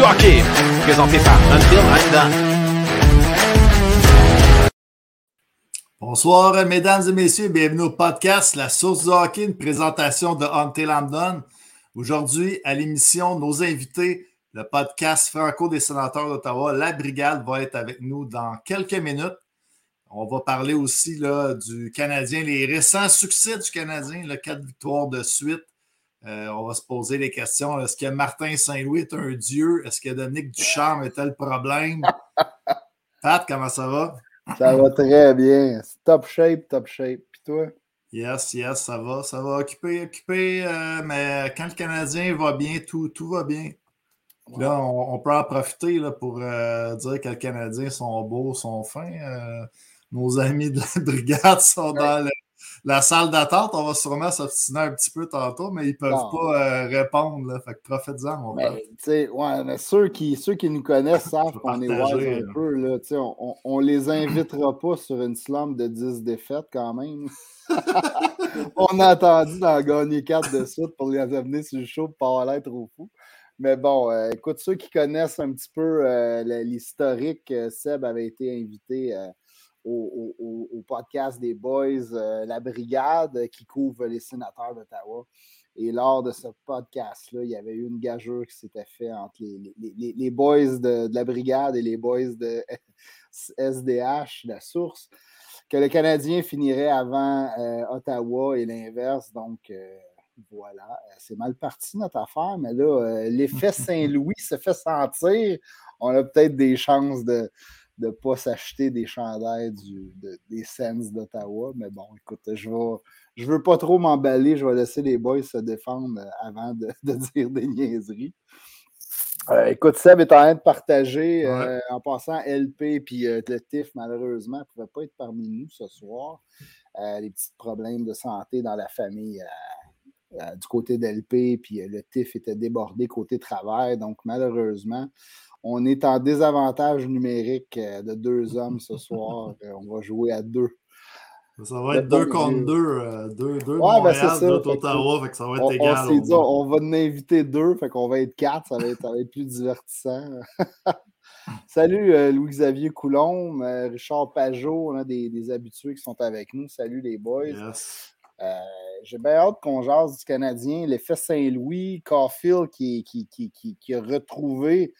Hockey, présenté par Until. Bonsoir, mesdames et messieurs. Bienvenue au podcast La Source du hockey, une présentation de Until. Aujourd'hui, à l'émission, nos invités, le podcast Franco des sénateurs d'Ottawa, la brigade va être avec nous dans quelques minutes. On va parler aussi là, du Canadien, les récents succès du Canadien, le quatre victoires de suite. Euh, on va se poser les questions. Est-ce que Martin Saint-Louis est un dieu? Est-ce que Dominique Ducharme est le problème? Pat, comment ça va? Ça va très bien. Top shape, top shape. Puis toi? Yes, yes, ça va, ça va. Occupé, occupé. Euh, mais quand le Canadien va bien, tout, tout va bien. Là, on, peut en profiter là, pour euh, dire que les Canadiens sont beaux, sont fins. Nos amis de la brigade sont dans la salle d'attente. On va sûrement s'obstiner un petit peu tantôt, mais ils ne peuvent pas répondre. Là, fait que profite-en, mon ouais, mais ceux qui, ceux qui nous connaissent savent qu'on est wise un peu. Là, on ne les invitera pas sur une slam de 10 défaites quand même. on a attendu d'en gagner 4 de suite pour les amener sur le show pour pas être au fou. Mais bon, euh, écoute, ceux qui connaissent un petit peu euh, l'historique, euh, Seb avait été invité au, podcast des Boys, La Brigade, qui couvre les sénateurs d'Ottawa. Et lors de ce podcast-là, il y avait eu une gageure qui s'était faite entre les, boys de, de, la Brigade et les boys de SDH, la source que le Canadien finirait avant euh, Ottawa et l'inverse. Donc, euh, voilà, euh, c'est mal parti notre affaire, mais là, l'effet Saint-Louis se fait sentir. On a peut-être des chances de ne pas s'acheter des chandails des Sens d'Ottawa. Mais bon, écoute, je ne je veux pas trop m'emballer. Je vais laisser les boys se défendre avant de dire des niaiseries. Euh, écoute, Seb est en train de partager. Euh, en passant, LP puis euh, le TIF, malheureusement, ne pouvaient pas être parmi nous ce soir. les petits problèmes de santé dans la famille du côté d'LP, puis le TIF était débordé côté travail. Donc, malheureusement, on est en désavantage numérique de deux hommes ce soir. on va jouer à deux ça va être deux contre deux. Euh, deux, deux ouais, ben ça. deux Ottawa, fait que ça va être on, égal. On, dit, on va en inviter deux, fait qu'on va être quatre, ça va être, ça va être plus divertissant. Salut euh, Louis-Xavier Coulombe, euh, Richard Pajot, on a des, des, habitués qui sont avec nous. Salut les boys. J'ai bien hâte qu'on jase du Canadien. L'effet Saint-Louis, Caulfield qui, qui, qui, qui, a retrouvé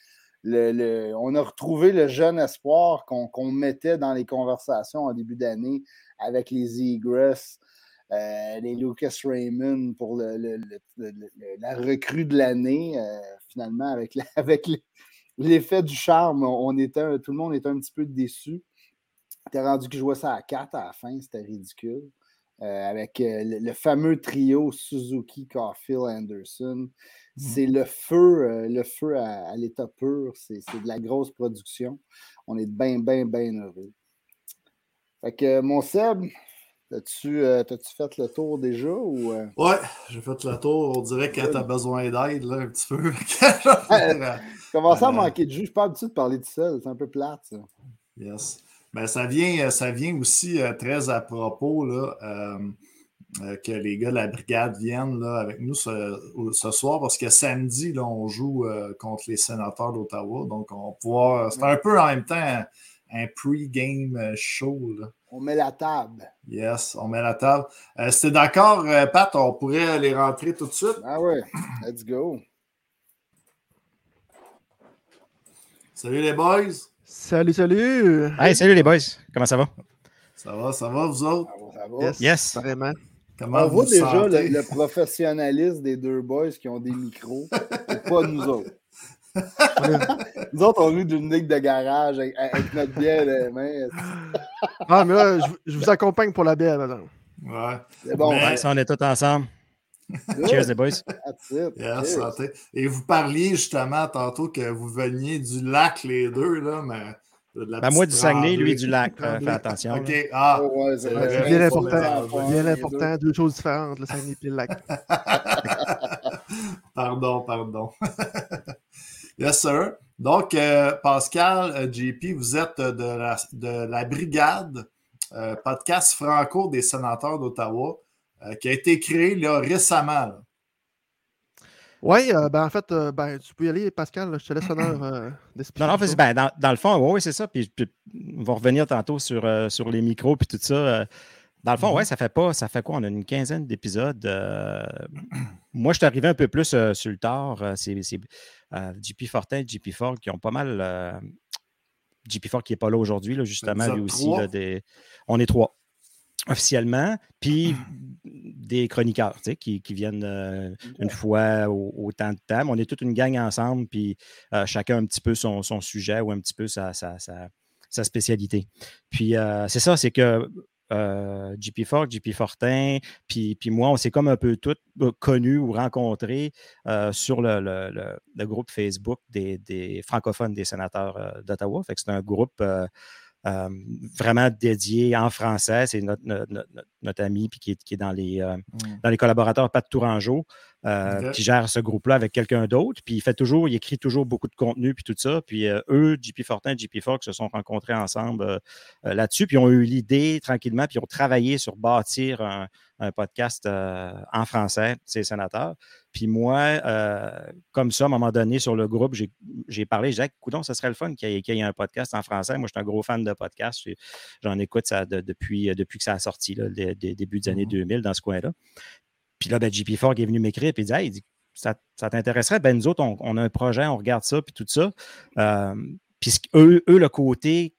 on a retrouvé le jeune espoir qu'on mettait dans les conversations en début d'année avec les Egress, euh, les Lucas Raymond pour la recrue de l'année. Euh, finalement, avec, l'effet du charme, tout le monde était un petit peu déçu. T'es rendu qu'il jouait ça à 4 à la fin, c'était ridicule. Euh, avec le, fameux trio Suzuki, Caulfield, Anderson. Mmh. C'est le feu, le feu à, l'état pur. C'est de la grosse production. On est bien, bien, bien heureux. Fait que, mon Seb, As-tu euh, fait le tour déjà ou. Euh? Ouais, j'ai fait le tour. On dirait que tu as besoin d'aide un petit peu. Commence à manquer de jus. Je suis pas habitué de parler de ça. C'est un peu plate, ça. Yes. Ben, ça, vient, ça vient aussi euh, très à propos là, que les gars de la brigade viennent là, avec nous ce, ce, soir parce que samedi, là, on joue contre les sénateurs d'Ottawa. Donc, on va pouvoir. C'est un peu en même temps un pre-game euh, show. On met la table. Yes, on met la table. Euh, si d'accord, euh, Pat, on pourrait les rentrer tout de suite? Ah ouais, let's go. Salut les boys. Salut, salut. Hey, salut les boys. Comment ça va? Ça va, ça va, vous autres? Ça va, Yes. Vraiment. Comment on voit déjà le, professionnalisme des deux boys qui ont des micros, et pas nous autres. Nous autres, on joue d'une ligue de garage avec, notre bière de main. ah, mais là, je, vous accompagne pour la bière, madame. Ouais. C'est bon. Mais... on est tous ensemble. Cheers, les boys. Yes, santé. Et vous parliez justement tantôt que vous veniez du lac, les deux, là, mais. Ben, moi du Saguenay, lui du lac. Euh, fais attention. OK. Ah, oh, ouais, c'est bien important. Bien important. Deux choses différentes, le Saguenay et le lac. pardon, pardon. Yes, sir. Donc, euh, Pascal, euh, JP, vous êtes de la, de la brigade euh, podcast franco des sénateurs d'Ottawa qui a été créé là, récemment. Oui, euh, ben, en fait, euh, ben, tu peux y aller, Pascal. Je te laisse l'honneur euh, d'expliquer. Non, non, ben, dans, dans le fond, oui, c'est ça. Puis, puis, on va revenir tantôt sur, euh, sur les micros puis tout ça. Euh, Dans le fond, Mhm. ouais, ça fait pas, ça fait quoi? On a une quinzaine d'épisodes. euh, moi, je suis arrivé un peu plus euh, sur le tard. euh, C'est euh, JP Fortin et JP Ford qui ont pas mal. euh, JP Ford qui n'est pas là aujourd'hui, là, justement, lui aussi. là, des... On est trois officiellement, puis des chroniqueurs tu sais, qui, qui viennent euh, une fois au, au temps de temps. On est toute une gang ensemble, puis euh, chacun un petit peu son, son sujet ou un petit peu sa, sa, sa- sa spécialité. Puis euh, c'est ça, c'est que JP Ford, JP Fortin, puis, puis moi, on s'est comme un peu tous connus ou rencontrés sur le, le- le- le groupe Facebook des, des francophones des sénateurs d'Ottawa. Fait que c'est un groupe euh, vraiment dédié en français. C'est notre, notre, notre- notre ami puis qui, est, qui est dans les, euh, dans les collaborateurs Pat Tourangeau, euh, qui gère ce groupe-là avec quelqu'un d'autre. Puis il fait toujours, il écrit toujours beaucoup de contenu puis tout ça. Puis euh, eux, JP Fortin et JP Fox se sont rencontrés ensemble là-dessus. Puis ils ont eu l'idée tranquillement, puis ils ont travaillé sur bâtir un, un podcast en français, ces sénateurs. Puis moi, euh, comme ça, à un moment donné, sur le groupe, j'ai- parlé, j'ai dit, coudon, ça serait le fun qu'il y, ait- qu'il y ait un podcast en français. Moi, je suis un gros fan de podcast. J'ai- J'en écoute ça de- depuis, euh, depuis que ça a sorti, là, des, des débuts des années Mhm. 2000 dans ce coin-là. Puis là, ben, JP Fogg est venu m'écrire et il dit, Hey, il dit, ça, ça t'intéresserait? Ben, nous autres, on, on a un projet, on regarde ça, puis tout ça. Euh, puis ce- eux, eux, le côté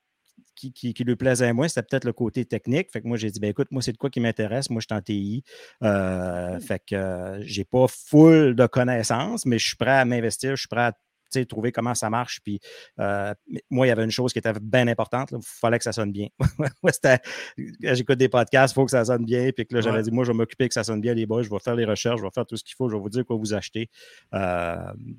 qui, qui, qui lui plaisait à moi, c'était peut-être le côté technique. Fait que moi, j'ai dit, ben écoute, moi, c'est de quoi qui m'intéresse. Moi, je suis en TI. Euh, fait que euh, j'ai pas full de connaissances, mais je suis prêt à m'investir, je suis prêt à trouver comment ça marche. Puis euh, moi, il y avait une chose qui était bien importante. Il fallait que ça sonne bien. J'écoute des podcasts, il faut que ça sonne bien. Puis que là, j'avais Ouais. dit, moi, je vais m'occuper que ça sonne bien, les boys. Je vais faire les recherches, je vais faire tout ce qu'il faut, je vais vous dire quoi vous acheter. Euh,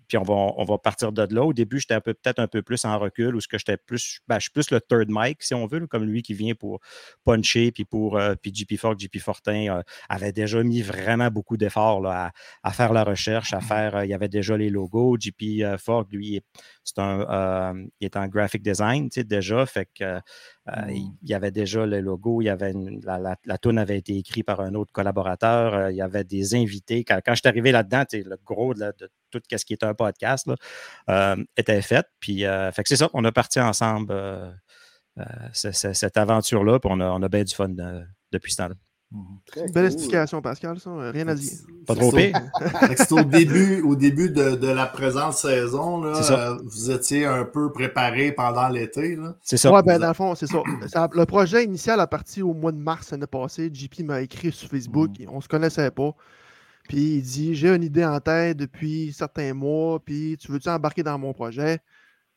puis on va, on va partir de là. Au début, j'étais peu peut-être un peu plus en recul, ou ce que j'étais plus, ben, je suis plus le third mic, si on veut, comme lui qui vient pour puncher, puis pour euh, puis JP Ford, JP Fortin euh, avait déjà mis vraiment beaucoup d'efforts à, à faire la recherche, à faire, il y avait déjà les logos. JP euh, Lui, c'est un, euh, il est en graphic design, tu sais, déjà, fait que euh, Mm. il il y avait déjà le logo, il y avait une- la, la, la toune avait été écrite par un autre collaborateur, euh, il y avait des invités. Quand, quand je suis arrivé là-dedans, tu sais, le gros de, tout ce qui est un podcast là, était fait. Puis, fait que c'est ça, on a parti ensemble ce- ce- cette aventure-là, puis on a, on a bien du fun depuis ce temps-là. Très Belle cool. explication, Pascal, ça. euh, Rien à dire. Pas trop pire? C'est au début, au début de, de la présente saison. Là, euh, vous étiez un peu préparé pendant l'été. là. C'est ça. Ouais, ben, dans le fond, c'est ça. Ça- Le projet initial a parti au mois de mars l'année passée. JP m'a écrit sur Facebook. Mhm. On se connaissait pas. Puis il dit J'ai une idée en tête depuis certains mois. Puis tu veux-tu embarquer dans mon projet?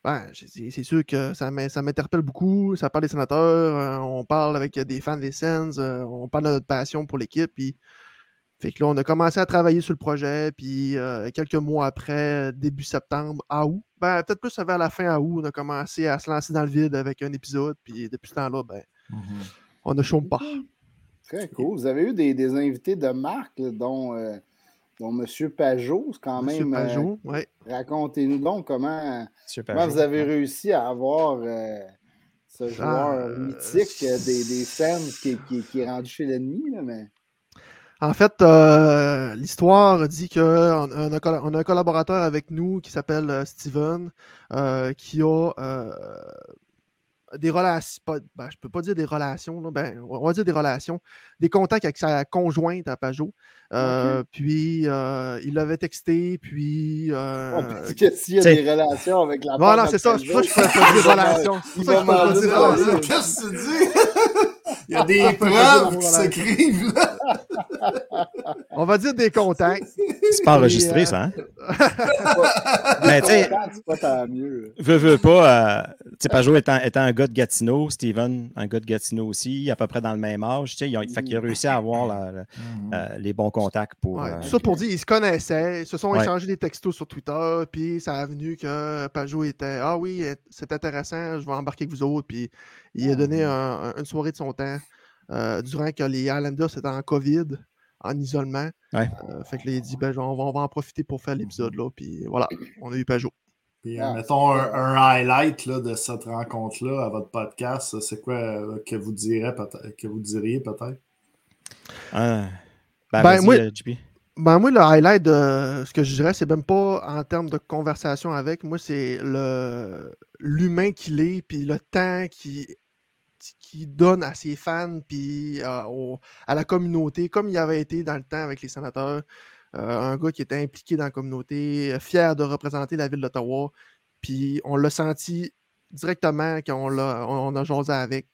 Ben, c'est sûr que ça m'in- ça m'interpelle beaucoup. Ça parle des sénateurs. euh, on parle avec des fans des Sens. euh, on parle de notre passion pour l'équipe. Puis. Fait que là, on a commencé à travailler sur le projet, puis euh, quelques mois après, début septembre, à août, ben, peut-être plus vers la fin à août, on a commencé à se lancer dans le vide avec un épisode, puis depuis ce temps-là, ben, on a chaud pas. Très cool. Vous avez eu des, des invités de marque, là, dont, euh, dont M. Pajot. C'est quand Monsieur même. euh, Pajot, ouais. Racontez-nous donc comment, Monsieur comment Pajot. vous avez réussi à avoir euh, ce joueur euh, mythique euh, des, des Sens qui, qui- qui est rendu chez l'ennemi. Mais... En fait, l'histoire dit qu'on on a, colla- on a un collaborateur avec nous qui s'appelle Steven, qui a des relations, pas- ben, je peux pas dire des relations, là, ben, on va dire des relations, des contacts avec sa conjointe à Pajot. Euh, Puis, euh, il l'avait texté, puis... euh, Oh, parce que s'il y a des relations avec la de c'est ça, c'est pour ça que je peux pas dire relations. m'en- C'est il pour ça que je peux va pas m'en dire dire relations. relations. Qu'est-ce que tu dis? Il y a des preuves qui s'écrivent. là. On va dire des contacts. C'est pas enregistré, ça, hein? Mais tu sais, veux, veux pas, euh, tu sais, Pajot étant, étant un gars de Gatineau, Steven, un gars de Gatineau aussi, à peu près dans le même âge, tu sais, il a, fait a réussi à avoir la- la- euh, les bons contacts pour. Ouais, euh, tout ça pour dire, ils se connaissaient, ils se sont Ouais. échangés des textos sur Twitter, puis ça a venu que Pajot était Ah oui, c'est intéressant, je vais embarquer avec vous autres. Puis il a donné un- un- une soirée de son temps euh, durant que les Islanders étaient en COVID, en isolement. Ouais. Euh, fait que là, il dit ben, on, va, on va en profiter pour faire l'épisode là. Puis voilà, on a eu Pajot. Puis, Ah, euh, mettons un, highlight là, de cette rencontre-là à votre podcast. C'est quoi euh, que vous direz peut-être que vous diriez peut-être? hein. Ben, Ben, moi- JP. Ben, moi, le highlight de ce que je dirais, c'est même pas en termes de conversation avec. Moi, c'est le l'humain qu'il est, puis le temps qu'il qui donne à ses fans, puis euh, à la communauté, comme il avait été dans le temps avec les sénateurs. Euh, un gars qui était impliqué dans la communauté, fier de représenter la ville d'Ottawa. Puis on l'a senti directement quand on, a, on a jasé avec.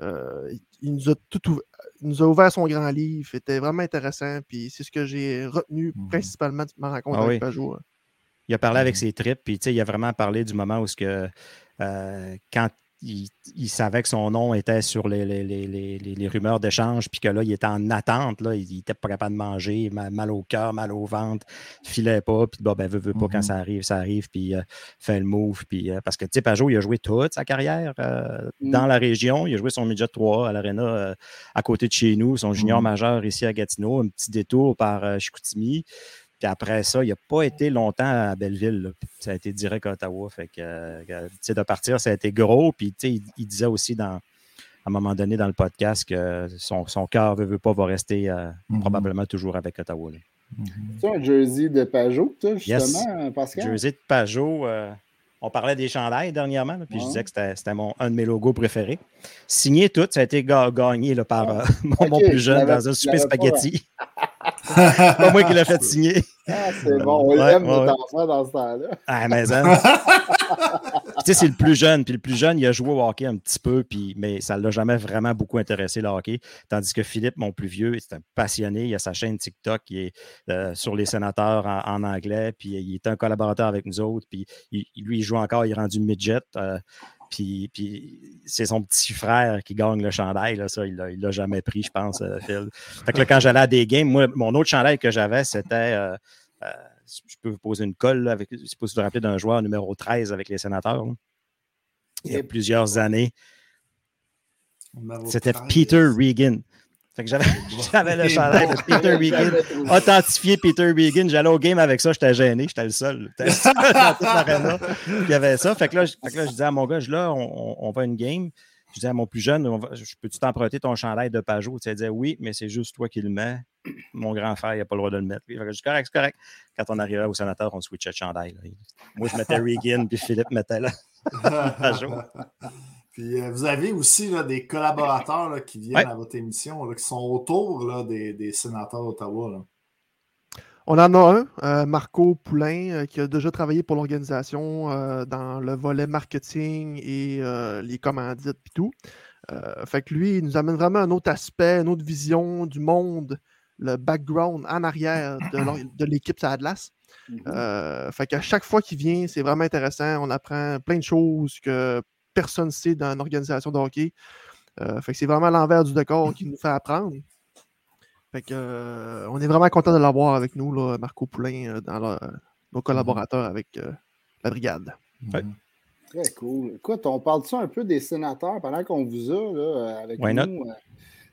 Euh, il, nous a tout nous a ouvert son grand livre. C'était vraiment intéressant. Puis c'est ce que j'ai retenu mmh principalement de ma rencontre ah avec Pajot. Hein. Il a parlé avec mmh ses tripes, puis il a vraiment parlé du moment où ce que, euh, quand il, savait que son nom était sur les, les, rumeurs d'échange, puis que là, il était en attente. Là, il n'était pas capable de manger, mal, au cœur, mal au ventre, filait pas, puis bon, ben, veut, veut pas, quand mm-hmm. ça arrive, ça arrive, puis euh, fait le move. Puis, euh, parce que, tu sais, Pajot, il a joué toute sa carrière euh, mm. dans la région. Il a joué son midget 3 à l'Arena à côté de chez nous, son junior mm. majeur ici à Gatineau, un petit détour par Chicoutimi. Puis après ça, il n'a pas été longtemps à Belleville. Ça a été direct à Ottawa. Fait que, euh, de partir, ça a été gros. Puis il, il, disait aussi dans, à un moment donné dans le podcast que son, son cœur ne veut, pas va rester euh, mm-hmm. probablement toujours avec Ottawa. Mm-hmm. C'est un jersey de Pajot, justement, Pascal? Jersey de Pajot. Euh, on parlait des chandails dernièrement, puis je disais que c'était un de mes logos préférés. Signé tout, ça a été gagné par mon, plus jeune dans un super spaghetti. pas moi qui l'ai fait signer. Ah, c'est bon, on ouais, enfant dans ce temps-là. Ah, mais tu sais, c'est le plus jeune. Puis le plus jeune, il a joué au hockey un petit peu, puis, mais ça ne l'a jamais vraiment beaucoup intéressé, le hockey. Tandis que Philippe, mon plus vieux, c'est un passionné. Il a sa chaîne TikTok qui est euh, sur les sénateurs en, anglais, puis il est un collaborateur avec nous autres. Puis lui, il joue encore, il est rendu midget. Euh, puis, c'est son petit frère qui gagne le chandail. Là, ça, il ne l'a jamais pris, je pense, euh, Phil. Fait que là, quand j'allais à des games, moi, mon autre chandail que j'avais, c'était. Euh, euh, je peux vous poser une colle, là, avec, je ne sais pas si vous vous rappelez d'un joueur numéro 13 avec les sénateurs. il y a plusieurs années. C'était Peter Regan. Fait que j'avais le chandail de Peter Regan, authentifié Peter Regan. J'allais au game avec ça, j'étais gêné, j'étais le seul. dans toute l'arena qui avait ça. Fait que, là, fait que là, je disais à mon gars, là, on, on, va une game. Je disais à mon plus jeune, je peux-tu t'emprunter ton chandail de Pajot? Tu disait oui, mais c'est juste toi qui le mets. Mon grand frère, il n'a pas le droit de le mettre. Fait que je dis correct, c'est correct. Quand on arrivait au sénateur, on switchait de chandail. Moi, je mettais Regan, puis Philippe mettait là. Pajot. Puis euh, vous avez aussi là, des collaborateurs qui viennent à votre émission, qui sont autour des, sénateurs d'Ottawa. On en a un, euh, Marco Poulain, euh, qui a déjà travaillé pour l'organisation dans le volet marketing et les commandites et tout. fait que lui, il nous amène vraiment un autre aspect, une autre vision du monde, le background en arrière de l'équipe Atlas. Mm-hmm. fait qu'à chaque fois qu'il vient, c'est vraiment intéressant. On apprend plein de choses que personne ne sait dans une organisation de hockey. Euh, fait que c'est vraiment l'envers du décor qui nous fait apprendre. Fait que, euh, on est vraiment content de l'avoir avec nous, là, Marco Poulain, euh, dans nos collaborateurs avec la brigade. Très cool. Écoute, on parle de ça un peu des sénateurs pendant qu'on vous a là, avec nous.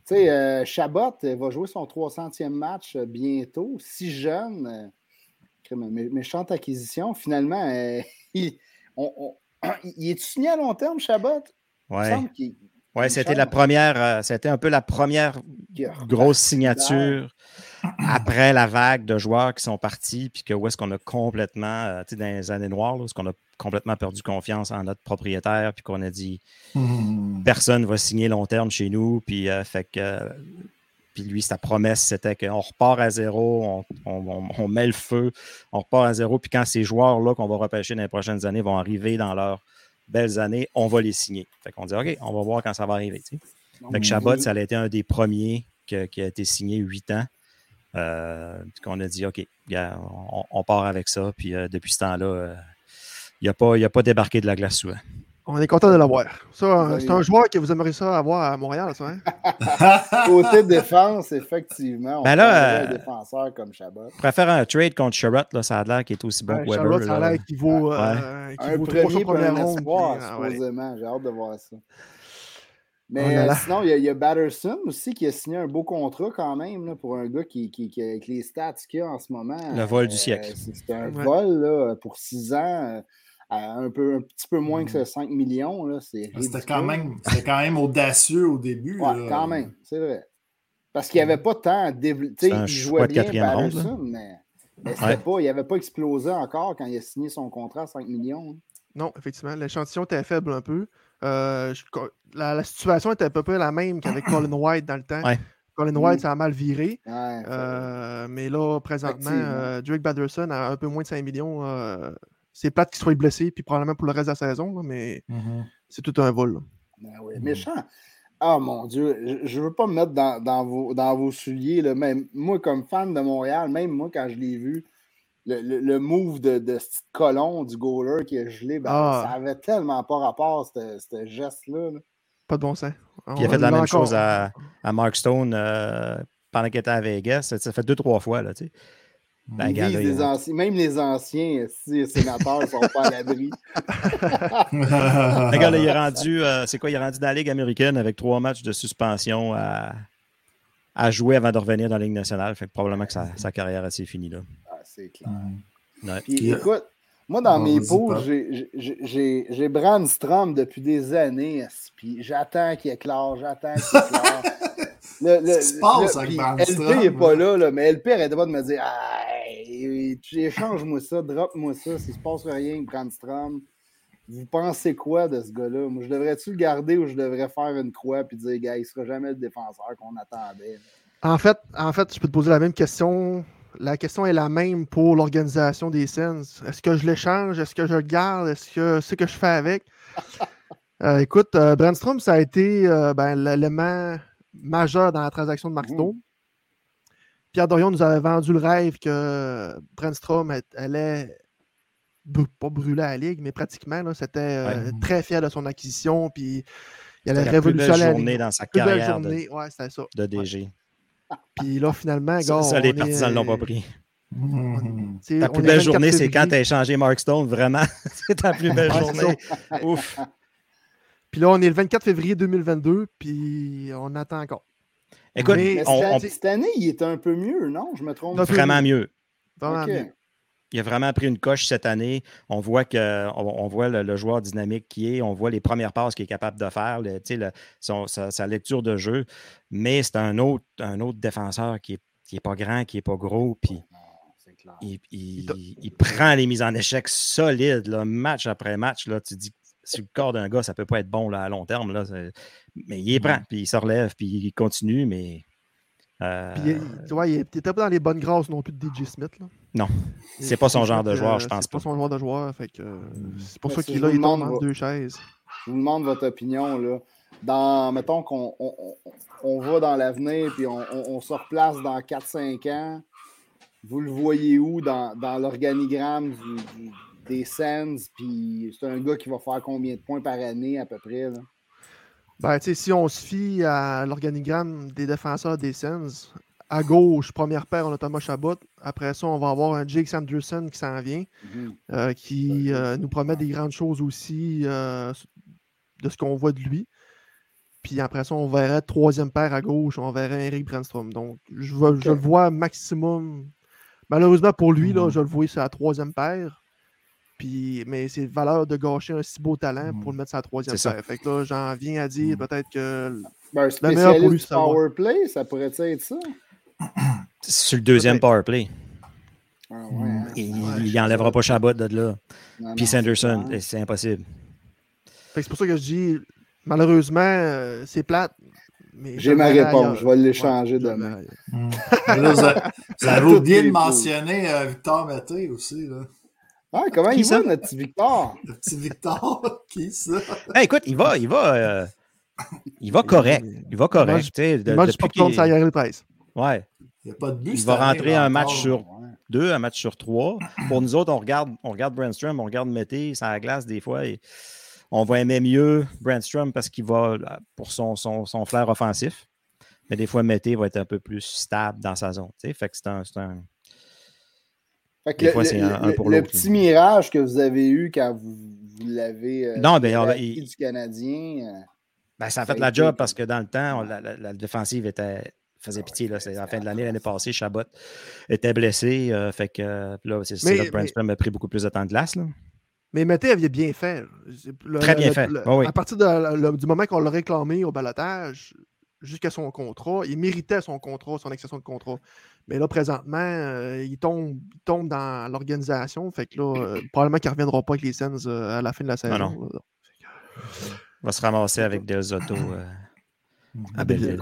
Tu sais, Chabot va jouer son 300e match bientôt. Si jeune, méchante acquisition. Finalement, on, il est signé à long terme, Chabot? Oui. C'était la première, euh, c'était un peu la première grosse signature après la vague de joueurs qui sont partis, puis que où est-ce qu'on a complètement, euh, tu sais, dans les années noires, où est-ce qu'on a complètement perdu confiance en notre propriétaire, puis qu'on a dit mmh. personne ne va signer long terme chez nous, puis euh, fait que puis lui, sa promesse, c'était qu'on repart à zéro, on, met le feu, on repart à zéro. Puis quand ces joueurs-là qu'on va repêcher dans les prochaines années vont arriver dans leurs belles années, on va les signer. Fait qu'on dit, OK, on va voir quand ça va arriver. Fait que Chabot, ça a été un des premiers qui a été signé huit ans. Euh, qu'on a dit, OK, on, part avec ça. Puis euh, depuis ce temps-là, euh, il n'a pas, pas débarqué de la glace souvent. On est content de l'avoir. Ça, c'est un joueur que vous aimeriez ça avoir à Montréal, ça, hein? Côté défense, effectivement. On ben là, un euh, défenseur comme Chabot. Je préfère un trade contre Sherrod, là, ça a l'air qu'il est aussi bon que Weber. Chabot, ça a l'air qu'il vaut, euh, un vaut premier pour un espoir, ah, supposément. J'ai hâte de voir ça. Mais oh euh, sinon, il y, a, Batterson aussi qui a signé un beau contrat quand même là, pour un gars qui, qui, qui avec les stats qu'il a en ce moment. Le vol du siècle. C'est un vol là, pour six ans un, peu, un petit peu moins que 5 mm. millions. C'était quand, même, quand même audacieux au début. Ouais, quand même, c'est vrai. Parce qu'il n'y avait pas tant. un Il jouait de bien Patterson, mais, mais Ouais. pas, il n'avait pas explosé encore quand il a signé son contrat à 5 millions. Non, effectivement, l'échantillon était faible un peu. Euh, je- la, la situation était à peu près la même qu'avec Colin White dans le temps. Ouais. Colin White, Mm. ça a mal viré. Ouais, Euh, mais là, présentement, euh, Drake Batterson a un peu moins de 5 millions. C'est plate qu'il soit blessé, puis probablement pour le reste de la saison, là, mais Mhm. c'est tout un vol. Ben oui, méchant. Ah mon Dieu, je ne veux pas me mettre dans, dans vos, dans vos souliers. Là. Même, moi, comme fan de Montréal, même moi, quand je l'ai vu, le, le- le move de, de ce petit colon du goaler qui a gelé, ben, Ah. ça avait tellement pas rapport, ce ce geste-là. là. Pas de bon sens. Puis il a fait la l'a même encore. chose à, à Mark Stone euh, pendant qu'il était à Vegas. Ça, ça fait deux, trois fois. Là, tu sais. Ils regarde, visent les anciens, même les anciens si les sénateurs ne sont pas à l'abri. Le gars, là, il est rendu, euh, c'est quoi, il est rendu dans la Ligue américaine avec trois matchs de suspension à, à jouer avant de revenir dans la Ligue nationale. Fait que probablement que sa, sa carrière est finie là. Ah, c'est clair. Ouais. Puis, Puis, écoute, moi, dans mes Pat. j'ai- Brandstrom depuis des années. Puis j'attends qu'il éclore, j'attends qu'il éclore. Le, le- Qu'est-ce qui se passe le- avec puis Brandstrom, LP n'est pas là? là, mais LP arrêtait pas de me dire tu échange-moi ça, drop-moi ça, s'il se passe rien, Brandstrom. Vous pensez quoi de ce gars-là? Moi, je devrais-tu le garder ou je devrais faire une croix et dire, gars, il sera jamais le défenseur qu'on attendait? En fait, en fait, je peux te poser la même question. La question est la même pour l'organisation des scènes. Est-ce que je l'échange? Est-ce que je le garde? Est-ce que c'est ce que je fais avec? Euh, écoute, euh, Brandstrom, ça a été euh, ben, l'élément majeur dans la transaction de Mark Mhm. Pierre Dorion nous avait vendu le rêve que Brandstrom est- allait pas brûler à la ligue, mais pratiquement, c'était euh, Ouais. très fier de son acquisition. Puis il allait C'était la plus belle révolutionner la journée dans sa carrière de, ouais, ça. de DG. Puis là, finalement, Ça, gars, ça, les partisans ne l'ont pas pris. T'sais, Ta plus belle 24 journée, c'est quand tu as échangé Mark Stone, vraiment. c'est ta plus belle journée. Ouf. Puis là, on est le 24 février 2022, puis on attend encore. Écoute, Mais- Mais on- cette, on- cette année, il était un peu mieux, non? Je me trompe. Vraiment mieux. Vraiment mieux. Il a vraiment pris une coche cette année. On voit que on, voit le, le joueur dynamique qui est, on voit les premières passes qu'il est capable de faire, le- tu sais, le- son- sa, sa lecture de jeu. Mais c'est un autre, un autre défenseur qui est, qui est pas grand, qui est pas gros, puis Non, c'est clair. il, il- prend les mises en échec solides, là, match après match. Là, tu dis sur le corps d'un gars, ça peut pas être bon là, à long terme. Là, mais il les prend, puis il se relève, puis il continue, mais. euh, Puis, il- tu vois, il n'était pas dans les bonnes grâces non plus de DJ Smith. Là. Non. C'est pas son genre de joueur, euh, je pense C'est pas pas. son joueur de joueur. Fait que, euh, c'est pour Mais ça qu'il il tombe entre deux chaises. Je vous demande votre opinion. Là. Dans, mettons qu'on on, on- on va dans l'avenir puis on, on- on se replace dans 4-5 ans. Vous le voyez où dans, dans l'organigramme du- du- des Sens? Puis c'est un gars qui va faire combien de points par année à peu près? Là? Ben, tu sais, si on se fie à l'organigramme des défenseurs des Sens, à gauche, première paire, on a Thomas Chabot. Après ça, on va avoir un Jake Sanderson qui s'en vient, Mhm. euh, qui euh, nous promet des grandes choses aussi euh, de ce qu'on voit de lui. Puis après ça, on verrait troisième paire à gauche, on verrait Eric Brandstrom. Donc, je le vois maximum. Malheureusement pour lui, là, Mhm. je le vois sur la troisième paire. Puis, mais c'est valeur de gâcher un si beau talent pour le mettre sur la troisième paire. Fait que là, j'en viens à dire Mhm. peut-être que Ben, un La meilleure pour lui, power play, ça pourrait être ça? Sur le deuxième power play. Ah, ouais, hein. Il Ouais, n'enlèvera pas Chabot de là. Non, Puis non, Sanderson, clair. c'est impossible. Fait que c'est pour ça que je dis, malheureusement, euh, c'est plate. J'ai le ma réponse, je vais l'échanger Ouais, le demain. Mais là, vous avez, oublié de mentionner euh, Victor Mété aussi. Là. Ah, comment Qui il ça? va, notre petit Victor? Le petit Victor, qui est ça? Hey, écoute, il va, il va, euh, il va correct. Il va correct. mange- tu sais, de- Il mange qu'il- sur la guerre de presse. Ouais. Il n'y a pas de but. Il va rentrer un match encore. sur Ouais. deux, un match sur trois. Pour nous autres, on regarde, on regarde Brandstrom, on regarde Mété, ça la glace des fois. Et on va aimer mieux Brandstrom parce qu'il va euh, pour son, son, son flair offensif. Mais des fois, Mété va être un peu plus stable dans sa zone. tu sais. Fait que c'est un, c'est un- Fait que Des le, fois, le- c'est un- un le- pour le l'autre, petit là. mirage que vous avez eu quand vous, vous l'avez euh, Non, ben, acquis il- du Canadien. euh, Ben, ça a Ça a fait la été job parce que dans le temps, on- la, la- la défensive était, faisait pitié. Là. C'est à la fin de l'année, l'année passée, Chabot était blessé. euh, fait que là, c'est c'est Mais- là que Brandstrom a pris beaucoup plus de temps de glace. Là. Mais Mété avait bien fait. Le- Très bien le- fait. le- oui. À partir de- le- du moment qu'on l'a réclamé au balotage, jusqu'à son contrat. Il méritait son contrat, son extension de contrat. Mais là, présentement, euh, il, tombe, tombe dans l'organisation. Fait que là, euh, probablement qu'il ne reviendra pas avec les Sens à la fin de la saison. Non, Il va se ramasser avec des autos à Belleville.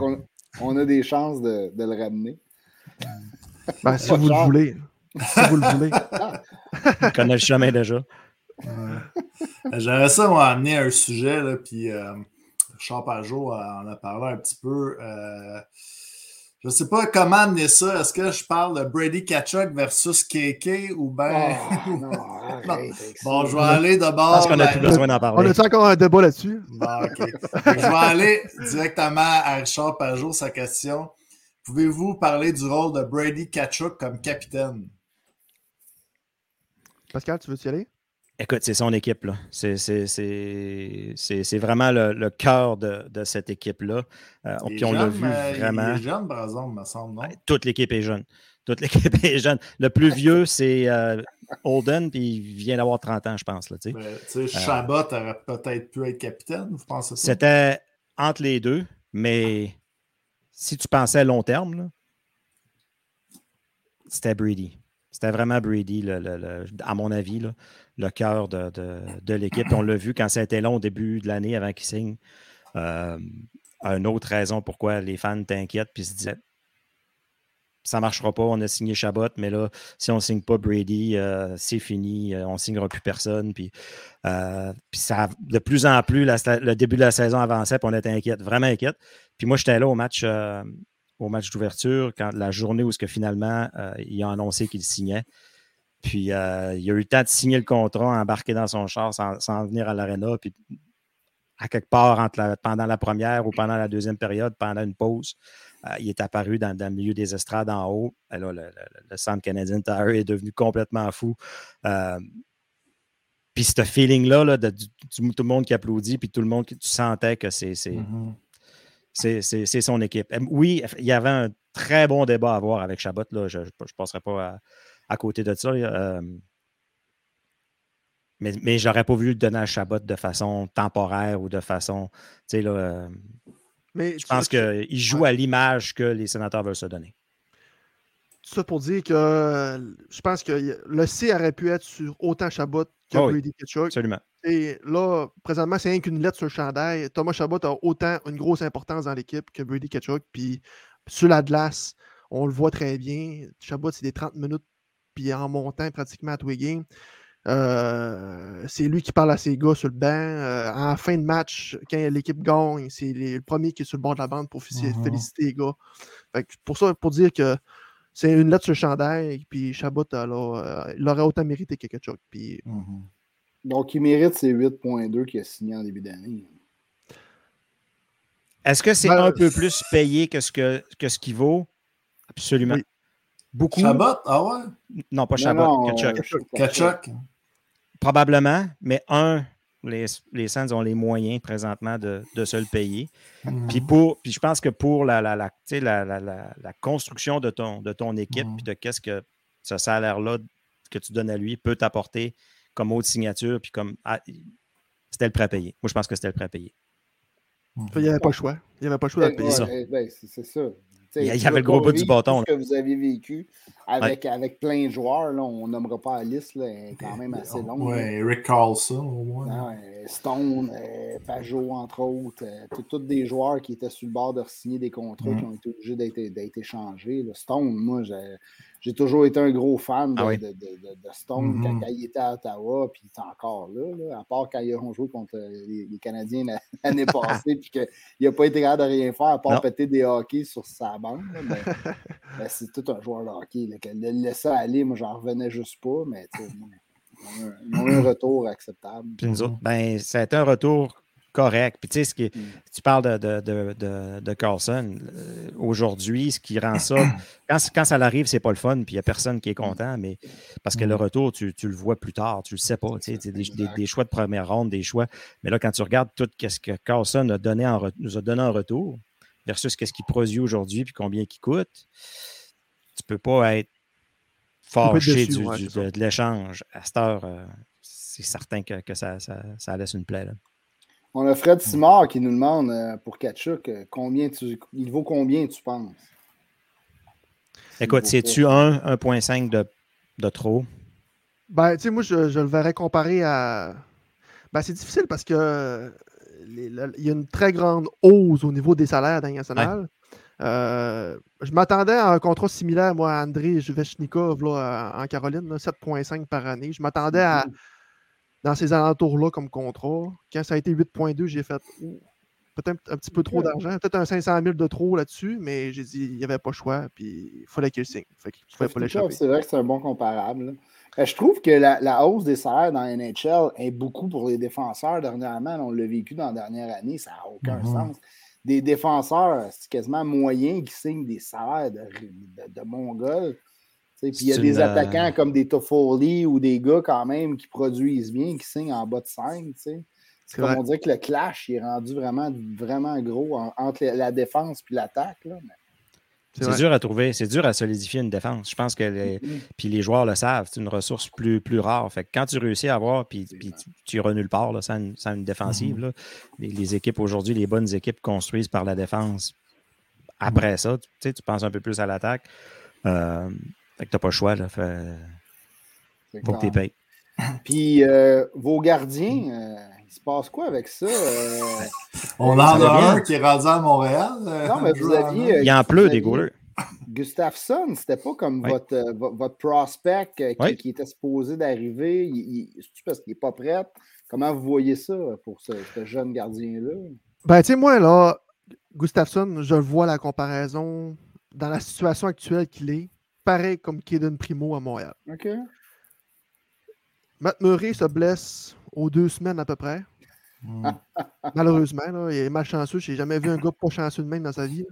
On, a des chances de, de le ramener. Ben, si vous le voulez. Si vous le voulez. Il connaît le chemin déjà. J'aimerais ça m'amener un sujet, là, puis euh, Charles Pajot en a parlé un petit peu. Je ne sais pas comment amener ça. Est-ce que je parle de Brady Kachuk versus KK ou bien. Oh, bon, je vais aller d'abord. Parce qu'on a plus besoin d'en parler. On a encore un débat là-dessus? Bon, OK. je vais aller directement à Richard Pajot, sa question. Pouvez-vous parler du rôle de Brady Kachuk comme capitaine? Pascal, tu veux y aller? Écoute, c'est son équipe. là. C'est vraiment le, cœur de, cette équipe-là. Euh, puis on l'a vu vraiment. Il est jeune, par exemple, me semble, non? toute l'équipe est jeune. Toute l'équipe est jeune. Le plus vieux, c'est euh, Holden, puis il vient d'avoir 30 ans, je pense. Là, ben, euh, Chabot aurait peut-être pu être capitaine, vous pensez ça? C'était entre les deux, mais si tu pensais à long terme, c'était Brady. C'était vraiment Brady, à mon avis, le cœur de, l'équipe. On l'a vu quand ça a été long au début de l'année avant qu'il signe. Euh, une autre raison pourquoi les fans t'inquiètent puis se disaient ça ne marchera pas, on a signé Chabot, mais là, si on ne signe pas Brady, euh, c'est fini, euh, on ne signera plus personne. Ça, de plus en plus, le début de la saison avançait, puis on était inquiète, vraiment inquiète. Puis moi, j'étais là au match d'ouverture, la journée où ce que finalement il a annoncé qu'il signait. Puis euh, il a eu le temps de signer le contrat, embarquer dans son char sans, venir à l'aréna. Puis à quelque part entre pendant la première ou pendant la deuxième période, pendant une pause, euh, il est apparu dans, le milieu des estrades en haut. Alors, le, centre canadien Tire est devenu complètement fou. puis ce feeling-là, de, tout le monde qui applaudit, puis tout le monde qui tu sentais que c'est. Mm-hmm c'est son équipe. Oui, il y avait un très bon débat à avoir avec Chabot. Là. Je ne passerai pas à, côté de ça. Euh, mais, mais j'aurais pas voulu le donner à Chabot de façon temporaire ou de façon. Là, euh, mais je pense qu'il joue à l'image que les sénateurs veulent se donner. Tout ça pour dire que je pense que le C aurait pu être sur autant Chabot que oh Brady Ketchuk. Absolument. Et là, présentement, c'est rien qu'une lettre sur le chandail. Thomas Chabot a autant une grosse importance dans l'équipe que Brady Ketchuk. Puis sur la glace, on le voit très bien. Chabot, c'est des 30 minutes, puis en montant pratiquement à tous euh, c'est lui qui parle à ses gars sur le banc. Euh, en fin de match, quand l'équipe gagne, c'est le premier qui est sur le bord de la bande pour mm-hmm. féliciter les gars. pour ça, pour dire que c'est une lettre sur le chandail, puis Chabot, euh, il aurait autant mérité que Ketchuk. Puis, mm-hmm. Donc, il mérite ses 8.2 qu'il a signé en début d'année. Est-ce que c'est ben, un peu plus payé que ce qu'il que ce vaut? Absolument. Beaucoup. Chabot? Ah ouais? Non, pas Chabot, Kachuk. Probablement, mais un, les, les ont les moyens présentement de, se le payer. Mhm. Puis, pour, puis je pense que pour la, la, la, la construction de ton, de ton équipe, mhm. puis de qu'est-ce que ce salaire-là que tu donnes à lui peut t'apporter comme autre signature, puis comme. Ah, c'était le prêt à payer. Moi, je pense que c'était le prêt à payer. Il n'y avait pas le choix. Il n'y avait pas le choix de payer ça. Ben, c'est ça. Il y avait le gros bout du bâton. Ce que vous avez vécu avec, avec plein de joueurs, là, on nommera pas la liste, là, quand même assez longue. Oui, Eric Carlson au moins. Ah Stone, euh, Pajot, entre autres, euh, tous des joueurs qui étaient sur le bord de signer des contrats mm. qui ont été obligés d'être échangés. Stone, moi, j'ai toujours été un gros fan de, ah Stone mm-hmm. quand, il était à Ottawa, puis il est encore là, à part quand ils ont joué contre les, Canadiens l'année passée, puis qu'il n'a pas été capable de rien faire à part péter des hockey sur sa bande. c'est tout un joueur de hockey. le laisser aller, moi, j'en revenais juste pas, mais ils ont eu un retour acceptable. Puis nous autres, ben, ça a été un retour correct. Puis tu sais, ce qui, mm. tu parles de, de, de, Carlson. Euh, aujourd'hui, ce qui rend ça, quand, quand ça arrive, c'est pas le fun, puis il n'y a personne qui est content, mais parce que le mm. retour, tu, le vois plus tard, tu le sais pas. Tu sais, des, des, choix de première ronde, des choix. Mais là, quand tu regardes tout ce que Carlson a donné en, nous a donné en retour versus ce qu'il produit aujourd'hui, puis combien il coûte, tu peux pas être fâché du, de, l'échange. À cette heure, euh, c'est certain que, ça, ça, laisse une plaie. On a Fred Simard qui nous demande euh, pour Kachuk, euh, combien tu, il vaut combien tu penses? Écoute, c'est-tu 1,5 de, de trop? Ben, tu sais, moi, je, le verrais comparer à. Ben, c'est difficile parce que il y a une très grande hausse au niveau des salaires dans national. Euh, je m'attendais à un contrat similaire, moi, à André Juvechnikov en Caroline, 7,5 par année. Je m'attendais à mm-hmm. Dans ces alentours-là comme contrat. Quand ça a été 8,2, j'ai fait peut-être un petit peu trop d'argent, peut-être un 500 000 de trop là-dessus, mais j'ai dit il n'y avait pas le choix, puis il fallait qu'il signe. C'est vrai que c'est un bon comparable. Euh, je trouve que la, hausse des salaires dans la NHL est beaucoup pour les défenseurs dernièrement. On l'a vécu dans la dernière année, ça n'a aucun mm-hmm. sens. Des défenseurs, c'est quasiment moyen qui signent des salaires de, de, Mongols. Puis il y a des attaquants comme des Toffoli ou des gars quand même qui produisent bien, qui signent en bas de 5. C'est comme on dirait que le clash est rendu vraiment, vraiment gros entre la défense et l'attaque. C'est dur à trouver, c'est dur à solidifier une défense. Je pense que les, mm-hmm. puis les joueurs le savent, c'est une ressource plus, plus rare. Fait que quand tu réussis à avoir, puis, puis tu iras nulle part là, sans, une, défensive, mm-hmm. les, équipes aujourd'hui, les bonnes équipes construisent par la défense. Après mm-hmm. ça, tu, tu penses un peu plus à l'attaque. Euh, fait que tu n'as pas le choix. Là, fait, faut que tu payes. Puis euh, vos gardiens, euh, il se passe quoi avec ça? Euh? On en a un qui est rendu à Montréal. Euh, non, mais vous aviez. il y en pleut des goalers. Gustafsson, c'était pas comme votre, votre prospect qui, était supposé d'arriver. C'est parce qu'il n'est pas prêt? Comment vous voyez ça pour ce, jeune gardien-là? Ben, tu sais, moi, là, Gustafsson, je vois la comparaison dans la situation actuelle qu'il est, pareil comme Kaden Primo à Montréal. OK. Matt Murray se blesse aux deux semaines à peu près. Malheureusement, il est malchanceux. Je n'ai jamais vu un gars pas chanceux de même dans sa vie.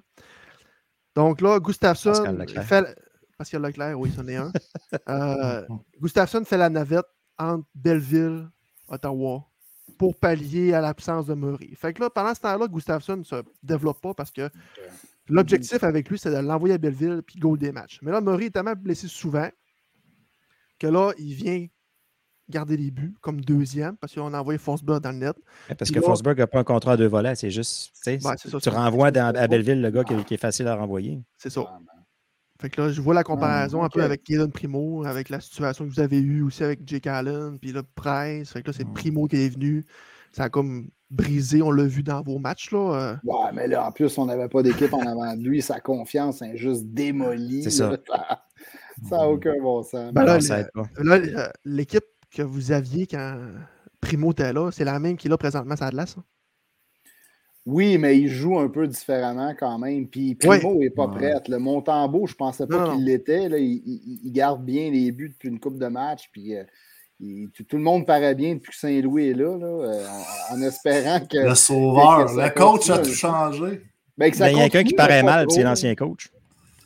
Donc là, Gustafsson fait. Pascal Leclerc, oui, c'en est un. Euh, Gustafsson fait la navette entre Belleville, Ottawa, pour pallier à l'absence de Murray. Fait que là, pendant ce temps-là, Gustafsson ne se développe pas parce que l'objectif avec lui, c'est de l'envoyer à Belleville puis goal des matchs. Mais là, Murray est tellement blessé souvent que là, il vient garder les buts comme deuxième parce qu'on a envoyé Forsberg dans le net. parce que Forsberg n'a pas un contrat à deux volets, c'est juste, tu renvoies à Belleville le gars qui, est facile à renvoyer. C'est ça. Fait que là, je vois la comparaison un peu avec Kaden Primo, avec la situation que vous avez eue aussi avec Jake Allen, puis là, Price. Fait que là, c'est Primo qui est venu. Ça a comme brisé, on l'a vu dans vos matchs. Là. Euh. Ouais, mais là, en plus, on n'avait pas d'équipe en avant de lui. Sa confiance est juste démolie. C'est ça. Ça n'a aucun bon sens. Ben là, l'équipe que vous aviez quand Primo était là, c'est la même qu'il a présentement ça glace? Hein? Oui, mais il joue un peu différemment quand même. Puis Primo n'est pas prêt. Le Montembeau, je ne pensais pas qu'il l'était. Il, garde bien les buts depuis une coupe de match. Puis euh, tout, le monde paraît bien depuis que Saint-Louis est là, euh, en, espérant que. Le sauveur, le coach a tout changé. Ben, ben, il y a quelqu'un qui paraît mal, c'est l'ancien coach.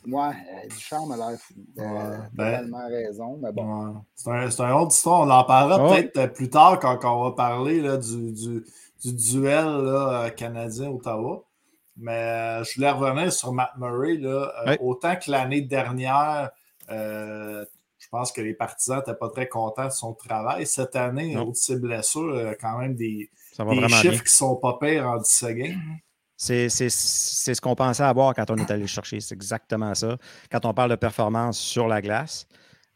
Ouais, Ducharme a l'air fou. Euh, ben, raison, mais bon. C'est un, un, autre histoire. On en parlera peut-être euh, plus tard quand, on va parler là, du, du, du, duel euh, canadien-Ottawa. Mais je voulais revenir sur Matt Murray. Là, Autant que l'année dernière, pense que les partisans n'étaient pas très contents de son travail. Cette année, au de ses blessures, quand même des, des chiffres qui sont pas pires en 10 secondes. C'est ce qu'on pensait avoir quand on est allé chercher. C'est exactement ça. Quand on parle de performance sur la glace,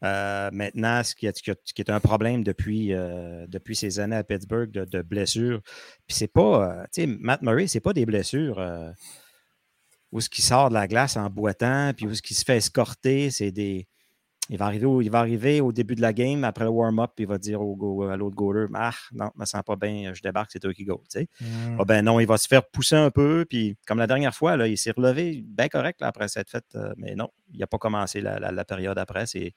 euh, maintenant, ce qui, est, qui, est, un problème depuis, euh, depuis ces années à Pittsburgh de, blessures, puis c'est pas, euh, tu sais, Matt Murray, c'est pas des blessures où ce qui sort de la glace en boitant, puis où ce qui se fait escorter, c'est des, il va, arriver au, il va arriver au début de la game, après le warm-up, il va dire au, à l'autre goaler Ah, non, je me sens pas bien, je débarque, c'est toi qui go. Mm. Ah, ben non, il va se faire pousser un peu, puis comme la dernière fois, là, il s'est relevé bien correct après cette fête, euh, mais non, il n'a pas commencé la, période après. C'est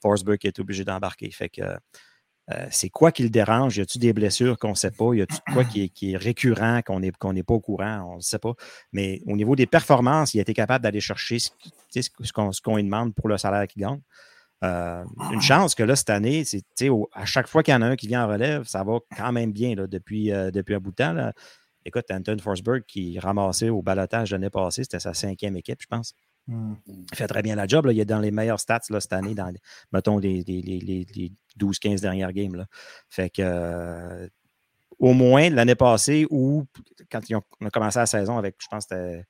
Forsberg qui est obligé d'embarquer. Fait que euh, c'est quoi qui le dérange? Y a-t-il des blessures qu'on ne sait pas? Y a-t-il quoi qui est, récurrent, qu'on n'est pas au courant? On ne sait pas. Mais au niveau des performances, il a été capable d'aller chercher ce, ce qu'on lui demande pour le salaire qu'il gagne. Euh, une chance que là, cette année, c'est, à chaque fois qu'il y en a un qui vient en relève, ça va quand même bien là, depuis, euh, depuis un bout de temps. Là. Écoute, Anton Forsberg qui ramassait au balotage l'année passée, c'était sa cinquième équipe, je pense. Hmm. Il fait très bien la job. Là. Il est dans les meilleurs stats là, cette année, dans, mettons, les, les, les, 12-15 dernières games. Là. Fait que, euh, au moins l'année passée, où quand ils ont, on a commencé la saison avec, je pense, c'était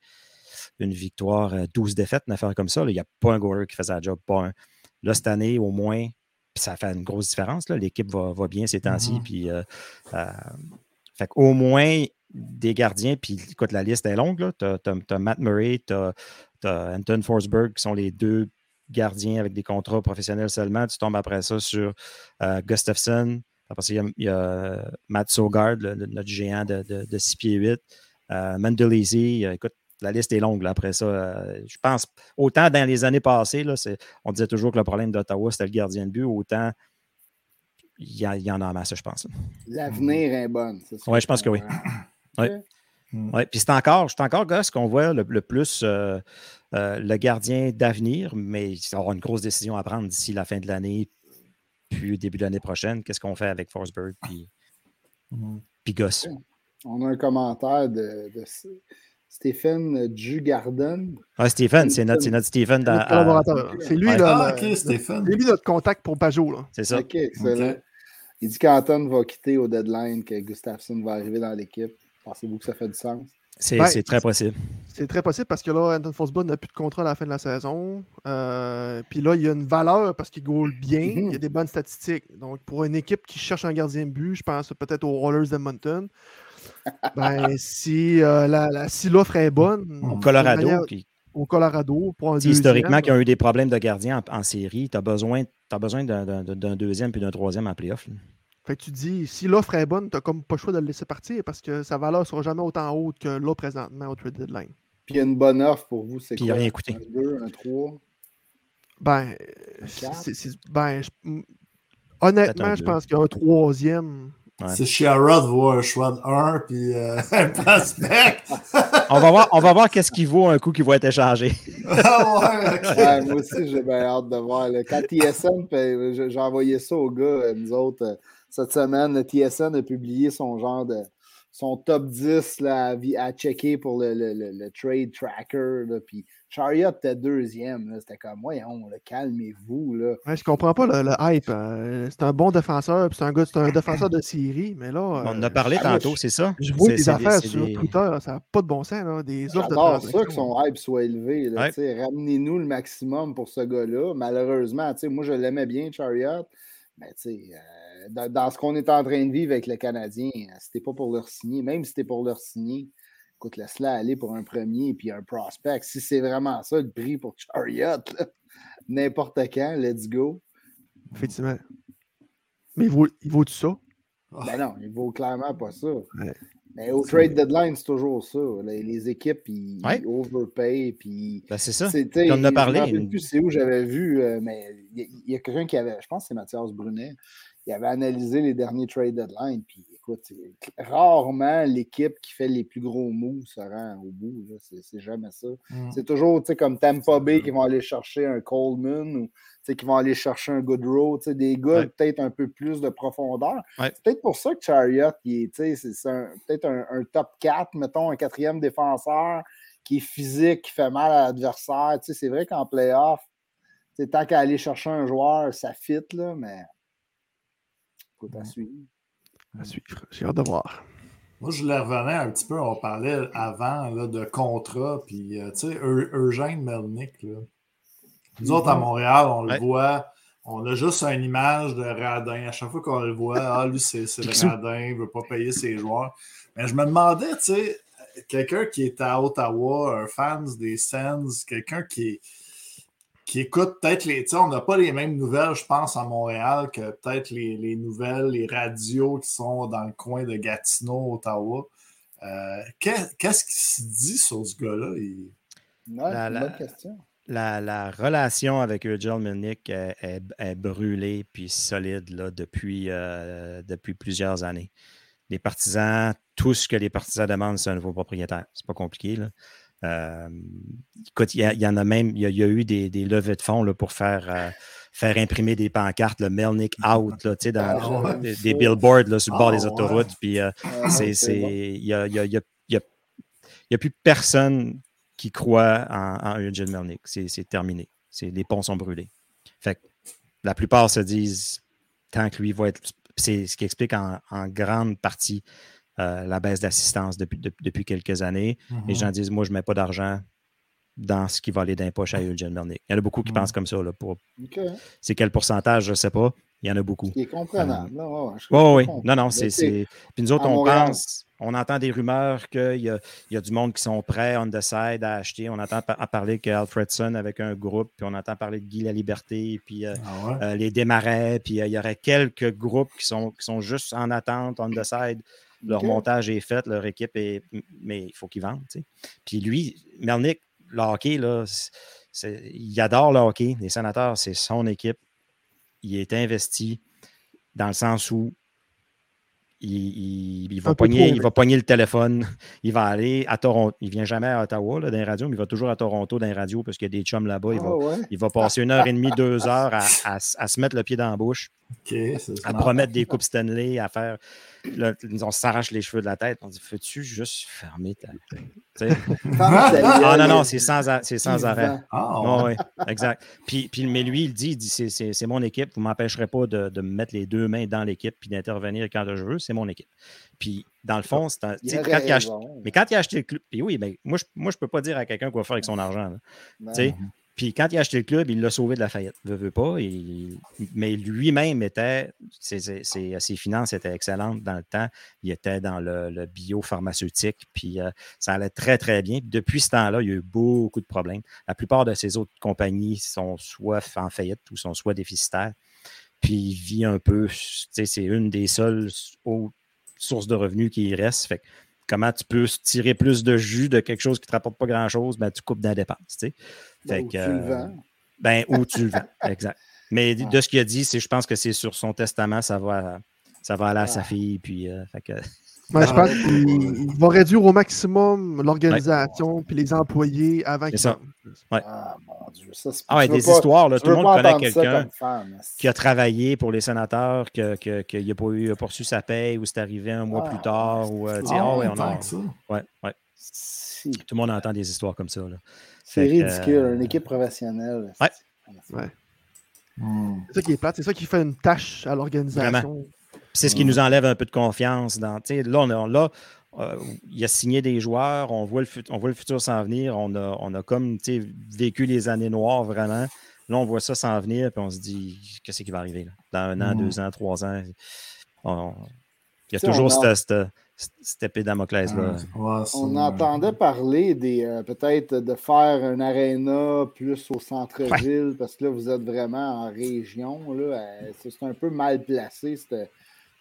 une victoire, 12 euh, défaites, une affaire comme ça, il n'y a pas un goaler qui faisait la job, pas un. Là, cette année, au moins, ça fait une grosse différence. L'équipe va, va, bien ces temps-ci. Mhm. Puis, euh, euh, fait au moins des gardiens, puis écoute, la liste est longue. Tu as, Matt Murray, tu as, Anton Forsberg, qui sont les deux gardiens avec des contrats professionnels seulement. Tu tombes après ça sur euh, Gustafsson. Après ça, il y, a, Matt Sogard, notre géant de, de, 6 pieds 8. Euh, écoute, la liste est longue après ça. Euh, je pense, autant dans les années passées, là, on disait toujours que le problème d'Ottawa, c'était le gardien de but, autant il y, en a en masse, je pense. L'avenir est bon. Oui, je pense que oui. Oui. Ouais. Puis c'est encore, c'est encore ce qu'on voit le, plus euh, euh, le gardien d'avenir, mais il avoir une grosse décision à prendre d'ici la fin de l'année, puis début de l'année prochaine. Qu'est-ce qu'on fait avec Forsberg puis, mm. puis Gus? On a un commentaire de, de Stephen Jugarden. Ah, Stephen, c'est notre, notre Stephen. Dans, collaborateur. C'est lui, là, ah, Stephen. Lui notre contact pour Pajot. C'est ça. OK, excellent. Il dit qu'Anton va quitter au deadline, que Gustafsson va arriver dans l'équipe. Pensez-vous que ça fait du sens? C'est ben, très possible. C'est très possible parce que là, Anton Forsberg n'a plus de contrat à la fin de la saison. Euh, puis là, il y a une valeur parce qu'il goal bien. Mhm. Il y a des bonnes statistiques. Donc, pour une équipe qui cherche un gardien de but, je pense peut-être aux Rollers d'Edmonton. Ben, si euh, la, si l'offre est bonne. Au Colorado. Au Colorado. Pour un historiquement, qui ont eu des problèmes de gardien en, série, tu as besoin, as besoin d'un deuxième puis d'un troisième en playoff. Fait que tu dis, si l'offre est bonne, tu n'as comme pas le choix de le laisser partir parce que sa valeur ne sera jamais autant haute que là présentement au trade deadline. Puis il y a une bonne offre pour vous, c'est quoi? il a rien coûté. Un 2, un 3? Ben, ben honnêtement, je pense qu'il y C'est Sherrod vaut un choix de 1 puis euh, un prospect. on va voir, on va voir qu'est-ce qu'il vaut un coup qui va être échangé. ah ouais, moi aussi, j'ai bien hâte de voir. Quand TSN, j'ai envoyé ça aux gars, euh, nous autres, euh, cette semaine, le TSN a publié son genre de son top 10 là, à, checker pour le, le, le, trade tracker. Là, puis Chariot était deuxième. C'était comme, voyons, calmez-vous. Là. Ouais, je comprends pas le, hype. Euh, c'est un bon défenseur, c'est un, un défenseur de série, mais là. On en a parlé euh, tantôt, c'est ça? Je vois des affaires sur Twitter, ça n'a pas de bon sens. Là, des offres de ça que son hype soit élevé. Ramenez-nous le maximum pour ce gars-là. Malheureusement, moi, je l'aimais bien, Chariot. Mais tu sais. Euh, dans, ce qu'on est en train de vivre avec le Canadien, c'était pas pour leur signer, même si c'était pour leur signer, écoute, laisse-la aller pour un premier et puis un prospect. Si c'est vraiment ça le prix pour Chariot, n'importe quand, let's go. Effectivement. Mais il vaut, il vaut tout ça? Ben non, il vaut clairement pas ça. Mais au trade deadline, c'est toujours ça. Les, équipes, ils, overpay. Puis, ben c'est ça. On en a parlé. Je ne sais plus c'est où j'avais vu, euh, mais il y, a quelqu'un qui avait, je pense que c'est Mathias Brunet, il avait analysé les derniers trade deadlines. Puis écoute, rarement l'équipe qui fait les plus gros moves se rend au bout. C'est jamais ça. Mm. C'est toujours comme Tampa Bay qui vont aller chercher un Coleman ou qui vont aller chercher un Goodrow. Des gars peut-être un peu plus de profondeur. C'est peut-être pour ça que Chariot, c'est peut-être un, top 4, mettons, un quatrième défenseur qui est physique, qui fait mal à l'adversaire. C'est vrai qu'en playoff, tant qu'à aller chercher un joueur, ça fit, là, mais à suivre. À suivre. J'ai hâte de voir. Moi, je le revenais un petit peu. On parlait avant là, de contrat. Puis, euh, tu sais, Eugène Melnick. Là. Nous autres, à Montréal, on le voit. On a juste une image de radin. À chaque fois qu'on le voit, ah, lui, c'est le radin, il ne veut pas payer ses joueurs. Mais je me demandais, tu sais, quelqu'un qui est à Ottawa, un fan des Sens, quelqu'un qui est qui écoutent peut-être les. On n'a pas les mêmes nouvelles, je pense, à Montréal que peut-être les, nouvelles, les radios qui sont dans le coin de Gatineau, Ottawa. Euh, qu'est-ce qui se dit sur ce gars-là? la, la, question. La, relation avec Eugene Melnick est, brûlée puis solide là, depuis, euh, depuis plusieurs années. Les partisans, tout ce que les partisans demandent, c'est un nouveau propriétaire. C'est pas compliqué. Là. Euh, écoute, il y, en a même, il y, a eu des, levées de fonds là, pour faire, euh, faire imprimer des pancartes, le Melnick out, là, dans, ah, des, billboards là, sur le bord des ah, autoroutes. Puis euh, ah, il n'y a, y a, plus personne qui croit en, Eugene Melnick. C'est terminé. Les ponts sont brûlés. Fait la plupart se disent tant que lui va être C'est ce qui explique en, grande partie euh, la baisse d'assistance depuis, depuis quelques années. Les gens disent Moi, je ne mets pas d'argent dans ce qui va aller d'un poche à Eugene Mernick. Il y en a beaucoup qui pensent comme ça. Là, pour... C'est quel pourcentage, je ne sais pas. Il y en a beaucoup. C'est comprenable. oui, non, non, c'est. Puis nous autres, on pense, on entend des rumeurs qu'il y, y, a du monde qui sont prêts, on decide, à acheter. On entend à parler qu'Alfredson avec un groupe, puis on entend parler de Guy La Liberté, puis euh, ah euh, les Démarrais, puis euh, il y aurait quelques groupes qui sont, qui sont juste en attente, on decide. Leur montage est fait, leur équipe est. Mais il faut qu'ils vendent. Puis lui, Melnick, le hockey, là, il adore le hockey. Les sénateurs, c'est son équipe. Il est investi dans le sens où il, va pogner, il, va le téléphone, il va aller à Toronto. Il ne vient jamais à Ottawa là, dans les radios, mais il va toujours à Toronto dans les radios parce qu'il y a des chums là-bas. Il, il, va ah passer une heure et demie, deux heures à, se mettre le pied dans la bouche, à promettre des coupes Stanley, à faire on s'arrache les cheveux de la tête. On dit Fais-tu juste fermer ta. ah non, non, c'est sans, sans arrêt. Ah, oui, exact. Puis, puis, mais lui, il dit, il dit c'est mon équipe. Vous ne m'empêcherez pas de, de, me mettre les deux mains dans l'équipe puis d'intervenir quand je veux. C'est mon équipe. Puis, dans le fond, c'est un. Quand il a acheté, mais quand il a acheté le club, puis oui, mais moi, je ne moi, je peux pas dire à quelqu'un quoi faire avec son argent. sais? Puis quand il a acheté le club, il l'a sauvé de la faillite. Ne veut pas. mais lui-même était. Ses, finances étaient excellentes dans le temps. Il était dans le, biopharmaceutique. Puis euh, ça allait très, très bien. Depuis ce temps-là, il y a eu beaucoup de problèmes. La plupart de ces autres compagnies sont soit en faillite ou sont soit déficitaires. Puis il vit un peu. C'est une des seules sources de revenus qui reste. Fait comment tu peux tirer plus de jus de quelque chose qui ne te rapporte pas grand-chose, ben, tu coupes dans la dépense. Tu ben, tu le vends. Ben, ou tu le vends, exact. Mais de ce qu'il a dit, c'est, je pense que c'est sur son testament, ça va, ça va aller à sa fille. Puis, euh, fait que, je pense qu'il va réduire au maximum l'organisation et les employés avant qu'ils ça. Ah, mon Dieu, ça Ah, ouais, des histoires. Là, tout le monde connaît quelqu'un qui a travaillé pour les sénateurs, qui n'a que, n'a pas, eu, reçu sa paye ou c'est arrivé un mois plus ah. tard. Ou, euh, ah, oh, ouais, on a... ouais, ouais. Tout le monde entend des histoires comme ça. C'est ridicule, euh, une équipe professionnelle. Ouais. ouais. C'est ça qui est plate, c'est ça qui fait une tâche à l'organisation. C'est ce qui nous enlève un peu de confiance. Dans, là, on, là euh, il a signé des joueurs, on voit le, on voit le futur s'en venir. On a, on a comme vécu les années noires vraiment. Là, on voit ça s'en venir, puis on se dit qu'est-ce qui va arriver là? dans un an, deux ans, trois ans. il y a toujours cette, cette, épée Damoclès-là. on entendait parler des euh, peut-être de faire un aréna plus au centre-ville, parce que là, vous êtes vraiment en région. Euh, c'est un peu mal placé, cette,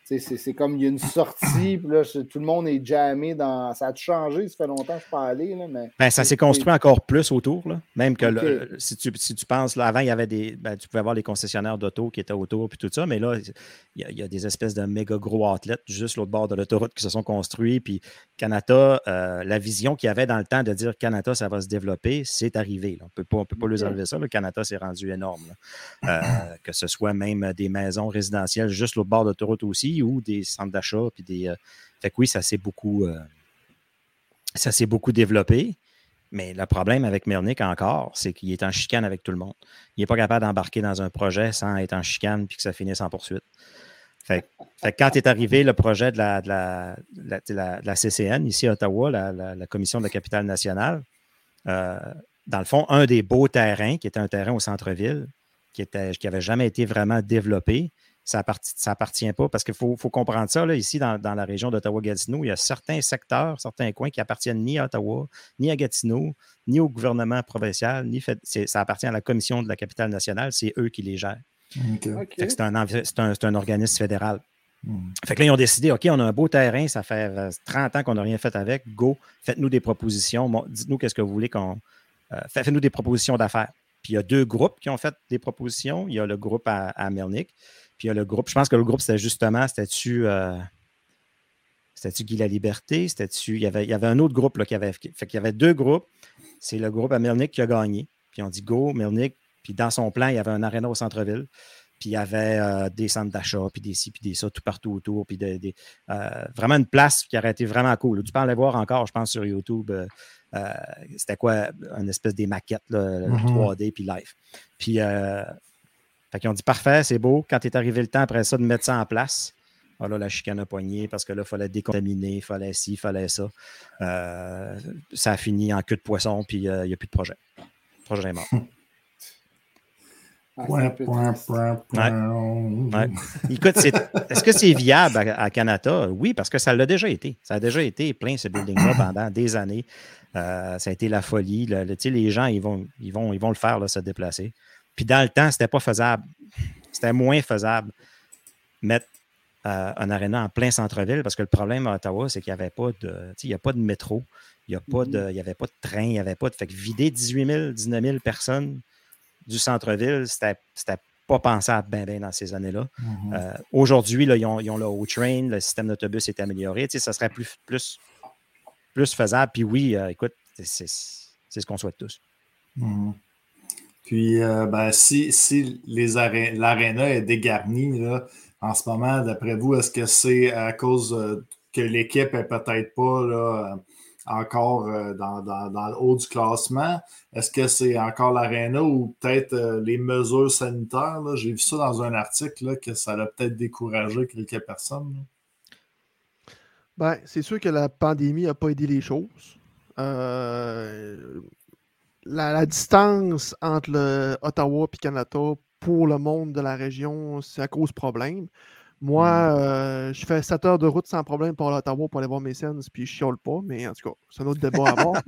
c'est comme il y a une sortie, puis là, tout le monde est jammé dans. Ça a changé, ça fait longtemps que je suis pas allé. Là, mais ben, ça s'est construit encore plus autour. Là. Même que si, tu, si tu penses, là, avant, il y avait des. Ben, tu pouvais avoir les concessionnaires d'auto qui étaient autour puis tout ça, mais là, il y, a, des espèces de méga gros athlètes juste l'autre bord de l'autoroute qui se sont construits. Puis Canada, euh, la vision qu'il y avait dans le temps de dire Canada, ça va se développer, c'est arrivé. On ne peut pas les enlever ça. Le Canada s'est rendu énorme. Euh, que ce soit même des maisons résidentielles juste l'autre bord de l'autoroute aussi ou des centres d'achat. Puis des, euh, fait que oui, ça s'est beaucoup, euh, beaucoup développé. Mais le problème avec Mernick encore, c'est qu'il est en chicane avec tout le monde. Il n'est pas capable d'embarquer dans un projet sans être en chicane puis que ça finisse en poursuite. Fait, fait quand est arrivé le projet de la, de la, CCN ici à Ottawa, la, Commission de la capitale nationale, euh, dans le fond, un des beaux terrains, qui était un terrain au centre-ville, qui n'avait qui jamais été vraiment développé, ça appartient pas parce qu'il faut, comprendre ça. Là, ici, dans, la région d'Ottawa-Gatineau, il y a certains secteurs, certains coins qui appartiennent ni à Ottawa, ni à Gatineau, ni au gouvernement provincial, ni fait, ça appartient à la commission de la capitale nationale. C'est eux qui les gèrent. C'est un, organisme fédéral. Hmm. Fait que là, ils ont décidé, OK, on a un beau terrain, ça fait 30 euh, ans qu'on n'a rien fait avec, go, faites-nous des propositions, dites-nous qu'est-ce que vous voulez qu'on... Euh, faites-nous des propositions d'affaires. Puis il y a deux groupes qui ont fait des propositions. Il y a le groupe à, à puis il y a le groupe, je pense que le groupe, c'était justement, c'était-tu euh, c'était-tu Guy La Liberté? C'était-tu. Il y, avait, il y avait un autre groupe là, qui avait. Fait qu'il y avait deux groupes. C'est le groupe à Melnick qui a gagné. Puis on dit Go, Melnick. Puis dans son plan, il y avait un aréna au centre-ville. Puis il y avait euh, des centres d'achat, puis des ci, puis des ça, tout partout autour. Puis euh, vraiment une place qui aurait été vraiment cool. Tu peux aller voir encore, je pense, sur YouTube. c'était quoi? Une espèce des maquettes, là, 3D, mm-hmm. puis live. Puis fait qu'ils ont dit parfait, c'est beau. Quand est arrivé le temps après ça de mettre ça en place, Ah là, la chicane a poigné parce que là, il fallait décontaminer, il fallait ci, il fallait ça. Euh, ça a fini en queue de poisson, puis euh, il n'y a plus de projet. Le projet est mort. Ah, Point, c'est un peu point, triste. point, point. Ouais. Écoute, est-ce que c'est viable à, à Canada? Oui, parce que ça l'a déjà été. Ça a déjà été plein, ce building-là, pendant des années. Euh, ça a été la folie. Le- le- les gens, ils vont, ils vont, ils vont le faire, là, se déplacer. Puis dans le temps, c'était pas faisable. C'était moins faisable mettre euh, un aréna en plein centre-ville parce que le problème à Ottawa, c'est qu'il n'y avait pas de. Il n'y a pas de métro, il n'y y avait pas de train, il n'y avait pas de. Fait que vider 18 000, 19 000 personnes du centre-ville, c'était c'était pas pensable bien ben dans ces années-là. Mhm. Euh, Aujourd'hui, là, ils, ont, ils ont le O-Train, le système d'autobus est amélioré. Ça serait plus, plus, plus faisable. Puis oui, euh, écoute, c'est c'est ce qu'on souhaite tous. Mhm. Puis, euh, ben, si, si l'aréna est dégarnie là, en ce moment, d'après vous, est-ce que c'est à cause euh, que l'équipe est peut-être pas là, euh, encore dans, dans- dans le haut du classement? Est-ce que c'est encore l'aréna ou peut-être les mesures sanitaires? J'ai vu ça dans un article là, que ça a peut-être découragé quelques personnes. Ben, c'est sûr que la pandémie n'a pas aidé les choses. La, la distance entre le Ottawa et Canada pour le monde de la région, ça cause problème. Moi, euh, je fais 7 heures de route sans problème pour l'Ottawa pour aller voir mes scènes, puis je chiole pas, mais en tout cas, c'est un autre débat à ça.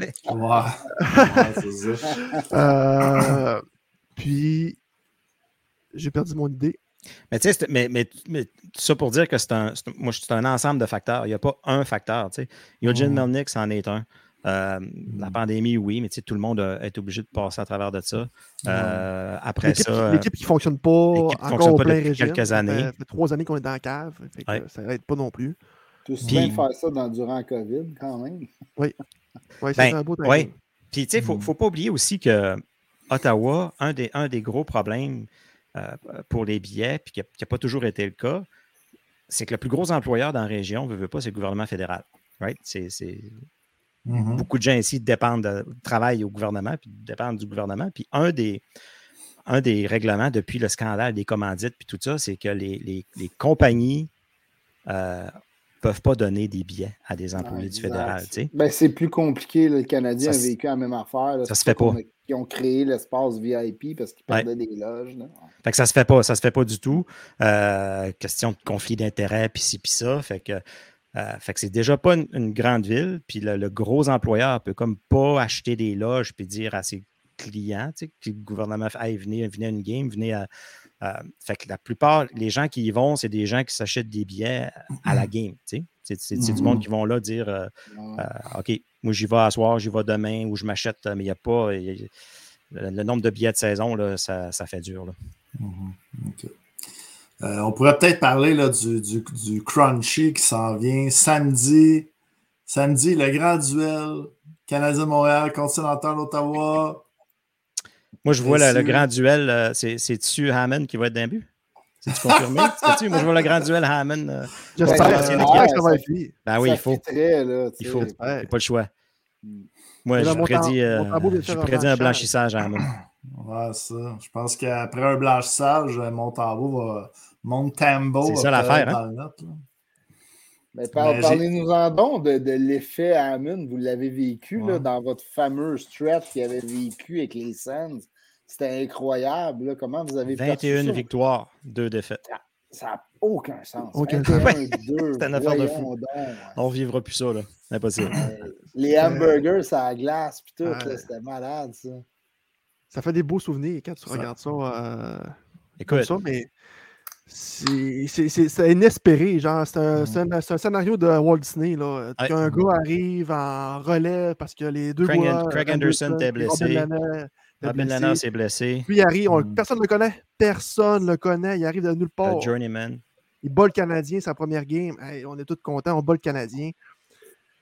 Euh, puis, j'ai perdu mon idée. Mais tu sais, c'est- mais, mais, mais ça pour dire que c'est un, moi, c'est un ensemble de facteurs. Il n'y a pas un facteur. tu sais. Eugene Mhm. Melnick, c'en est un. Euh, La pandémie, oui, mais tu sais, tout le monde est obligé de passer à travers de ça. Euh, après L'équipe ça, qui- euh, l'équipe qui ne fonctionne pas encore plein depuis régime. quelques années. ça fait trois années qu'on est dans la cave. fait que Ouais. Ça n'aide pas non plus. Tout Puis- bien faire ça dans, durant la COVID, quand même. Ouais, Ben, c'est un beau ouais. Puis, tu sais, il ne Mhm. faut pas oublier aussi que Ottawa, un des, un des gros problèmes euh, pour les billets, puis qui n'a pas toujours été le cas, c'est que le plus gros employeur dans la région, veut, veut pas, c'est le gouvernement fédéral. Right? C'est, c'est- Mhm. Beaucoup de gens ici dépendent, de, travaillent au gouvernement, puis dépendent du gouvernement. Puis un des, un des règlements depuis le scandale des commandites, puis tout ça, c'est que les, les- les compagnies ne peuvent pas donner des billets à des employés du fédéral. tu sais. Ben, c'est plus compliqué. là. Le Canadien Ça a vécu la même affaire. là. ça se fait pas. Ils ont créé l'espace VIP parce qu'ils Ouais. perdaient des loges. là. Fait que ça se fait pas, ça se fait pas du tout. Euh, question de conflit d'intérêts, puis ci, puis ça. Fait que, euh, fait que c'est déjà pas une, une grande ville. Puis le, le gros employeur peut comme pas acheter des loges puis dire à ses clients, tu sais, que le gouvernement fait Hey, venez, venez à une game, venez à. fait que la plupart, les gens qui y vont, c'est des gens qui s'achètent des billets à la game. tu sais. C'est c'est- c'est du monde qui vont là dire euh, euh, OK, moi j'y vais à soir, j'y vais demain, ou je m'achète, mais il n'y a pas. il y a- le, le nombre de billets de saison, là, ça, ça fait dur. là. Mhm. OK. Euh, on pourrait peut-être parler là, du, du, du Crunchy qui s'en vient samedi. Samedi, le grand duel. Canadien-Montréal, Continental Ottawa. Moi, je vois le, grand duel, euh, c'est- c'est-tu Hammond qui va être d'un but? C'est-tu confirmé? C'est-tu? Moi, je vois le grand duel Hammond. euh, J'espère que ça va être lui. ben oui, Ça il faut. là, tu Il faut. Il n'y a pas le choix. Mm. Moi, là, je prédis, euh, je un prédis un blanchissage. à Hammond. Ouais, ça. Je pense qu'après un blanchissage, Montembeau va. Montembeau C'est ça l'affaire, hein? Mais par- Mais j'ai- Parlez-nous en donc de, de l'effet Hammond. Vous l'avez vécu là, dans votre fameux stretch qu'il avait vécu avec les Sands. C'était incroyable. là. Comment vous avez perçu 21 ça? victoires, 2 défaites. Ça n'a aucun sens. Aucun 21, 2, C'est une affaire de fou. donc, ouais. On ne vivra plus ça, là. Impossible. Euh, Les hamburgers, ça la glace, puis tout, c'était malade, ça. Ça fait des beaux souvenirs quand tu Ça- regardes ça euh, comme Écoute, ça, mais c'est inespéré. Genre, c'est un, c'est un- scénario de Walt Disney. Là. Ouais. Qu'un gars arrive en relais parce que les deux Craig- gars, Craig Anderson était puis blessé. Robin. Lana s'est blessé. Lui, il arrive, on- Mhm. personne ne le connaît. Personne ne le connaît. Il arrive de nulle part. Journeyman. Il bat le Canadien, sa première game. Hey, on est tous contents, on bat le Canadien.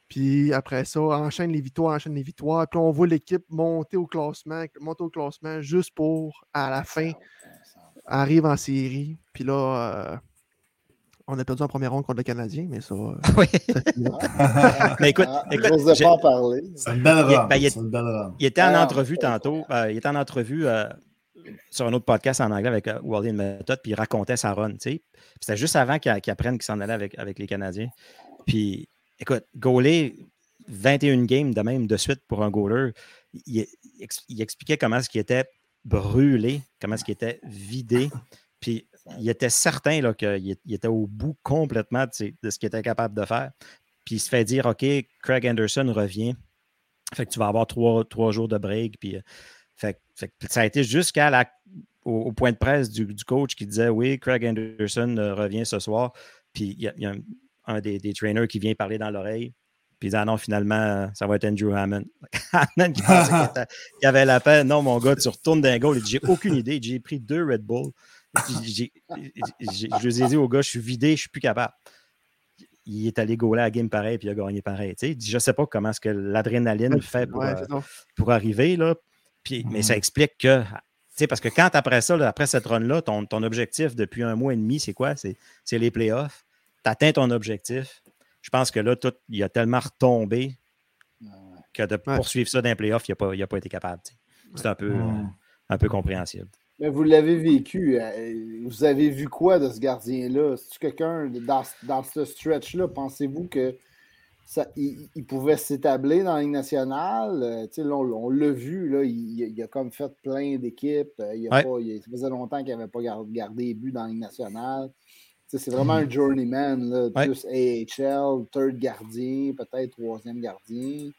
Puis après ça, enchaîne les victoires, enchaîne les victoires. Puis on voit l'équipe monter au classement, monter au classement juste pour, à la fin, arrive en série. Puis là, euh, on a perdu en première ronde contre le Canadien, mais ça. euh, Oui. Mais écoute, ah, écoute, pas en parler. C'est une belle Il- ben, il est- une. Il était en Ah, entrevue ouais. tantôt. euh, il était en entrevue euh, sur un autre podcast en anglais avec euh, Wally Method, puis il racontait sa run. C'était juste avant qu'il apprenne qu'il s'en allait avec, avec les Canadiens. Puis, écoute, goaler 21 games de même de suite pour un goaler, il, expliquait comment ce qui était brûlé, comment ce qui était vidé. Puis, il était certain qu'il était au bout complètement de, ce qu'il était capable de faire. Puis, il se fait dire OK, Craig Anderson revient. Fait que tu vas avoir trois, jours de break. Puis, euh, fait, ça a été jusqu'à point de presse du, coach qui disait Oui, Craig Anderson euh, revient ce soir. Puis il y a, un, des, trainers qui vient parler dans l'oreille. Puis il dit Ah non, finalement, ça va être Andrew Hammond. Hammond qui pensait qu'il avait la peine. Non, mon gars, tu retournes d'un goal. Il dit J'ai aucune idée. J'ai pris deux Red Bull. je lui ai dit au gars Je suis vidé, je suis plus capable il est allé gauler à la game pareil puis il a gagné pareil. Il dit, je ne sais pas comment est-ce que l'adrénaline fait pour, euh, pour arriver. Là. Puis, Mais ça explique que parce que quand après ça, après cette run-là, ton, ton, objectif depuis un mois et demi, c'est quoi? C'est les playoffs. Tu atteins ton objectif. Je pense que là, tout, il a tellement retombé que de poursuivre ça dans les playoffs, il n'a pas, pas, été capable. C'est un peu, un peu compréhensible. Mais vous l'avez vécu. Euh, vous avez vu quoi de ce gardien-là? C'est-tu quelqu'un dans, dans ce stretch-là? Pensez-vous que il, pouvait s'établir dans la Ligue nationale? Euh, on, l'a vu, là, il, a comme fait plein d'équipes. Euh, il, ça faisait longtemps qu'il n'avait pas gardé les buts dans la Ligue nationale. C'est vraiment un journeyman, là, plus AHL, third gardien, peut-être troisième gardien.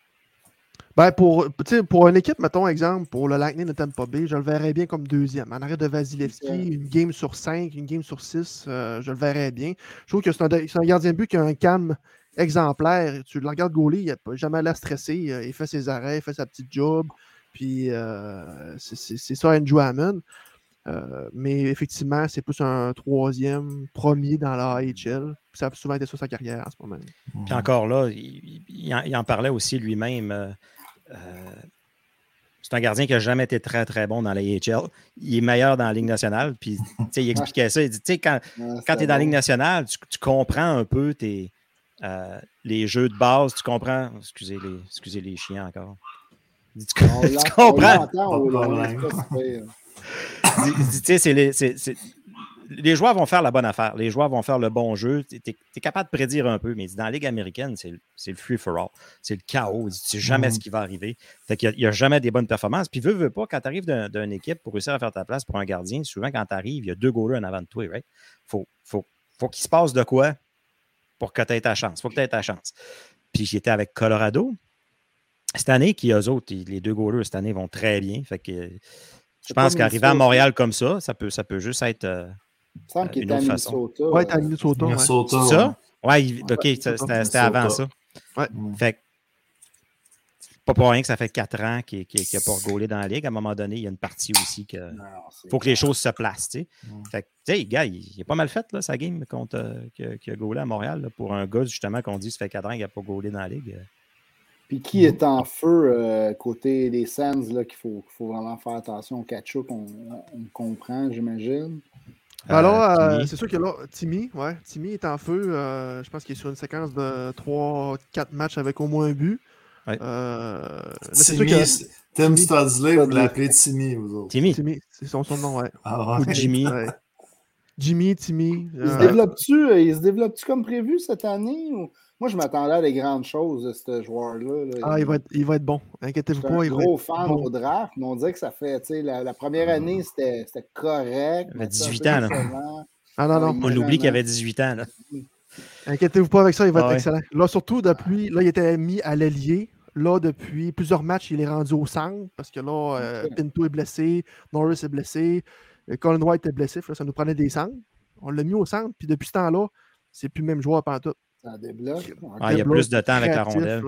Ben pour, pour une équipe, mettons exemple, pour le Lightning de Tampa Bay, je le verrais bien comme deuxième. En arrêt de Vasilevski, une game sur cinq, une game sur six, euh, je le verrais bien. Je trouve que c'est un, un, gardien de but qui a un calme exemplaire. Tu le regardes gauler, il n'a jamais l'air stressé. Euh, il fait ses arrêts, il fait sa petite job. Puis euh, c'est ça, Andrew Hammond. Euh, mais effectivement, c'est plus un troisième, premier dans la AHL. Ça a souvent été sur sa carrière en ce moment. Puis encore là, il, en, parlait aussi lui-même. c'est un gardien qui n'a jamais été très, très bon dans la AHL. Il est meilleur dans la Ligue nationale. Puis, il expliquait ça. Il dit, quand, quand tu es dans la Ligue nationale, tu, tu comprends un peu tes, euh, les jeux de base, tu comprends? Excusez les, excusez les chiens encore. Tu, comprends? Les, joueurs vont faire la bonne affaire. Les joueurs vont faire le bon jeu. Tu es, capable de prédire un peu, mais dans la Ligue américaine, c'est le free for all. C'est le chaos. Tu sais jamais ce mm. qui va arriver. il n'y a, jamais des bonnes performances. Puis, veux, veux pas, quand tu arrives d'une équipe pour réussir à faire ta place pour un gardien, souvent quand tu arrives, il y a deux goalers en avant de toi. Il faut, faut, faut qu'il se passe de quoi pour que tu aies ta chance. Il faut que tu aies ta chance. Puis j'étais avec Colorado. Cette année, qui eux autres, les deux goalers cette année vont très bien. Fait que je pense qu'arriver à Montréal comme ça, ça peut, ça peut juste être euh, une autre façon. Oui, à Minnesota. Minnesota. Ouais. Ça? Oui, ok, c'était avant ça. Ouais. Fait pas pour rien que ça fait quatre ans qu'il n'a pas gaulé dans la ligue. À un moment donné, il y a une partie aussi que faut que les choses se placent. Tu sais, le gars, il, est pas mal fait là, sa game contre euh, qui, a gaulé à Montréal pour un gars justement qu'on dit ça fait quatre ans qu'il n'a pas gaulé dans la ligue. Puis qui est en feu euh, côté des Sands qu'il faut, faut, vraiment faire attention au catch qu'on on comprend, j'imagine. Alors, euh, c'est sûr que là, Timmy, ouais, Timmy est en feu. je pense qu'il est sur une séquence de 3-4 matchs avec au moins un but. Euh, Timmy, Tim Studsley, vous l'appelez Timmy, vous autres. Timmy. Timmy, c'est son, nom, ouais. Ah, Ou Jimmy. Jimmy, Timmy. Il se euh, développe-tu euh, développe comme prévu cette année? Moi, je m'attendais à des grandes choses de ce joueur-là. Ah, il va, être, il va être bon. Inquiétez-vous pas. un il gros va fan au draft, mais on dirait que ça fait, tu sais, la, première année, c'était correct. Il avait 18 ans, là. Ah non, non. On l'oublie qu'il avait 18 ans, là. Inquiétez-vous pas avec ça, il va ah être excellent. Là, surtout depuis, là, il était mis à l'allié. Là, depuis plusieurs matchs, il est rendu au centre parce que là, euh, Pinto est blessé, Norris est blessé, euh, Colin White est blessé. ça nous prenait des centres. On l'a mis au centre, puis depuis ce temps-là, c'est plus le même joueur tout. Ça débloque. Ah, il y a plus de temps avec la rondelle.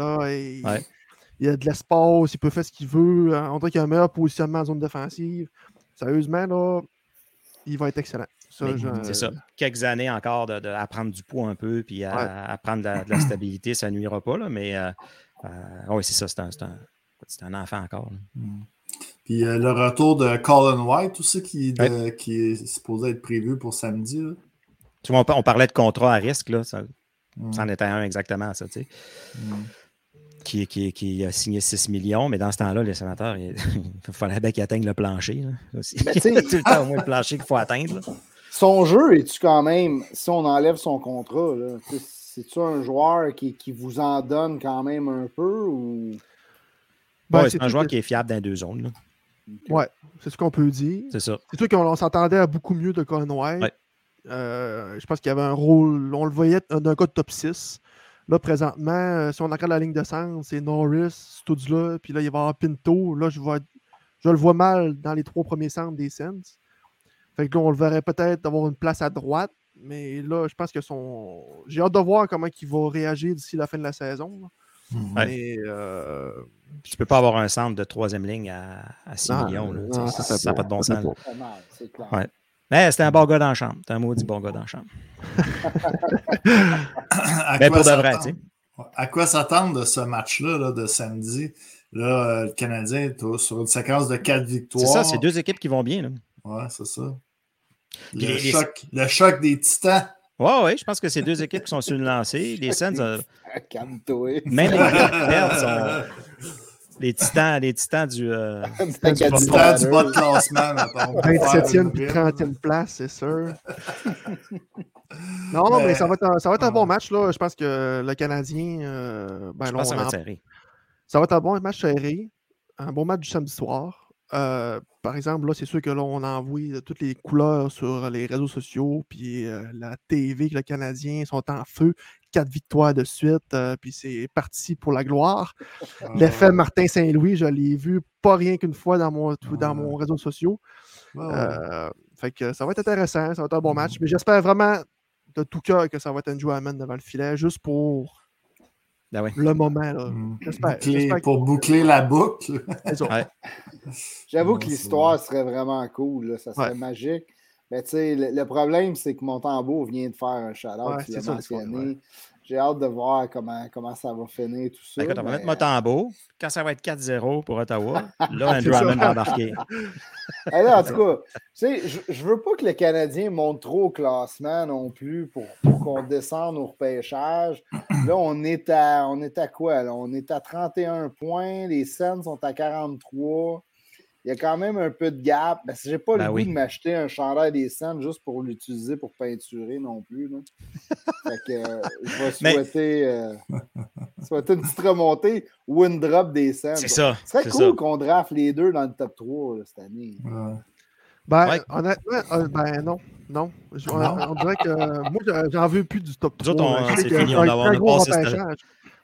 Il y a de l'espace, il peut faire ce qu'il veut. On dirait qu'il a un meilleur positionnement en zone défensive. Sérieusement, là, il va être excellent. C'est ça. Quelques années encore de, à prendre du poids un peu, puis à, prendre de la, stabilité, ça ne nuira pas, là, mais euh, euh, oui, c'est ça, c'est un, un, enfant encore. Hmm. Puis euh, le retour de Colin White aussi qui, qui est supposé être prévu pour samedi. Tu vois, on, parlait de contrat à risque, là. Ça, hmm. en était un exactement, ça, tu sais. Hmm. qui, qui, qui, a signé 6 millions, mais dans ce temps-là, les sénateurs, il, fallait bien qu'ils atteignent le plancher. Là, aussi. Ben, tout le temps au moins le plancher qu'il faut atteindre. Là. Son jeu, est-tu quand même, si on enlève son contrat, c'est-tu un joueur qui, qui, vous en donne quand même un peu ou? Ben, ouais, c'est un joueur qui est fiable dans deux zones. Là. Ouais, c'est ce qu'on peut dire. C'est ça. C'est sûr qu'on s'entendait à beaucoup mieux de Conway. Ouais. Euh, je pense qu'il y avait un rôle, on le voyait d'un gars de top 6. Là, présentement, euh, si on regarde la ligne de centre, c'est Norris, Studzla, puis là, il va y avoir Pinto. Là, je, vois, je le vois mal dans les trois premiers centres des Sens. Fait que là, on le verrait peut-être d'avoir une place à droite, mais là, je pense que son. J'ai hâte de voir comment il va réagir d'ici la fin de la saison. Ouais. Mais. Euh... Tu peux pas avoir un centre de troisième ligne à, à 6 Non, millions. Là, non, ça n'a pas. pas de bon sens. c'est clair. Ouais. Mais c'était un bon gars dans la chambre. C'était un maudit bon gars dans la chambre. À Mais quoi pour de vrai, s'attendre? tu sais. À quoi s'attendre de ce match-là là, de samedi? Là, euh, le Canadien est sur une séquence de quatre victoires. C'est ça, c'est deux équipes qui vont bien. Là. Ouais, c'est ça. Le, les- choc, le choc des titans. Ouais, ouais, je pense que c'est deux équipes qui sont sur une lancée. Les Sens, euh, Ah, même les perdent sont les titans, les titans du. euh, du Titans bas de classement, mettons. pour faire 27e une puis bride. 30e place, c'est sûr. non, mais, Mais- ça va être un, ça va être un Ouais. bon match. Là. Je pense que le Canadien. euh, ben je là, pense que ça va être serré. ça va être un bon match serré. Un bon match du samedi soir. Euh, par exemple, là, c'est sûr que là, on envoie euh, toutes les couleurs sur les réseaux sociaux, puis euh, la TV, que le Canadien sont en feu. Quatre victoires de suite, euh, puis c'est parti pour la gloire. L'effet Martin Saint-Louis, je l'ai vu pas rien qu'une fois dans mon, dans mon réseau social. Fait que ça va être intéressant, ça va être un bon match. Mais j'espère vraiment de tout cœur que ça va être un Amen devant le filet, juste pour Ben ouais. le moment. Là. Mm. J'espère. Boucler- j'espère que- pour boucler la boucle. Ouais. J'avoue Ouais, que l'histoire serait vraiment cool, là, ça serait Ouais. magique. Mais tu sais, le, le problème, c'est que Montembeau vient de faire un shout-out, Ouais, mentionné. J'ai hâte de voir comment, comment ça va finir tout ça. Ben, Écoute, on va mais- mettre Motambo. Quand ça va être 4-0 pour Ottawa, là, Andrew. Hammond va embarquer. Là, en tout cas, tu sais, je, je veux pas que le Canadien monte trop au classement non plus pour, pour qu'on descende au repêchage. Là, on est à, on est à quoi? là? On est à 31 points. Les Sens sont à 43. Il y a quand même un peu de gap. Ben, j'ai pas Ben le oui. goût de m'acheter un chandail des Sens juste pour l'utiliser pour peinturer non plus. là. fait que euh, je vais Mais- souhaiter, euh, souhaiter une petite remontée ou une drop des Sens. C'est ça. Ce serait c'est cool qu'on draft les deux dans le top 3 là, cette année. Ouais. Ben, Ouais. honnêtement, euh, ben non. Non. Je- on, Non? on dirait que moi, j'en- veux plus du top Nous 3. autres, on- que fini, a- on passé ce- repêchage.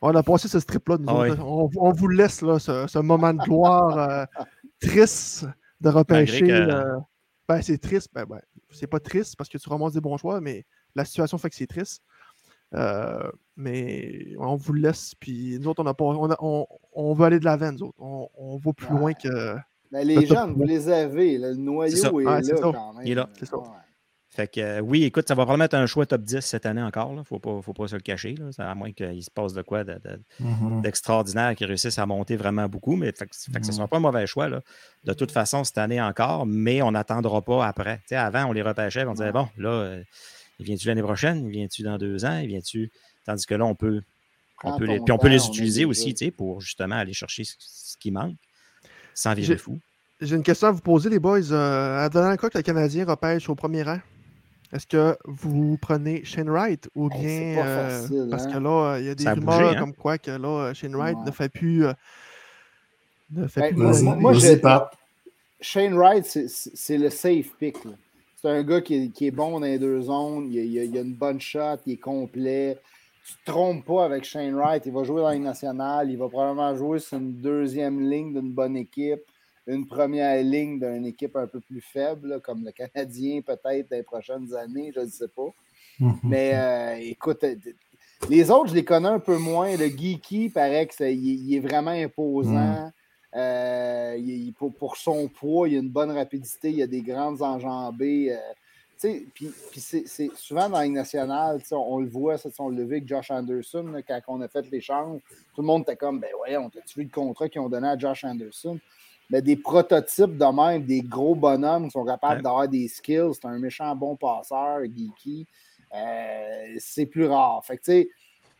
On a passé ce strip-là. Ah oui. on, on vous laisse là, ce, ce moment de gloire euh, triste de repêcher. Que- euh, ben, c'est triste. Ben, ben, c'est pas triste parce que tu ramasses des bons choix, mais la situation fait que c'est triste. Euh, mais on vous laisse. Puis nous autres, on, a pas, on, a- on, on veut aller de l'avant, nous autres. On, on va plus Ouais. loin que. Mais les Le top jeunes, vous les avez. là, le noyau est, Ouais, là ça. quand même. Il est là. C'est ça. Ouais. Fait que euh, oui, écoute, ça va probablement être un choix top 10 cette année encore. Il ne faut pas, faut pas se le cacher. Là. À moins qu'il se passe de quoi de- de- Mhm. d'extraordinaire, qu'ils réussissent à monter vraiment beaucoup. Mais fait que, fait que ce ne sera pas un mauvais choix. Là. De toute façon, cette année encore, mais on n'attendra pas après. Avant, on les repêchait, on disait bon, là, euh, il vient-tu l'année prochaine, il vient-tu dans deux ans, il vient-tu? Tandis que là, on peut. On peut les, puis on peut les utiliser aussi pour justement aller chercher ce, ce qui manque sans virer fou. J'ai une question à vous poser, les boys. Euh, cas que le Canadien repêche au premier rang, est-ce que vous prenez Shane Wright ou bien. c'est pas euh, facile, parce hein? que là, il y a des rumeurs bougé, hein? comme quoi que là, Shane Wright Ouais. ne fait plus. euh, ne fait Ben, plus moi- moi- moi, vas-y, j'ai- Pat. Shane Wright, c'est- le safe pick. C'est un gars qui est, qui est bon dans les deux zones. Il, a- il a- il a une bonne shot, il est complet. Tu te trompes pas avec Shane Wright. Il va jouer dans la Ligue nationale. Il va probablement jouer sur une deuxième ligne d'une bonne équipe, une première ligne d'une équipe un peu plus faible, comme le Canadien peut-être dans les prochaines années, je ne sais pas. Mhm. Mais euh, écoute, euh, les autres, je les connais un peu moins. Le Geeky, paraît qu'il il est vraiment imposant. Euh, il- il- pour, pour son poids, il a une bonne rapidité, il a des grandes enjambées. euh, puis puis c'est c'est souvent dans la Ligue nationale, tu sais, on, on le voit, ça, on vu avec Josh Anderson, là, quand on a fait l'échange. Tout le monde était comme, ben voyons, t'as-tu vu le contrat qu'ils ont donné à Josh Anderson? Mais des prototypes de même, des gros bonhommes qui sont capables Ouais. d'avoir des skills, c'est un méchant bon passeur, geeky. Euh, c'est plus rare. Fait que, tu sais,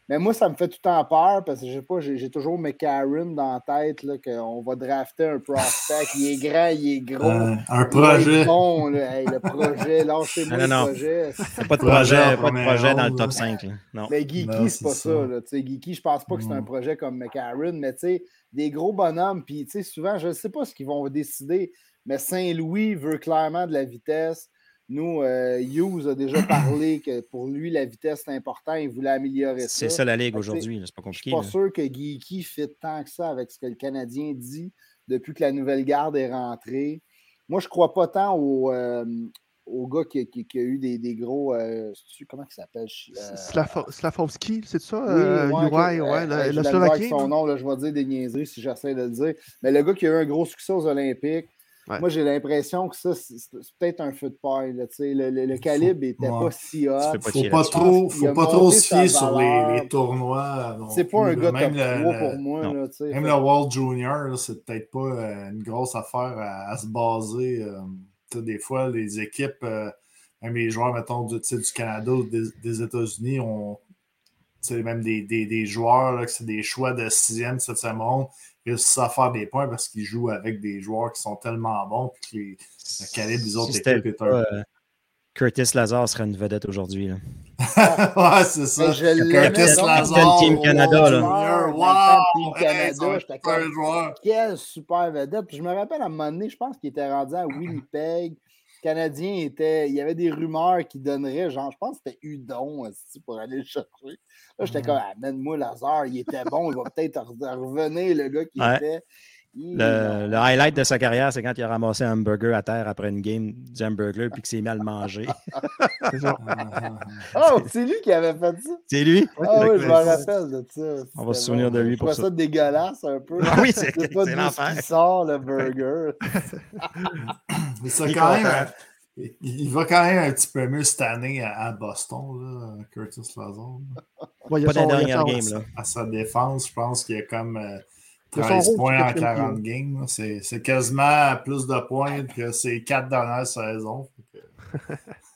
Mais moi, ça me fait tout le temps peur parce que je sais pas, j'ai toujours McCarron dans la tête qu'on va drafter un prospect. il est grand, il est gros. un projet. Bon, le projet, lâchez-moi le projet. Pas de projet, pas de projet dans le top 5. Non. Mais Geeky, c'est pas ça. là, Geeky, je pense pas que c'est un projet comme McCarron, mais tu sais, des gros bonhommes. Puis souvent, je ne sais pas ce qu'ils vont décider, mais Saint-Louis veut clairement de la vitesse. Nous, euh, Hughes a déjà parlé que pour lui, la vitesse, c'est important. Il voulait améliorer ça. C'est ça la ligue aujourd'hui. C'est pas compliqué. Je suis pas sûr que Geeky fait tant que ça avec ce que le Canadien dit depuis que la nouvelle garde est rentrée. Moi, je ne crois pas tant au, euh, au gars qui, qui, a eu des, des gros. Euh, comment il s'appelle? Euh... Slavovski, c'est ça Oui, ouais, ouais, ouais, le, le Slovaquien. son nom, là, je vais dire des niaiseries si j'essaie de le dire. Mais le gars qui a eu un gros succès aux Olympiques, moi, j'ai l'impression que ça, c'est peut-être un feu de paille. Le, le, le, calibre n'était pas si hot. Il ne faut pas trop, faut pas trop se fier sur les, les tournois. C'est pas un gars top 3 pour moi. Là, même le World Junior, c'est peut-être pas euh, une grosse affaire à, se baser. Euh, des fois, les équipes, euh, même les joueurs, mettons, du, du Canada ou des, des États-Unis, ont même des, des, des joueurs, c'est des choix de sixième, septième monde réussissent à faire des points parce qu'ils jouent avec des joueurs qui sont tellement bons puis que le calibre des autres équipes est un euh, Curtis Lazar serait une vedette aujourd'hui. ouais, c'est ça. Curtis Lazar. Team Canada. Là. Wow! Team Canada. Quelle super vedette. Puis je me rappelle à un moment donné, je pense qu'il était rendu à Winnipeg. Canadien était. Il y avait des rumeurs qui donneraient, genre, je pense que c'était Udon pour aller le chercher. Là, j'étais comme, amène-moi Lazare, il était bon, il va peut-être revenir, le gars qui était. Le, le, highlight de sa carrière, c'est quand il a ramassé un hamburger à terre après une game du hamburger puis qu'il s'est mis à le manger. oh, c'est lui qui avait fait ça? C'est lui? Ah oui, je me rappelle de ça. On va se souvenir de lui pour ça. ça dégueulasse un peu. Ah oui, c'est pas d'où qui sort le burger. Mais ça, quand même, il va quand même un petit peu mieux cette année à, Boston, là, Curtis Lazar. Ouais, pas la dernière game. Là. À sa défense, je pense qu'il y a comme 13 euh, points en 40 games. C'est quasiment plus de points que ses quatre dernières saisons.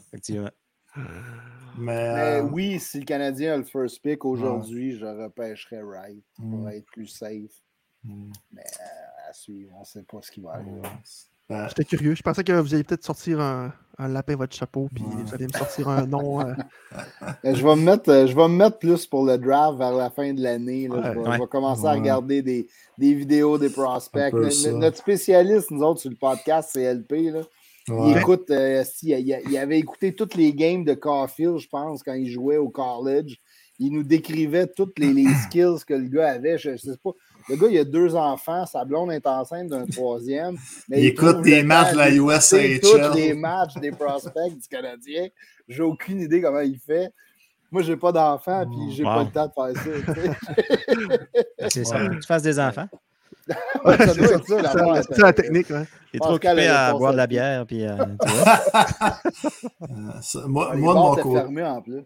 Effectivement. Mais, Mais, oui, si le Canadien a le first pick aujourd'hui, je repêcherais Wright pour mm. être plus safe. Mm. Mais euh, à suivre, on ne sait pas ce qui va arriver. Ben, J'étais curieux. Je pensais que vous alliez peut-être sortir un, un, lapin votre chapeau, puis vous alliez me sortir un nom. Euh. Ben, je, vais me mettre, euh, je vais me mettre plus pour le draft vers la fin de l'année. je, vais commencer à regarder des, des, vidéos des prospects. Notre, spécialiste, nous autres, sur le podcast, c'est LP. Là. Il écoute, euh, si, il, avait écouté toutes les games de Caulfield, je pense, quand il jouait au college. Il nous décrivait toutes les, les skills que le gars avait. Je, ne sais pas. Le gars, il a deux enfants, sa blonde est enceinte d'un troisième. il, écoute des matchs de la USHL. Tous les matchs des prospects du Canadien. J'ai aucune idée comment il fait. Moi, j'ai pas d'enfants, puis j'ai pas le temps de faire ça. C'est ça, tu fasses des enfants. c'est la, technique. Ouais. Il est trop occupé à boire de la bière. Puis, euh, euh, moi, moi de mon côté. fermé en plus.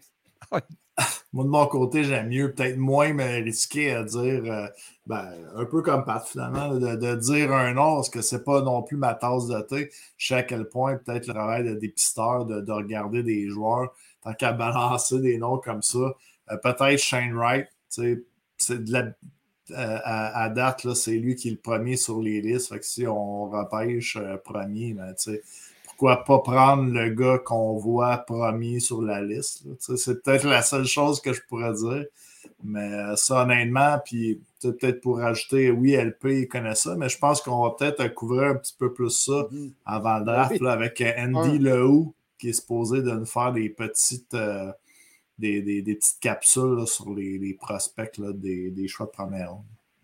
moi, de mon côté, j'aime mieux, peut-être moins me risquer à dire, euh, ben, un peu comme Pat, finalement, de, dire un nom, parce que c'est pas non plus ma tasse de thé. Je sais à quel point, peut-être, le travail de dépisteur, de, de regarder des joueurs, tant qu'à balancer des noms comme ça. Euh, peut-être Shane Wright, c'est de la. Euh, à, date, c'est lui qui est le premier sur les listes. Fait que si on repêche premier, ben, tu sais pourquoi pas prendre le gars qu'on voit promis sur la liste? C'est peut-être la seule chose que je pourrais dire. Mais euh, ça, honnêtement, puis peut-être pour ajouter, oui, LP, il connaît ça, mais je pense qu'on va peut-être couvrir un petit peu plus ça mm-hmm. avant le draft avec euh, Andy Lehou, qui est supposé de nous faire des petites, euh, des, petites capsules sur les, prospects des, choix de première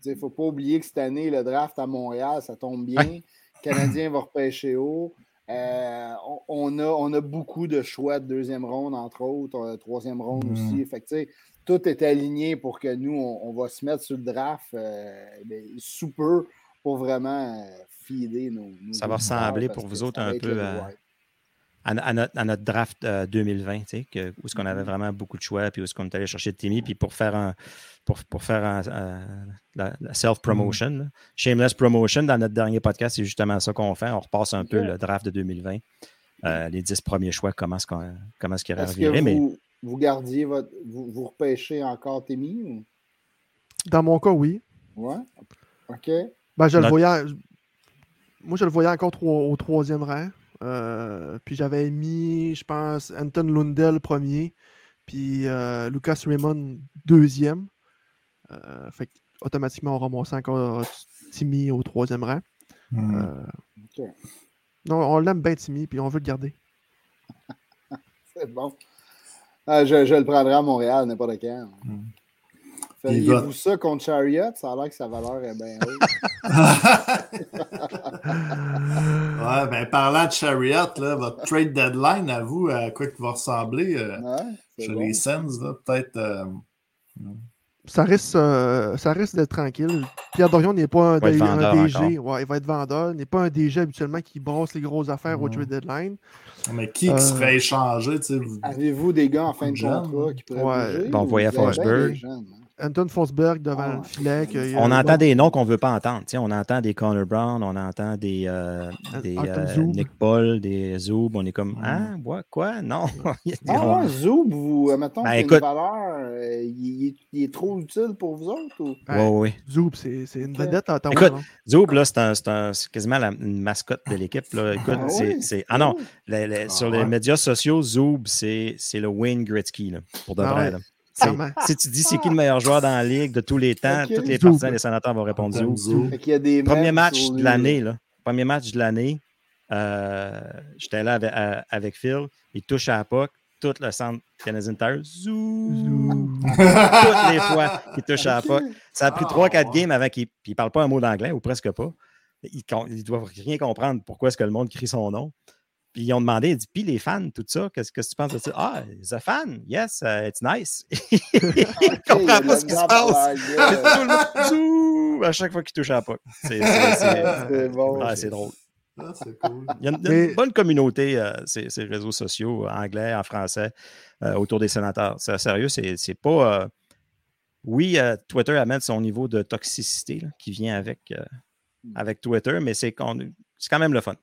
Il ne faut pas oublier que cette année, le draft à Montréal, ça tombe bien. Le Canadien va repêcher haut. Euh, on, a, on a beaucoup de choix de deuxième ronde, entre autres, euh, troisième ronde mm. aussi. Fait tout est aligné pour que nous, on, va se mettre sur le draft euh, ben, sous peu pour vraiment filer nos, Ça va ressembler pour vous autres un peu à, notre, draft 2020, que, où est-ce qu'on avait mm. vraiment beaucoup de choix, puis où est-ce qu'on est allé chercher Timmy, puis pour faire un, pour, pour faire la, self-promotion. Mm. Shameless promotion, dans notre dernier podcast, c'est justement ça qu'on fait. On repasse un peu le draft de 2020. Euh, les 10 premiers choix, comment est-ce qu'on comment est-ce qu'il aurait mais... vous gardiez votre. Vous, vous repêchez encore Timmy ou? Dans mon cas, oui. Ouais. OK. Ben, je le voyais. Moi, je le voyais encore troi- au troisième rang. Euh, puis j'avais mis, je pense, Anton Lundell premier, puis euh, Lucas Raymond deuxième. Euh, fait que, automatiquement, on ramassait encore Timmy au troisième rang. Hmm. Euh, non, on l'aime bien, Timmy, puis on veut le garder. C'est bon. Je, je le prendrai à Montréal, n'importe quand. Mm. Feriez-vous ça contre Chariot? Ça a l'air que sa valeur est bien haute. ouais, ben parlant de Chariot, là, votre trade deadline, à vous, à quoi il va ressembler euh, Ouais, chez bon. les Sens, là, peut-être. euh, Ça risque, euh, ça risque d'être tranquille. Pierre Dorion n'est pas un, DG. Ouais, il va être vendeur. Il n'est pas un DG habituellement qui brosse les grosses affaires au trade deadline. mais qui, qui serait échangé, tu sais, vous- Avez-vous des gars en fin de contrat qui pourraient Ouais. bouger? Bon, Forsberg. Des? Anton Forsberg devant Ah le filet. que- On euh, entend des noms qu'on ne veut pas entendre. On entend des Connor Brown, on entend des, euh, des Artem euh. Nick Paul, des Zoub. On est comme, Mm. ah, ouais, quoi? Non. Il y a des Ah ouais, Zoub, vous, euh, mettons, Ben, une écoute- valeur, euh, il, il est, il est trop utile pour vous autres? Ou... Ouais, ouais. Zoub, c'est c'est une vedette à Ottawa. Écoute. Zoub, là, c'est un- c'est un- c'est quasiment la, une mascotte de l'équipe. Écoute, Ah c'est- oui? c'est. Ah non, Oui. les- les- Ah sur ouais. les médias sociaux, Zoub, c'est c'est le Wayne Gretzky, là, pour de Ah vrai. ouais. là. Si tu dis c'est qui le meilleur joueur dans la ligue de tous les temps, Ok. tous les partisans des sénateurs vont répondre des Premier match de l'année, là. Premier match de l'année. euh, J'étais là avec, à- avec Phil. Il touche à la puck. Tout le centre Canadian Tire. Zou. Toutes les fois qu'il touche à la puck. Ça a pris Ah, 3-4 ouais. games avant qu'il ne parle pas un mot d'anglais ou presque pas. Ils ne doivent rien comprendre pourquoi est-ce que le monde crie son nom. Puis ils ont demandé, il dit, puis les fans, tout ça, qu'est-ce que tu penses de ça? Ah, a fan, yes, uh, it's nice. il Ok, il y comprend pas ce qui la se passe. Tout le monde, à chaque fois qu'il touche à la puck. C'est c'est- C'est bon. ah, c'est drôle. Ah, c'est cool. Il y a une, Mais- bonne communauté, euh, ces, ces réseaux sociaux, en anglais, en français, euh, autour des sénateurs. C'est sérieux, c'est pas. euh, Oui, euh, Twitter amène son niveau de toxicité là, qui vient avec, euh, avec Twitter, mais c'est quand même le fun.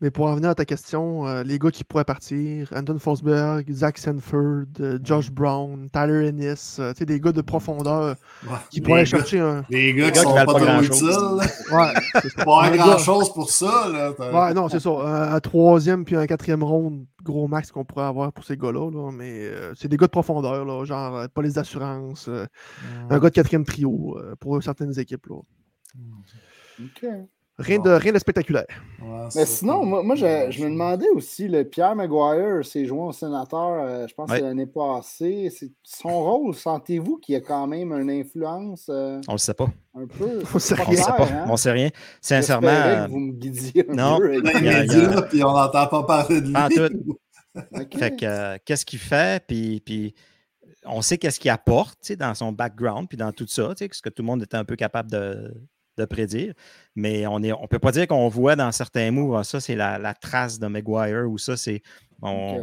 Mais pour en venir à ta question, euh, les gars qui pourraient partir, Anton Forsberg, Zach Sanford, euh, Josh Brown, Tyler Ennis, euh, tu sais, des gars de profondeur Ouais. qui Les pourraient gars- chercher un. Les gars Les qui sont qui pas pas trop grand-chose. utiles. Ouais. Pas Un gars- grand chose pour ça. Là. Ouais, non, c'est ça. Un, un troisième puis un quatrième round, gros max qu'on pourrait avoir pour ces gars-là. là, mais euh, c'est des gars de profondeur, là, genre euh, police d'assurance, euh, un gars de quatrième trio euh, pour certaines équipes. Là. OK. Rien, Bon. de, rien de spectaculaire. Ouais, Mais sinon, moi, moi, je, je me demandais aussi, le Pierre Maguire s'est joint au sénateur, euh, je pense que Ouais. l'année passée. C'est- Son rôle, sentez-vous qu'il y a quand même une influence euh, On le sait pas. un peu? On sait pas On le sait pas. hein? On sait rien. Sincèrement, que vous me guidiez un non. peu. avec- Dans les Il y a- il y a- médias, puis on n'entend pas parler de lui. En tout. Fait que, euh, qu'est-ce qu'il fait, puis, puis on sait qu'est-ce qu'il apporte tu sais, dans son background, puis dans tout ça, tu sais, ce que tout le monde était un peu capable de, de prédire. Mais on ne on peut pas dire qu'on voit dans certains moves, ah, ça c'est la, la trace de Maguire ou ça c'est. On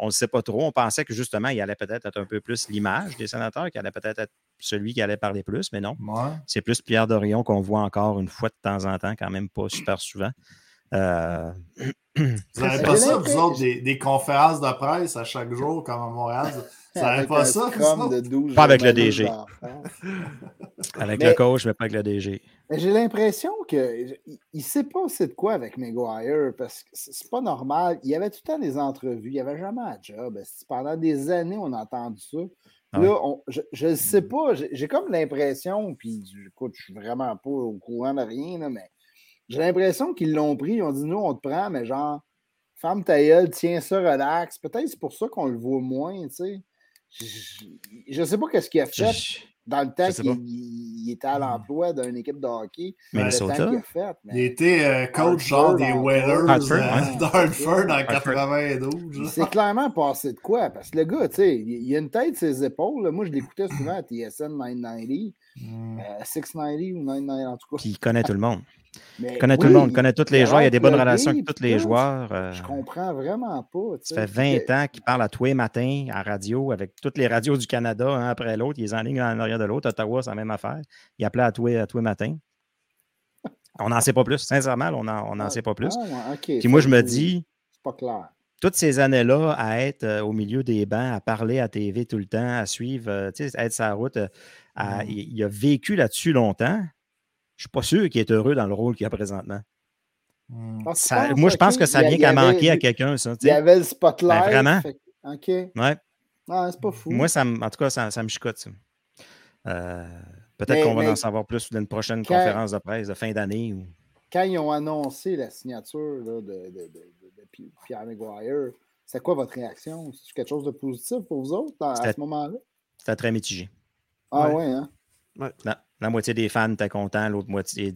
ne le sait pas trop. On pensait que justement, il allait peut-être être un peu plus l'image des sénateurs, qu'il allait peut-être être celui qui allait parler plus, mais non. Ouais. C'est plus Pierre Dorion qu'on voit encore une fois de temps en temps, quand même pas super souvent. Euh, Vous n'avez pas ça, vous autres, des, des conférences de presse à chaque jour, comme à Montréal? Avec pas un ça? vous scrum autres? de 12 Pas avec le DG. avec Mais- le coach, mais pas avec le DG. Mais J'ai l'impression qu'il ne sait pas c'est de quoi avec Maguire parce que c'est pas normal. Il y avait tout le temps des entrevues, il n'y avait jamais un job. Pendant des années, on a entendu ça? Ah Là, on- je ne sais pas, j'ai comme l'impression, puis écoute, je suis vraiment pas au courant de rien, là, mais j'ai l'impression qu'ils l'ont pris, ils ont dit nous, on te prend, mais genre, ferme ta gueule, tiens ça, relax. Peut-être c'est pour ça qu'on le voit moins, tu sais. Je ne sais pas qu'est-ce qu'il a fait Je- dans le temps qu'il il- il était à l'emploi d'une équipe de hockey. Minnesota. Le temps qu'il a fait. Il mais était euh, coach genre des Whalers euh, d'Hartford en Hartford. 92. Il là. s'est clairement passé de quoi? Parce que le gars, tu sais, il il a une tête ses épaules. Moi, je l'écoutais souvent à TSN 990, Hmm. euh, 690 ou 990 en tout cas. Puis il connaît tout le monde. Mais Il connaît tout le monde, il connaît tous les joueurs, il y a des bonnes relations avec tous les joueurs. euh, Je comprends vraiment pas. ça fait 20 ans qu'il parle à tous les matins à radio avec toutes les radios du Canada, un après l'autre. Il est en ligne en arrière de l'autre. Ottawa, c'est la même affaire. Il appelait à tous les, à tous les matins. On n'en sait pas plus. Sincèrement, on n'en Ah, sait pas plus. ah, ok. Puis moi, je me dis, C'est pas clair. toutes ces années-là à être euh, au milieu des bancs, à parler à TV tout le temps, à suivre, euh, à être sa route, euh, à- Mm. il, il a vécu là-dessus longtemps. Je suis pas sûr qu'il est heureux dans le rôle qu'il a présentement. Hmm. Ça- moi, je pense que ça vient qu'à manquer à quelqu'un, ça. Il y avait le spotlight. Ben, vraiment. fait- OK. Ouais. Ah, c'est pas fou. Moi, ça, en tout cas, ça, ça me chicote, ça. Euh, Peut-être Mais- qu'on va mais- en savoir plus dans une prochaine Quand- conférence de presse de fin d'année. Ou... Quand ils ont annoncé la signature là, de, de, de- de- de Pi- Pierre Maguire, c'est quoi votre réaction? C'est quelque chose de positif pour vous autres à, ce moment-là? C'était très mitigé. Ah Ouais. ouais, hein? La, la moitié des fans étaient contents, l'autre moitié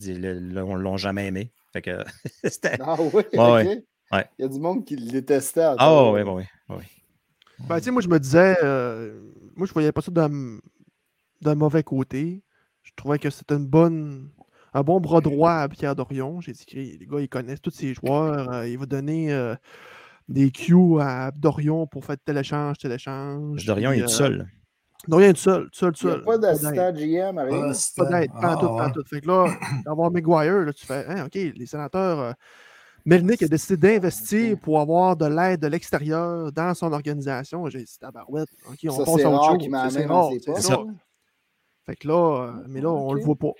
on l'ont jamais aimé. Fait que. Ah oui, Ouais, ouais. Ouais. Il y a du monde qui le détestait. à Ah tort. oui, oui, oui. Ben, tu sais, moi, je me disais, euh, moi, je voyais pas ça d'un mauvais côté. Je trouvais que c'était une bonne, un bon bras droit à Pierre Dorion. J'ai dit que les gars, ils connaissent tous ces joueurs. euh, il va donner euh, des cues à Dorion pour faire tel échange, tel échange. Dorion, il est tout euh, seul. Dorion est tout seul, tout seul, tout Il n'y a seul. pas d'aide. d'assistant GM, rien. Ah, Pas d'aide, pas en tout, ah, pas en ouais. tout. Fait que là, d'avoir Maguire, là, tu fais, hein, OK, les sénateurs, euh, Melnick a décidé d'investir pour avoir de l'aide de l'extérieur dans son organisation. J'ai dit, tabarouette, OK, on Ça, c'est à autre rare chose. C'est rare, c'est ça. Fait que là, euh, mais là, on Ok. le voit pas.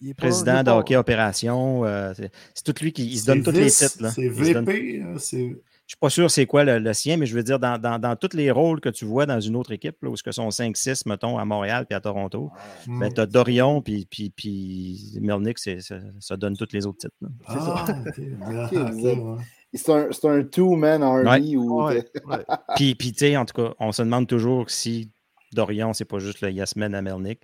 Il est pas- Président est de pas- hockey opération. euh, c'est tout lui qui il se donne tous les titres. là. C'est VP. hein, c'est- Je suis pas sûr c'est quoi le, le sien, mais je veux dire, dans, dans, dans tous les rôles que tu vois dans une autre équipe, là, où ce que sont 5-6, mettons, à Montréal puis à Toronto, Hmm. ben, tu as Dorion puis, puis, puis Melnick, ça, ça donne tous les autres titres. Ah. Ah, Ok, ok, vous êtes- ouais. C'est un, c'est un two-man army Ouais, ouais. Puis, puis tu sais, en tout cas, on se demande toujours si Dorion, c'est pas juste le Yasmin à Melnick.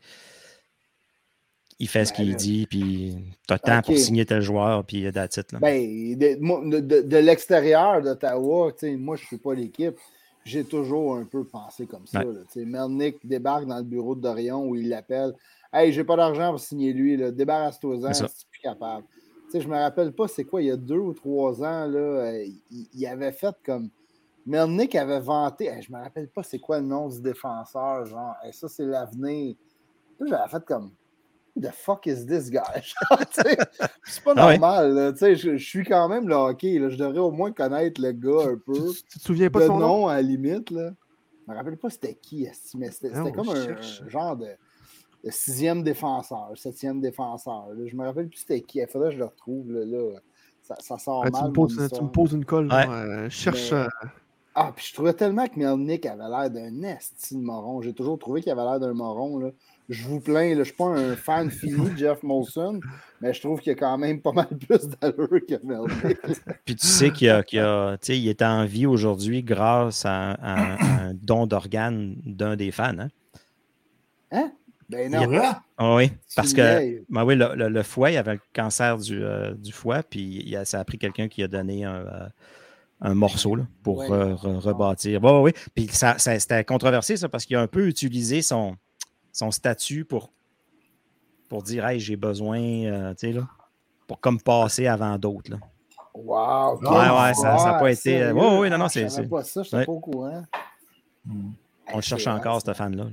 Il fait ce qu'il dit, puis tu as temps pour signer tel joueur, puis that's it, là. Ben, de, de- de- l'extérieur d'Ottawa, moi, je ne suis pas l'équipe. J'ai toujours un peu pensé comme ça. Ouais. Melnick débarque dans le bureau de Dorion où il l'appelle Hey, j'ai pas d'argent pour signer lui, débarrasse-toi-en, si tu es plus capable. Tu sais, je me rappelle pas, c'est quoi, il y a deux ou trois ans, là, euh, il, il avait fait comme. Melnick avait vanté, hey, je me rappelle pas c'est quoi le nom du défenseur, genre, Hey, ça c'est l'avenir. J'avais fait comme. Who the fuck is this guy? C'est pas Ah ouais. normal. là, tu sais, je, je suis quand même le hockey. là, je devrais au moins connaître le gars un peu. Tu te souviens pas de son nom? nom à la limite. Là. Je me rappelle pas c'était qui, mais c'était comme un, genre de, de sixième défenseur, septième défenseur. là. Je me rappelle plus c'était qui. Il faudrait que je le retrouve. Là, là. Ça, ça sort Ah, mal. tu, me poses, tu histoire. me poses une colle. Ouais. là, euh, je cherche. Mais- euh, Ah, puis je trouvais tellement que Melnick avait l'air d'un esti de moron. J'ai toujours trouvé qu'il avait l'air d'un moron. Là. Je vous plains, là, je ne suis pas un fan fini de Jeff Molson, mais je trouve qu'il y a quand même pas mal plus d'allure que Melnick. Puis tu sais qu'il y a, qu'il y a- tu sais, il est en vie aujourd'hui grâce à, à- à un don d'organe d'un des fans. Hein? Hein? Ben non. vrai? Ah oui, parce que ben oui, le, le- le foie, il avait le cancer du, euh, du foie, puis il a- ça a pris quelqu'un qui a donné un, euh, un morceau là, pour Ouais. rebâtir. Oui, oui, Puis ça, ça- c'était controversé, ça, parce qu'il a un peu utilisé son, son statut pour, pour dire Hey, j'ai besoin, euh, tu sais, là, pour comme passer avant d'autres. là. Wow! Ouais, ouais, ça- ça a pas été- sérieux? ouais, ouais, non, non, c'est- Je c'est- pas ça, je ouais. pas au courant. Hmm. On le cherche encore, ce fan-là. là.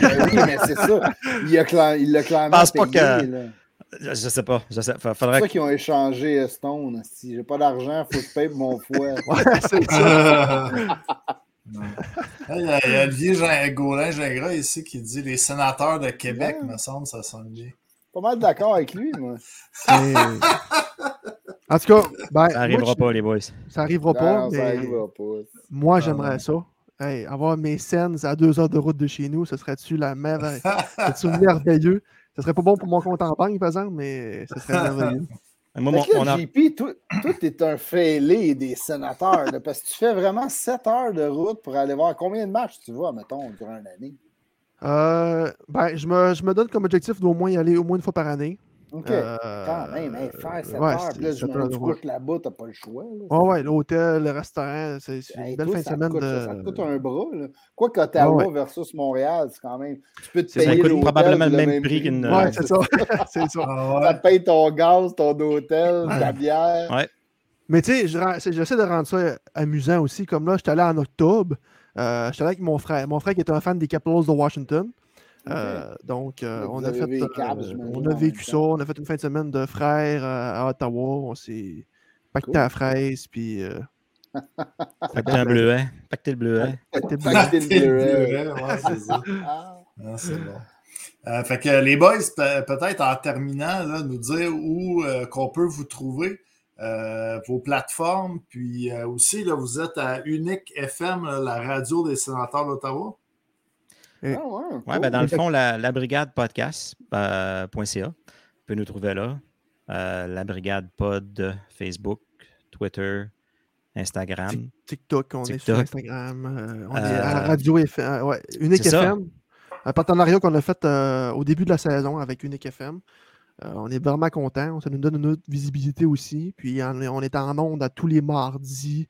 Ben oui, mais c'est ça. Il a cla- il l'a clairement pense pas que- là. Je, je sais pas. Je sais, fa- C'est faudrait pour ça qu'ils ont échangé euh, Stone. Si j'ai pas d'argent, il faut que je paye mon foie. Ouais, c'est ça. Il y a, il y a Olivier Jean, Gaulin Gingras ici qui dit les sénateurs de Québec, Ouais. me semble, ça sonne bien. Pas mal d'accord avec lui, moi. En tout cas, ben, Ça n'arrivera moi, je- pas, les boys. Ça arrivera Non, pas, non, ça mais arrivera pas. moi, Ah, j'aimerais ça. Hey, avoir mes scènes à deux heures de route de chez nous, ce serait-tu la merveille? C'est merveilleux? Ce serait pas bon pour mon compte en banque, par exemple, mais ce serait merveilleux. Moi, mon- que là, on a- JP, toi, toi, t'es un fêlé des sénateurs, là, parce que tu fais vraiment 7 heures de route pour aller voir combien de matchs tu vois, mettons, durant une année? Euh, ben, je me, je me donne comme objectif d'au moins y aller au moins une fois par année. OK. Euh, Quand même, faire 7 ouais, heures, là, je me couches là-bas, t'as pas le choix. là. Ouais, ouais, l'hôtel, le restaurant, c'est Hey, une belle toi, fin de ça semaine coûte, de. ça, ça te coûte un bras. Là. Quoi qu'Ottawa ouais. versus Montréal, c'est quand même. Tu peux te Ça payer coûte l'hôtel probablement le même prix qu'une- Ouais, c'est ça. c'est ça. Ah Ça ouais. te paye ton gaz, ton hôtel, ta bière. Ouais. Mais tu sais, j'essaie de rendre ça amusant aussi. Comme là, j'étais allé en octobre. Euh, j'étais allé avec mon frère. Mon frère qui est un fan des Capitals de Washington. Euh, donc, euh, Là, on, a fait, euh, on a vécu ça. On a fait une fin de semaine de frères euh, à Ottawa. On s'est pacté Cool. à fraise. Puis, euh, Pacté un bleuet. Pacté le bleuet. Pacté Pacté le le bleuet. ouais, c'est ça. Ah. Ah, c'est bon. Euh, fait que les boys, pe- peut-être en terminant, là, nous dire où euh, qu'on peut vous trouver, euh, vos plateformes, puis euh, aussi, là, vous êtes à Unique FM, là, la radio des sénateurs d'Ottawa. Ah ouais, Oui, cool. ben dans le fond, la, la brigade podcast.ca. Vous pouvez nous trouver là. Euh, la brigade pod, Facebook, Twitter, Instagram. TikTok, on est sur Instagram. euh, on est Euh, à la radio FM. euh, ouais, Unique ça. FM. Un partenariat qu'on a fait euh, au début de la saison avec Unique FM. Euh, on est vraiment content. Ça nous donne une autre visibilité aussi. Puis on est, on est en onde à tous les mardis,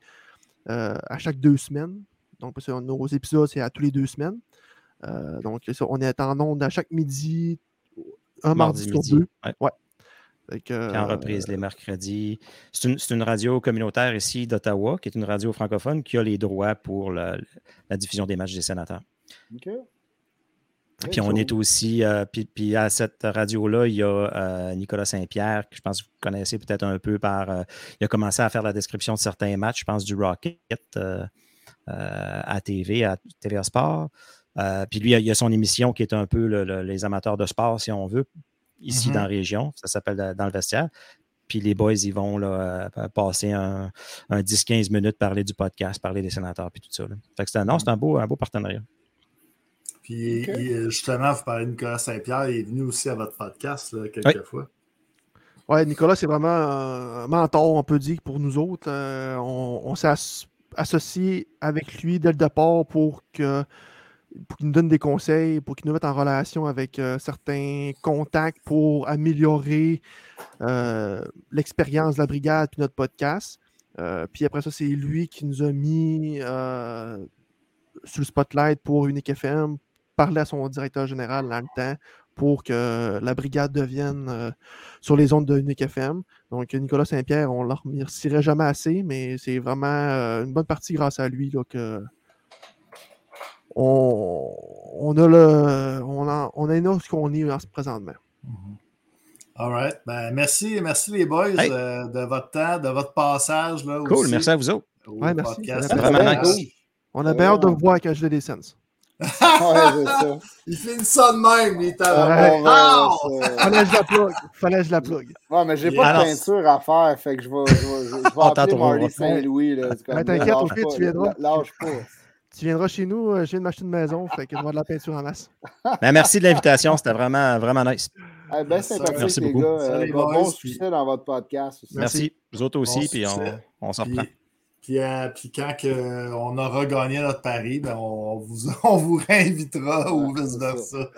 euh, à chaque deux semaines. Donc, parce que nos épisodes, c'est à tous les deux semaines. Euh, donc, ça, on est en onde à chaque midi, un mardi, Mardi sur midi. deux. Ouais. Puis en euh, reprise les mercredis. C'est une, c'est une radio communautaire ici d'Ottawa, qui est une radio francophone qui a les droits pour la, la diffusion des matchs des sénateurs. OK. Puis on est aussi, euh, puis, puis à cette radio-là, il y a euh, Nicolas Saint-Pierre, que je pense que vous connaissez peut-être un peu par. euh, il a commencé à faire la description de certains matchs, je pense du Rocket euh, euh, à TV, à TVA Sport. Euh, puis lui, il y a son émission qui est un peu le- le- les amateurs de sport, si on veut, ici Mhm. dans la région. Ça s'appelle euh, Dans le vestiaire. Puis les boys, ils vont là, euh, passer un, un 10-15 minutes, parler du podcast, parler des sénateurs, puis tout ça. là. Fait que c'est un, non, c'est un beau, un beau partenariat. Puis il- justement, vous parlez de Nicolas Saint-Pierre, il est venu aussi à votre podcast là, quelques fois. Ouais, Nicolas, c'est vraiment un mentor, on peut dire, pour nous autres. Euh, on on s'est as- associé avec lui dès le départ pour que pour qu'il nous donne des conseils, pour qu'il nous mette en relation avec euh, certains contacts pour améliorer euh, l'expérience de la brigade puis notre podcast. Euh, puis après ça, c'est lui qui nous a mis sur le spotlight pour Unique FM, parler à son directeur général dans le temps pour que la brigade devienne sur les ondes de Unique FM. Donc, Nicolas Saint-Pierre, on ne le remercierait jamais assez, mais c'est vraiment une bonne partie grâce à lui là, que on, on a le on a, on a ce qu'on est en ce- présentement. All right. Ben, merci, merci les boys Hey. euh, de votre temps, de votre passage. Là, Cool, aussi, merci à vous autres. au Ouais, merci. fait vraiment nice. On a Ouais, bien hâte de ouais. vous voir Descens. Ouais, c'est ça. Il finit ça de même, il est Ah, à on va- ça- Fallait que je la plug. Fallait que je la plug. Ouais, mais j'ai Yeah. pas de peinture à faire, fait que je vais, je vais, je vais- je vais On appeler. Marty Saint-Louis. t'inquiète, au pas, tu viendras. Lâche pas. Tu viendras chez nous, euh, je viens de m'acheter une maison, fait que je vais avoir de la peinture en masse. Ben, merci de l'invitation, c'était vraiment, vraiment nice. Eh ben, Merci les beaucoup. gars. Euh, bon, succès dans votre podcast aussi. Merci. Vous autres aussi, Bon puis on, on s'en reprend. Puis, puis, euh, puis quand que on aura gagné notre pari, ben on, vous, on vous réinvitera ou vice-versa.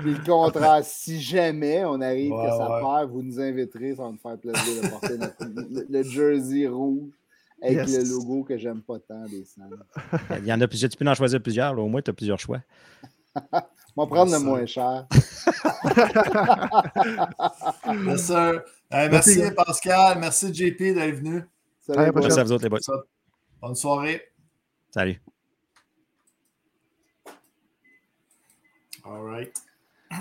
Puis le contraire, si jamais on arrive Ouais, que ça ouais. perd, vous nous inviterez, ça va nous faire plaisir de porter notre- le, le jersey rouge avec Yes. le logo que j'aime pas tant des Sands. Il y en a plusieurs, tu peux en choisir plusieurs, là, au moins tu as plusieurs choix. On va prendre le moins cher. Yes, sir. Euh, Merci. Pascal, merci JP d'être venu. Salut. Merci à vous autres, les boys. Bonne soirée. Salut. All right.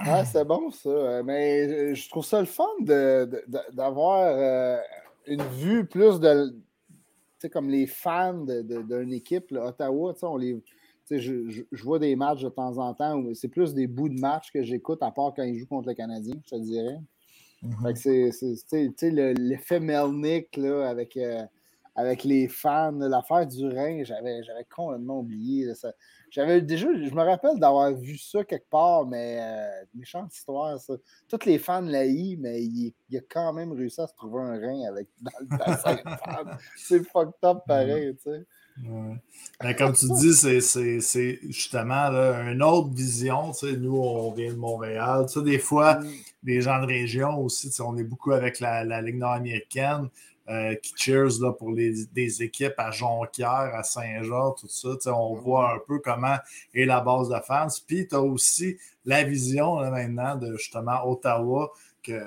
Ouais, c'est bon ça. Mais je trouve ça le fun de- de- de- d'avoir euh, une vue plus de. Comme les fans d'une équipe, là, Ottawa, on les. Je, je- je vois des matchs de temps en temps où c'est plus des bouts de match que j'écoute, à part quand ils jouent contre le Canadien, je te dirais. Fait que c'est, l'effet Melnick là, avec, euh, avec les fans, l'affaire du Rhin, j'avais, j'avais complètement oublié. là, ça. J'avais déjà, je me rappelle d'avoir vu ça quelque part, mais euh, méchante histoire, ça. Tous les fans l'haïssent, mais il, il a quand même réussi à se trouver un rein avec, dans le. C'est fucked up pareil, tu sais. Ouais. Ben, comme tu dis, c'est justement là, une autre vision. tu sais, Nous, on vient de Montréal. Tu sais, des fois, Mm. des gens de région aussi, tu sais, on est beaucoup avec la, la Ligue nord-américaine euh, qui cheers là, pour les, des équipes à Jonquière, à Saint-Jean, tout ça. On voit un peu comment est la base de fans. Puis, tu as aussi la vision là, maintenant de justement Ottawa que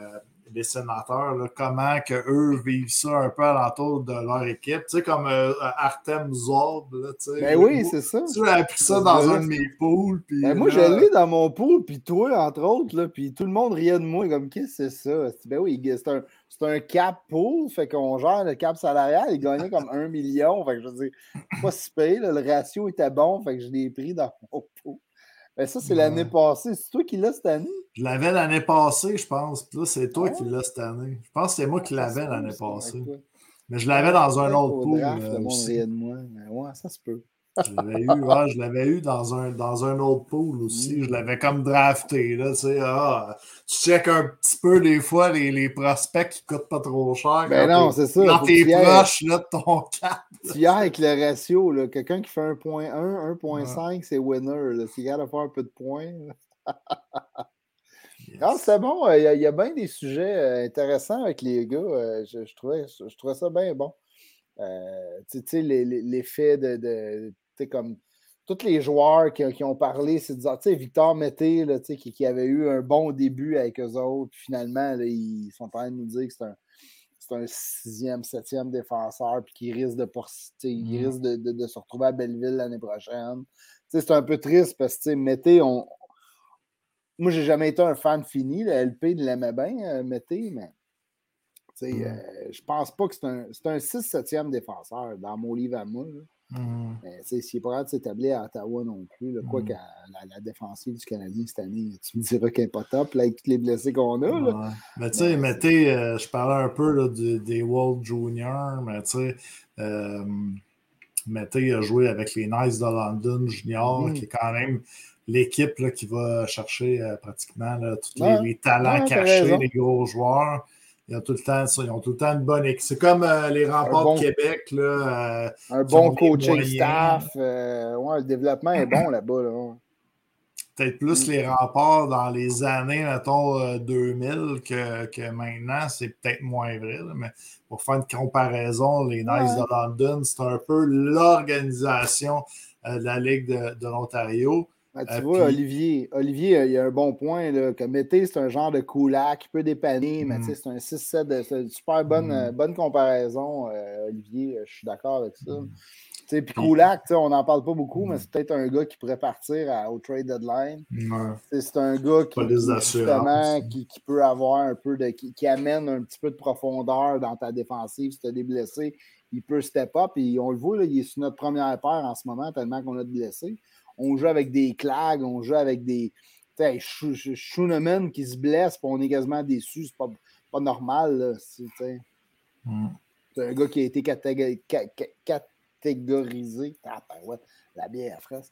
les sénateurs, là, comment que eux vivent ça un peu alentour de leur équipe. Tu sais, comme euh, Artem Zorb. Là, tu sais, Ben oui, c'est ça. Tu as appris ça dans un de mes pools. Puis, Ben moi, je l'ai dans mon pool, puis toi, entre autres, là, puis tout le monde riait de moi, comme, qu'est-ce que c'est ça? Ben oui, c'est un, c'est un cap pool, fait qu'on gère le cap salarial, il gagnait comme un million, fait que je veux dire, pas si payé, le ratio était bon, fait que je l'ai pris dans mon pool. Ben ça, c'est Ouais. l'année passée. C'est toi qui l'as cette année? Je l'avais l'année passée, je pense. Puis là, c'est toi Ah qui l'as cette année. Je pense que c'est moi qui se l'avais l'année passée. Mais je l'avais dans un autre au pool. euh, de moi. Mais ouais, ça se peut. Je l'avais eu, ouais, je l'avais eu dans un, dans un autre pool aussi. Je l'avais comme drafté. Là, tu, sais, ah, tu checkes un petit peu des fois les, les prospects qui coûtent pas trop cher. Ben quand non, c'est ça. Quand t'es proche là, de ton cap. Tu y ailles avec le ratio. Quelqu'un qui fait 1.1, 1.5, c'est winner. S'il garde à faire un peu de points. Ah, c'est bon. euh, Il y, a- bien des sujets euh, intéressants avec les gars. euh, je, je trouvais, je, trouvais ça bien bon. Euh, tu sais- l'effet de. de tu sais, comme tous les joueurs qui, qui ont parlé, c'est de dire, tu sais, Victor Mété, là, tu sais, qui, qui avait eu un bon début avec eux autres, puis finalement, là, ils sont en train de nous dire que c'est un, c'est un sixième, septième défenseur, puis qu'il risque de, il Mhm. risque de, de- de se retrouver à Belleville l'année prochaine. C'est un peu triste parce que, Mété, on, moi, j'ai jamais été un fan fini. Le LP il l'aimait bien, euh, Mété, mais Mm. euh, je pense pas que c'est un, c'est un 6-7e défenseur dans mon livre à moi. sais, s'il est pas capable de s'établir à Ottawa non plus, là, quoi Mm. que la, la défensive du Canadien cette année, tu me diras qu'elle n'est pas top là, avec tous les blessés qu'on a. là. Ouais. Mais tu sais, mettez, euh, je parlais un peu là, du- des World Junior, mais tu sais, euh, mettez a joué avec les Knights de London Junior, Mhm. qui est quand même l'équipe là, qui va chercher euh, pratiquement tous les, Ouais. les talents Ouais, cachés, les gros joueurs. Ils ont tout le temps, ça, ils ont tout le temps une bonne équipe. C'est comme euh, les remparts bon- de Québec. Là, euh, Un bon coaching staff. euh, ouais, le développement est bon là-bas. Là. peut-être plus Mm. les remparts dans les années, mettons, euh, 2000 que, que maintenant, c'est peut-être moins vrai. là, mais pour faire une comparaison, les Knights Ouais. de London, c'est un peu l'organisation de la Ligue de, de l'Ontario. Ben, tu Euh, vois, puis- Olivier, Olivier, euh, il a un bon point. Là, que Mété, c'est un genre de coulac qui peut dépanner, mais Mm. c'est un 6-7. de- C'est une super bonne, Mm. euh, bonne comparaison, euh, Olivier. Je suis d'accord avec ça. Mm. Puis Koulak, on n'en parle pas beaucoup, Mm. mais c'est peut-être un gars qui pourrait partir à- au trade deadline. C'est un gars qui, justement, qui, qui peut avoir un peu de. Qui, qui amène un petit peu de profondeur dans ta défensive. Si tu as des blessés, il peut step up. Et on le voit, là, il est sur notre première paire en ce moment, tellement qu'on a de blessés. On joue avec des clags, on joue avec des. Schooneman qui se blesse, puis on est quasiment déçu. C'est pas, pas normal. là, c'est-. Mm. C'est un gars qui a été catég- ca- ca- catégorisé. Ah, ben ouais, la bière fraîche.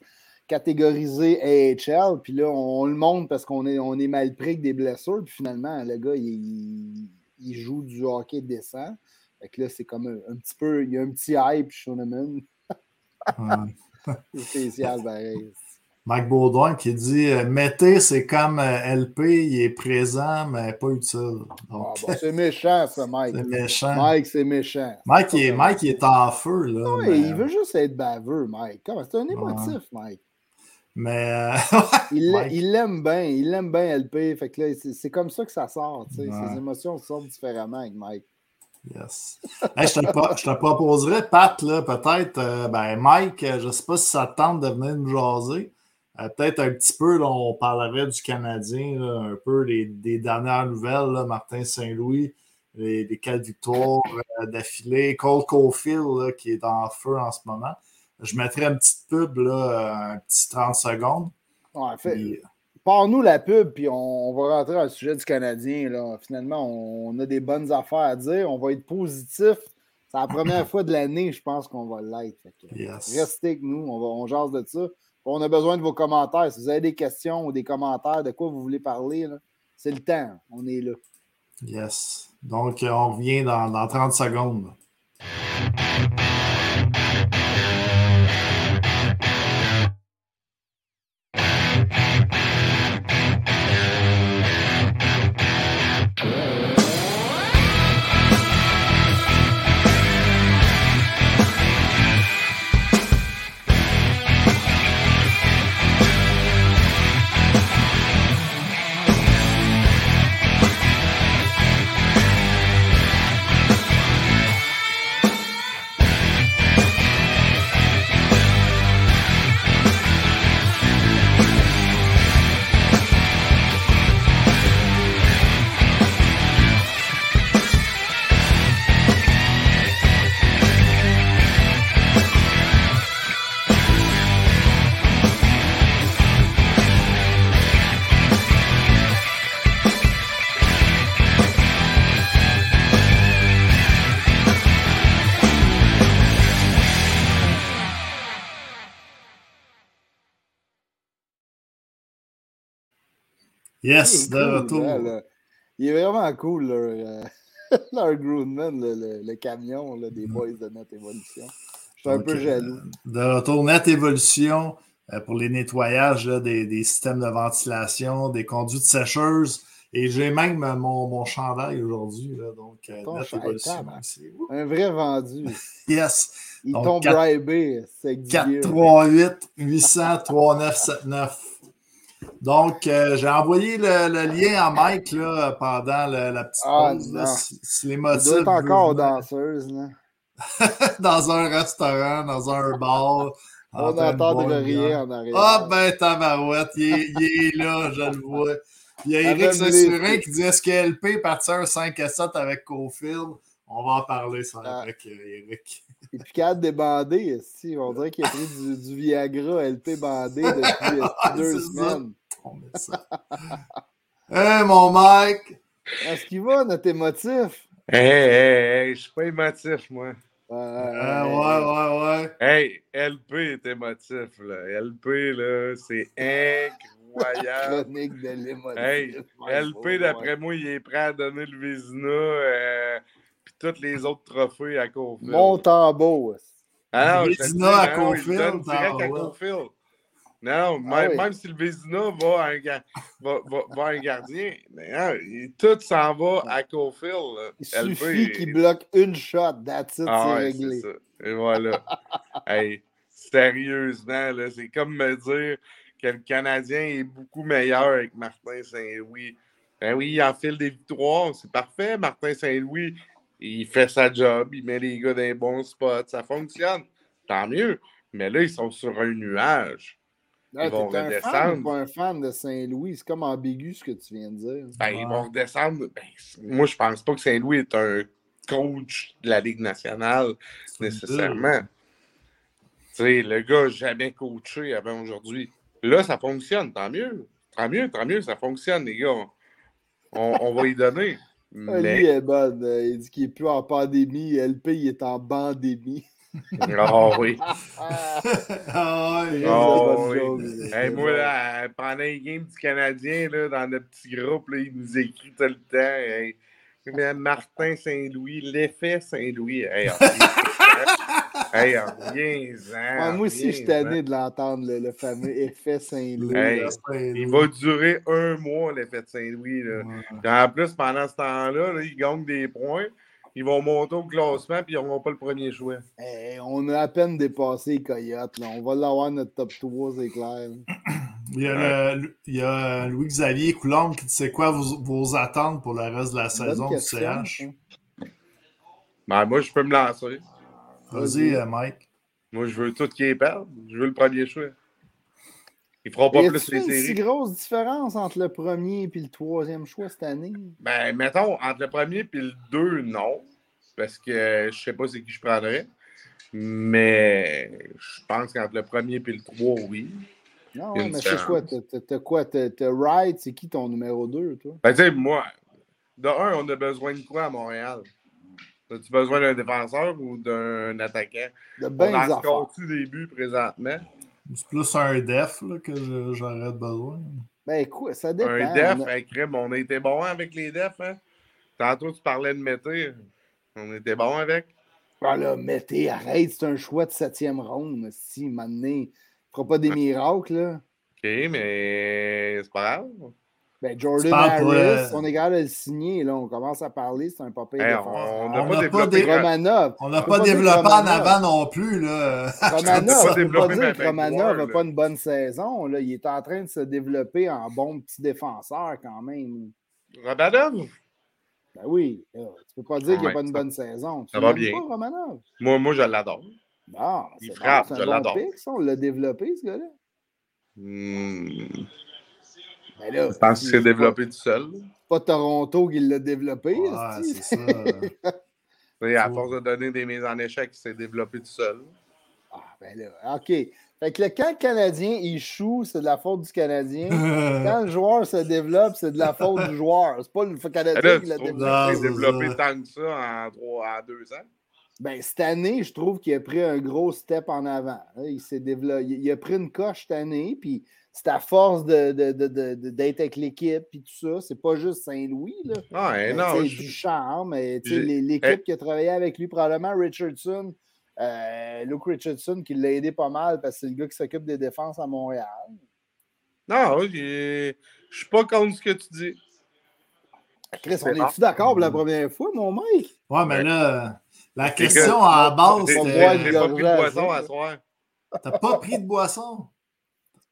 Catégorisé AHL, puis là, on, le montre parce qu'on est, on est mal pris avec des blessures, puis finalement, le gars, il, il joue du hockey décent. Fait que là, c'est comme un, un petit peu, il y a un petit hype, Shoneman. C'est spécial, pareil. Mike Baudouin qui dit euh, Mettez, c'est comme euh, LP, il est présent, mais pas utile. Ah, c'est méchant, ça, Mike. c'est méchant. Mike, c'est méchant. Mike, il est, Mike, il est en feu. Là, Ouais, mais, il veut juste être baveux, Mike. C'est un émotif, Mike. mais, euh, Il l'aime bien, il l'aime bien LP. Fait que là, c'est comme ça que ça sort. Ouais. Ses émotions sortent différemment avec Mike. Yes. Hey, je, te, pro- je te proposerais, Pat, là, peut-être, euh, ben, Mike, euh, je ne sais pas si ça te tente de venir nous jaser. Euh, peut-être un petit peu, là, on parlerait du Canadien, là, un peu des, des dernières nouvelles, là, Martin Saint-Louis, les, les quatre victoires euh, d'affilée, Cole Caulfield, là, qui est en feu en ce moment. Je mettrais une petite pub, là, un petit 30 secondes. Ouais, fait, Puis, Pars-nous la pub, puis on, va rentrer dans le sujet du Canadien. Là. Finalement, on, a des bonnes affaires à dire. On va être positif. C'est la première fois de l'année, je pense qu'on va l'être. Yes. Restez avec nous, on, va, on jase de ça. On a besoin de vos commentaires. Si vous avez des questions ou des commentaires de quoi vous voulez parler, c'est le temps. On est là. Yes. Donc, euh, on revient dans, dans 30 secondes. Yes, de cool, retour. hein, là. Il est vraiment cool, leur, euh, leur le, le- le camion là, des boys de Net Evolution. Je suis un peu jaloux. De retour, Net Évolution euh, pour les nettoyages là, des, des systèmes de ventilation, des conduites sécheuses. Et j'ai même mon, mon chandail aujourd'hui. là, Donc, euh, Net Un vrai vendu. Yes. Ils t'ont bribé. C'est du gear. 438 800 3979. Donc, euh, j'ai envoyé le, le lien à Mike là, pendant le- la petite Ah, pause. là, si, si les motifs être encore danseuse. Là. dans un restaurant, dans un bar. On train de rien en arrière. Ah ben tabarouette, il est, il est là, je le vois. Il y a Eric les- Saint-Surin qui dit est-ce que LP partir un 5 à 7 avec Cofield? On va en parler ça Ah. avec euh, Eric. Et puis quand débandé, on dirait qu'il a pris du, du Viagra LP bandé depuis euh, deux ça. On met ça. Hey mon Mike! Est-ce qu'il va, notre émotif? Hey, hey, hey, je suis pas émotif, moi. Euh, ouais, ouais, ouais. Hey, LP est émotif, là. LP, là, c'est incroyable. Chronique de l'émotif. Hey, LP, ouais. d'après moi, il est prêt à donner le Vézina euh, puis tous les autres trophées à Cofield. Mon tambour. Ah non, Vézina à non, non, il le Cofield, donne direct à. Non, même, Ah oui. même si le Vézina va à un, ga- va, va, va à un gardien, mais, hein, il- tout s'en va à Cofield. Il suffit qu'il bloque une shot, that's it, Ah c'est ouais, réglé. ça. Et voilà. hey, sérieusement, c'est comme me dire que le Canadien est beaucoup meilleur avec Martin Saint-Louis. Ben oui, il enfile des victoires, c'est parfait. Martin Saint-Louis, il fait sa job, il met les gars dans les bons spots, ça fonctionne. Tant mieux. Mais là, ils sont sur un nuage. Ils vont t'es un fan redescendre. ou pas un fan de Saint-Louis? C'est comme ambigu ce que tu viens de dire. Ben, ils vont redescendre. Ben, moi, je pense pas que Saint-Louis est un coach de la Ligue nationale, nécessairement. Tu sais, le gars n'a jamais coaché avant aujourd'hui. Là, ça fonctionne, tant mieux. Tant mieux, tant mieux, ça fonctionne, les gars. On, on va y donner. Ah, Lui est bonne. euh, Il dit qu'il n'est plus en pandémie. LP, il est en bandémie. Oh oui. Ah, Ah. Oh, oui. Hey, c'est moi, là, euh, pendant les games du Canadien, là, dans notre petit groupe, là, il nous écrit tout le temps. Hey, mais Martin Saint-Louis, l'effet Saint-Louis. Hey, hey, reviens-en, moi aussi, je suis tanné de l'entendre, le, le fameux effet Saint-Louis. Hey. Il va durer un mois, l'effet de Saint-Louis. En plus, pendant ce temps-là, là, ils gagnent des points. Ils vont monter au classement puis ils n'auront pas le premier choix. Hey, on a à peine dépassé les Coyotes. Là. On va l'avoir notre top 3, c'est clair. Il y a, le- il y a Louis-Xavier Coulombe qui dit c'est quoi vos, vos attentes pour le reste de la saison du CH? ça. Ben, moi, je peux me lancer. Vas-y, euh, Mike. Moi, je veux tout qui est perdre. Je veux le premier choix. Ils feront pas Y plus les une si séries. grosse différence entre le premier et le troisième choix cette année? Ben, mettons, entre le premier et le deux, non. Parce que je sais pas c'est qui je prendrais. Mais je pense qu'entre le premier et le trois, oui. Non, Il y a une mais c'est quoi? T'as- quoi? T'as Wright, c'est qui ton numéro 2, toi? Ben, tu sais, moi, de un, on a besoin de quoi à Montréal? As-tu besoin d'un défenseur ou d'un attaquant? De On en score-tu des buts présentement? C'est plus un def là, que j'aurais besoin. Ben écoute, ça dépend. Un def, On a- on a été bon avec les defs, hein? Tantôt, tu parlais de Mété. On était bon avec? Ah là, mettez, arrête, c'est un choix de septième ronde. Si, maintenant, il fera pas des miracles, là. OK, mais c'est pas grave. Ben, Jordan Harris, euh, on est capable de le signer, là. On commence à parler, c'est un papier Hey, défenseur. on On n'a pas pas développé. des- Romanov. On n'a pas développé en avant non plus. Là. Romanov, peux pas dire que Romanov n'a pas une bonne saison. Là. Il est en train de se développer en bon petit défenseur quand même. Romanov? Ben oui, là, tu peux pas dire qu'il n'a Ouais, pas une bonne saison. Tu ça va bien. pas, Romanov? Moi, moi, je l'adore. Bon, Il c'est frappe, bon, je bon l'adore. On l'a développé, ce gars-là. Hmm, Ben là, je pense qu'il s'est développé tout seul. Pas, pas Toronto qui l'a développé. Esti. c'est ça. À force de donner des mises en échec, il s'est développé tout seul. Ah, ben là, OK. Fait que le camp canadien, il choue, c'est de la faute du Canadien. Quand le joueur se développe, c'est de la faute du joueur. C'est pas le Canadien là, qui l'a développé. Développé tant que ça en, trois, en deux ans? Ben, cette année, je trouve qu'il a pris un gros step en avant. Il s'est développé. Il a pris une coche cette année, puis c'est à force d'être de, de, de, avec l'équipe et tout ça. C'est pas juste Saint-Louis. Là. Ah, ben, non, je... du charme. L'équipe qui a travaillé avec lui, probablement Richardson, euh, Luke Richardson, qui l'a aidé pas mal parce que c'est le gars qui s'occupe des défenses à Montréal. Non, je suis pas contre ce que tu dis. Chris, on est-tu d'accord pour la première fois, mon mec? Ouais, mais là, la question à base, c'est. J'ai pas pris de boisson à soir. T'as pas pris de boisson?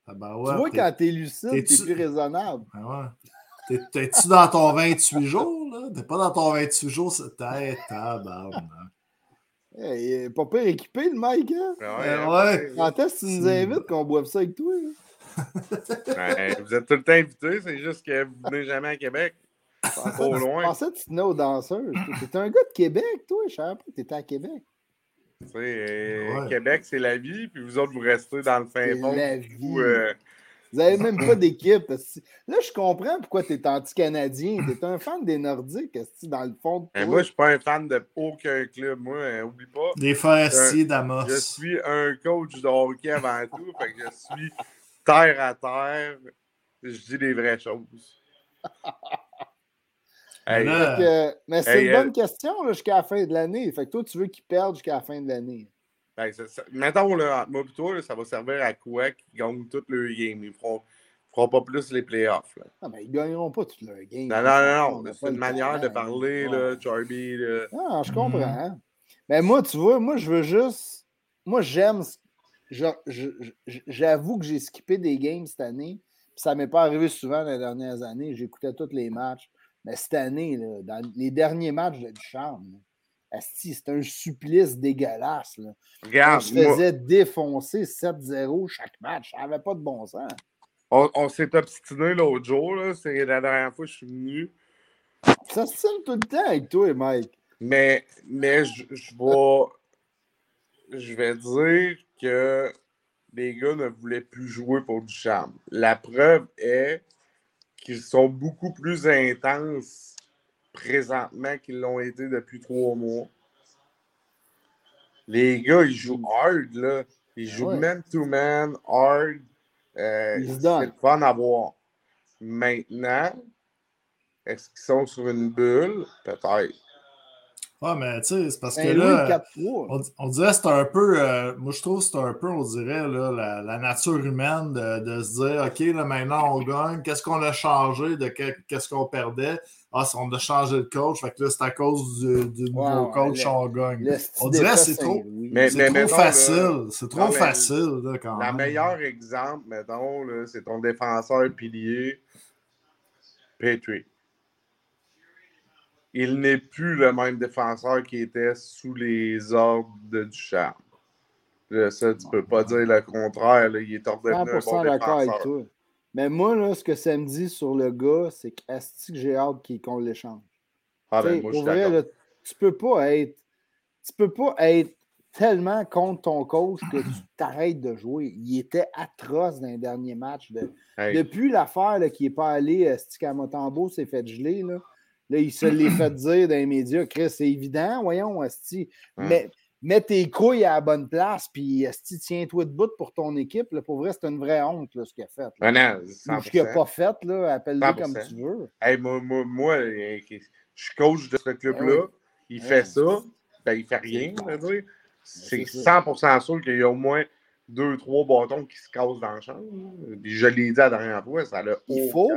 Ah ben ouais, tu vois, quand t'es lucide, t'es plus raisonnable. Ben ouais. T'es-tu dans ton 28 jours, là? T'es pas dans ton 28 jours, c'est tête, tabarnak. Hey, pas pire équipé, le mec, hein? Ouais. ouais. Quand est-ce que tu nous invites qu'on boive ça avec toi? Ben, vous êtes tout le temps invités, c'est juste que vous venez jamais à Québec. Trop loin. Je pensais que tu tenais aux danseuses. T'es un gars de Québec, toi, je savais pas que t'étais à Québec? Tu sais, euh, Québec, c'est la vie, puis vous autres, vous restez dans le fin fond. La vie. Euh, vous n'avez même pas d'équipe. Là, je comprends pourquoi tu es anti-canadien. Tu es un fan des Nordiques, dans le fond. De moi, je ne suis pas un fan de aucun club. Moi, hein, oublie pas. Des forestiers d'Amos. Je suis un coach de hockey avant tout. fait que je suis terre à terre. Je dis les vraies choses. mais c'est une bonne question jusqu'à la fin de l'année. Fait que toi, tu veux qu'ils perdent jusqu'à la fin de l'année. Ben, mettons, là, moi et toi, ça va servir à quoi qu'ils gagnent toutes leurs games? Ils ne feront, feront, pas plus les playoffs. Là. Ah, ben, ils ne gagneront pas toutes leurs games. Non, non, non. C'est une manière de parler, là, Charby. Ah, je comprends. Hein. Mais moi, tu vois, moi, je veux juste. Moi, j'aime. J'avoue que j'ai skippé des games cette année. Ça ne m'est pas arrivé souvent dans les dernières années. J'écoutais tous les matchs. Mais cette année, là, dans les derniers matchs de C'est un supplice dégueulasse. Là. Regarde, on se faisait défoncer 7-0 chaque match. Ça n'avait pas de bon sens. On, s'est obstiné l'autre jour. C'est la dernière fois que je suis venu. Ça se tout le temps avec toi, Mike. Mais, mais je, je vais, je vais dire que les gars ne voulaient plus jouer pour Duchamp. La preuve est qu'ils sont beaucoup plus intenses présentement qu'ils l'ont été depuis trois mois. Les gars, ils jouent hard, là. Ils jouent man-to-man, hard. Euh, c'est le fun à voir. Maintenant, est-ce qu'ils sont sur une bulle? Peut-être. Ah, mais tu sais, c'est parce ben que là, on, dirait que c'est un peu, euh, moi je trouve que c'est un peu, on dirait, là, la, nature humaine de, se dire, OK, là, maintenant on gagne, qu'est-ce qu'on a changé de qu'est-ce qu'on perdait? Ah, on a changé de coach, fait que là, c'est à cause du, nouveau coach qu'on gagne. On dirait que c'est trop, mais, trop facile. C'est trop facile, là, quand même. Le meilleur exemple, mettons, c'est ton défenseur pilier, Patrick il n'est plus le même défenseur qui était sous les ordres de Duchamp. ça, tu peux pas dire le contraire. il est ordonné un bon d'accord avec toi. Mais moi, là, ce que ça me dit sur le gars, c'est que j'ai hâte qu'on l'échange. Ah ben, moi, je suis tu peux pas être. Tu peux pas être tellement contre ton coach que tu t'arrêtes de jouer. Il était atroce dans les derniers matchs. Depuis l'affaire qui n'est pas allé, euh, Stick Motambo s'est fait geler. Là. Là, il se l'est fait dire dans les médias, Chris, c'est évident, voyons, Asti. Mais mets tes couilles à la bonne place, puis tiens-toi debout pour ton équipe. Là, pour vrai, c'est une vraie honte, là, ce qu'il a fait. Là. Non, Ce qu'il n'a pas fait, appelle-le comme tu veux. Hey, moi, moi, moi, je suis coach de ce club-là. Ben il fait ça, ben, il fait rien, dire. C'est 100% sûr qu'il y a au moins deux, trois bâtons qui se cassent dans le champ. je l'ai dit à la dernière fois, ça a Il faut,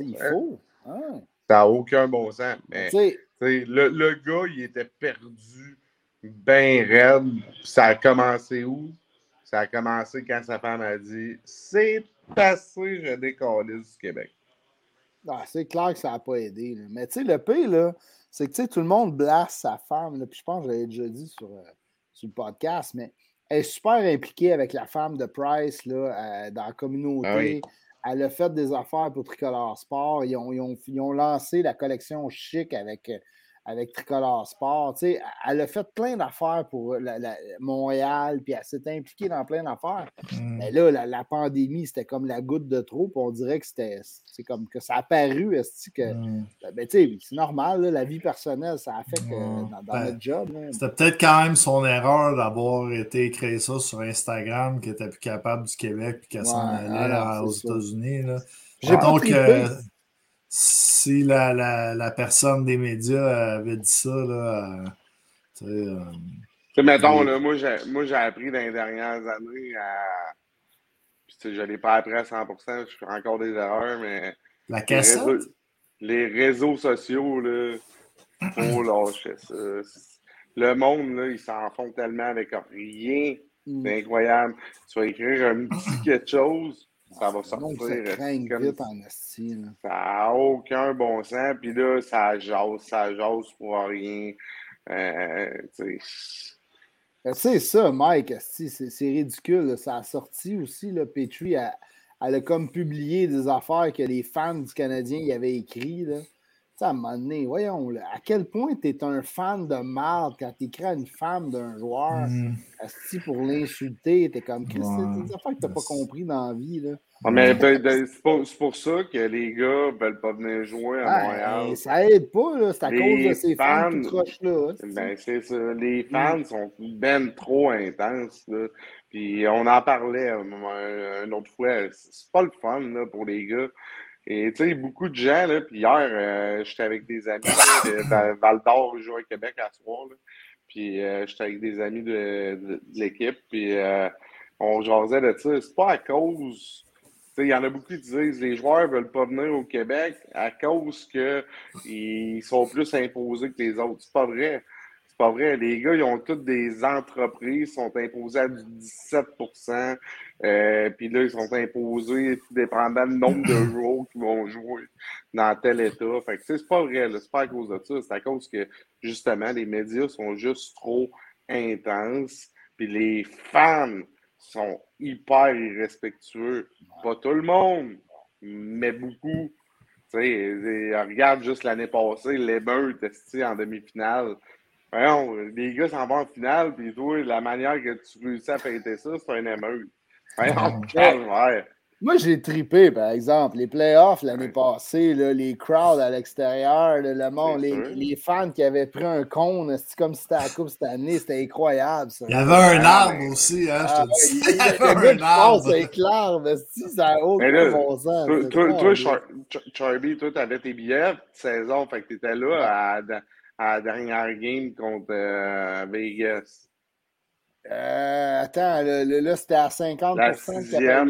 il faut. Hein. Ça n'a aucun bon sens. Mais le, le, gars, il était perdu bien raide. Ça a commencé où? Ça a commencé quand sa femme a dit C'est passé, je décolle du Québec. Ah, c'est clair que ça n'a pas aidé. Mais tu sais, le pire, c'est que tout le monde blasse sa femme. Là, puis je pense que j'avais déjà dit sur, euh, sur, le podcast, mais elle est super impliquée avec la femme de Price là, euh, dans la communauté. Ah elle a fait des affaires pour Tricolore Sport. Ils ont, lancé la collection chic avec, avec Tricolore Sport. Elle a fait plein d'affaires pour Montréal, puis elle s'est impliquée dans plein d'affaires. Mm. Mais là, la, pandémie, c'était comme la goutte de trop, puis on dirait que c'était c'est comme que ça a apparu, que. Mm. Ben, sais, c'est normal, là, la vie personnelle, ça affecte Ouais. dans, dans Ben, notre job. là. C'était peut-être quand même son erreur d'avoir été écrit ça sur Instagram, qu'il était plus capable du Québec et qu'elle s'en Ouais, allait aux. États-Unis. J'ai Donc, si la, la, la personne des médias avait dit ça, là, tu sais, euh, mettons, Oui. là, moi, j'ai, moi, j'ai appris dans les dernières années à. Puis, tu sais, je ne l'ai pas appris à 100%, je fais encore des erreurs, mais. la Les réseaux, les réseaux sociaux, là, lâcher ça. Le monde, là, ils s'en font tellement avec rien. Mm. C'est incroyable. Tu vas écrire un petit quelque chose, ça va Donc, ça sortir. craint comme- vite en là. Ça n'a aucun bon sens. Puis là, ça jase, ça jase pour rien. Euh, tu sais. Ben, C'est ça, Mike, c'est c'est ridicule. là. Ça a sorti aussi, là, Petrie, elle, elle a comme publié des affaires que les fans du Canadien y avaient écrit. Là. Tu sais, à un moment donné, voyons, là, à quel point tu es un fan de marde quand tu écris à une femme d'un joueur, esti, pour l'insulter, t'es comme, Christ, Ouais. c'est des affaires que t'as pas compris dans la vie. Là. Ah, mais ben, ben, c'est pour, ça que les gars ne veulent pas venir jouer à Montréal. ben, ça aide pas, c'est à Les cause de ces fans fans- tout croche là. esti. Ben, c'est ça. Les fans sont ben trop intenses. Là. Puis on en parlait un, un- une autre fois. C'est pas le fun là, pour les gars. Et tu sais, beaucoup de gens, là, puis hier, euh, j'étais avec des amis de Val- d'Or, je à Québec à soir. Là. Puis euh, j'étais avec des amis de, de- de l'équipe, puis euh, on jasait de ça. C'est pas à cause. Il y en a beaucoup qui disent les joueurs veulent pas venir au Québec à cause que ils sont plus imposés que les autres. C'est pas vrai. C'est pas vrai. Les gars, ils ont toutes des entreprises, sont imposés à du 17% euh, Puis là, ils sont imposés dépendant du nombre de jours qu'ils vont jouer dans tel état. Fait que, c'est pas vrai. C'est pas à cause de ça. C'est à cause que, justement, les médias sont juste trop intenses. Puis les fans sont hyper irrespectueux. Pas tout le monde, mais beaucoup. Tu sais, et- regarde juste l'année passée, l'émeute esti, en demi-finale. Les gars s'en vont en finale, puis toi, la manière que tu réussis à fêter ça, c'est un émeute. Voyons, calvaire. Moi, j'ai tripé, par exemple. Les playoffs l'année passée, là, les crowds à l'extérieur, le monde, C'est les, fans qui avaient pris un cône, c'est comme si c'était la Coupe cette année, c'était incroyable. Ça. il y avait un Ah, arbre mais- aussi, hein, Ah, je te dis. Il y avait un arbre. avec l'arbre, esti, ça n'a Mais aucun là, bon sens. Toi, c'est toi, trop toi, bien. Char- Char- Charby, toi, t'avais tes billets de saison, fait que t'étais là à, à la dernière game contre euh, Vegas. Euh, attends, là, c'était à 50 La qu'il y avait-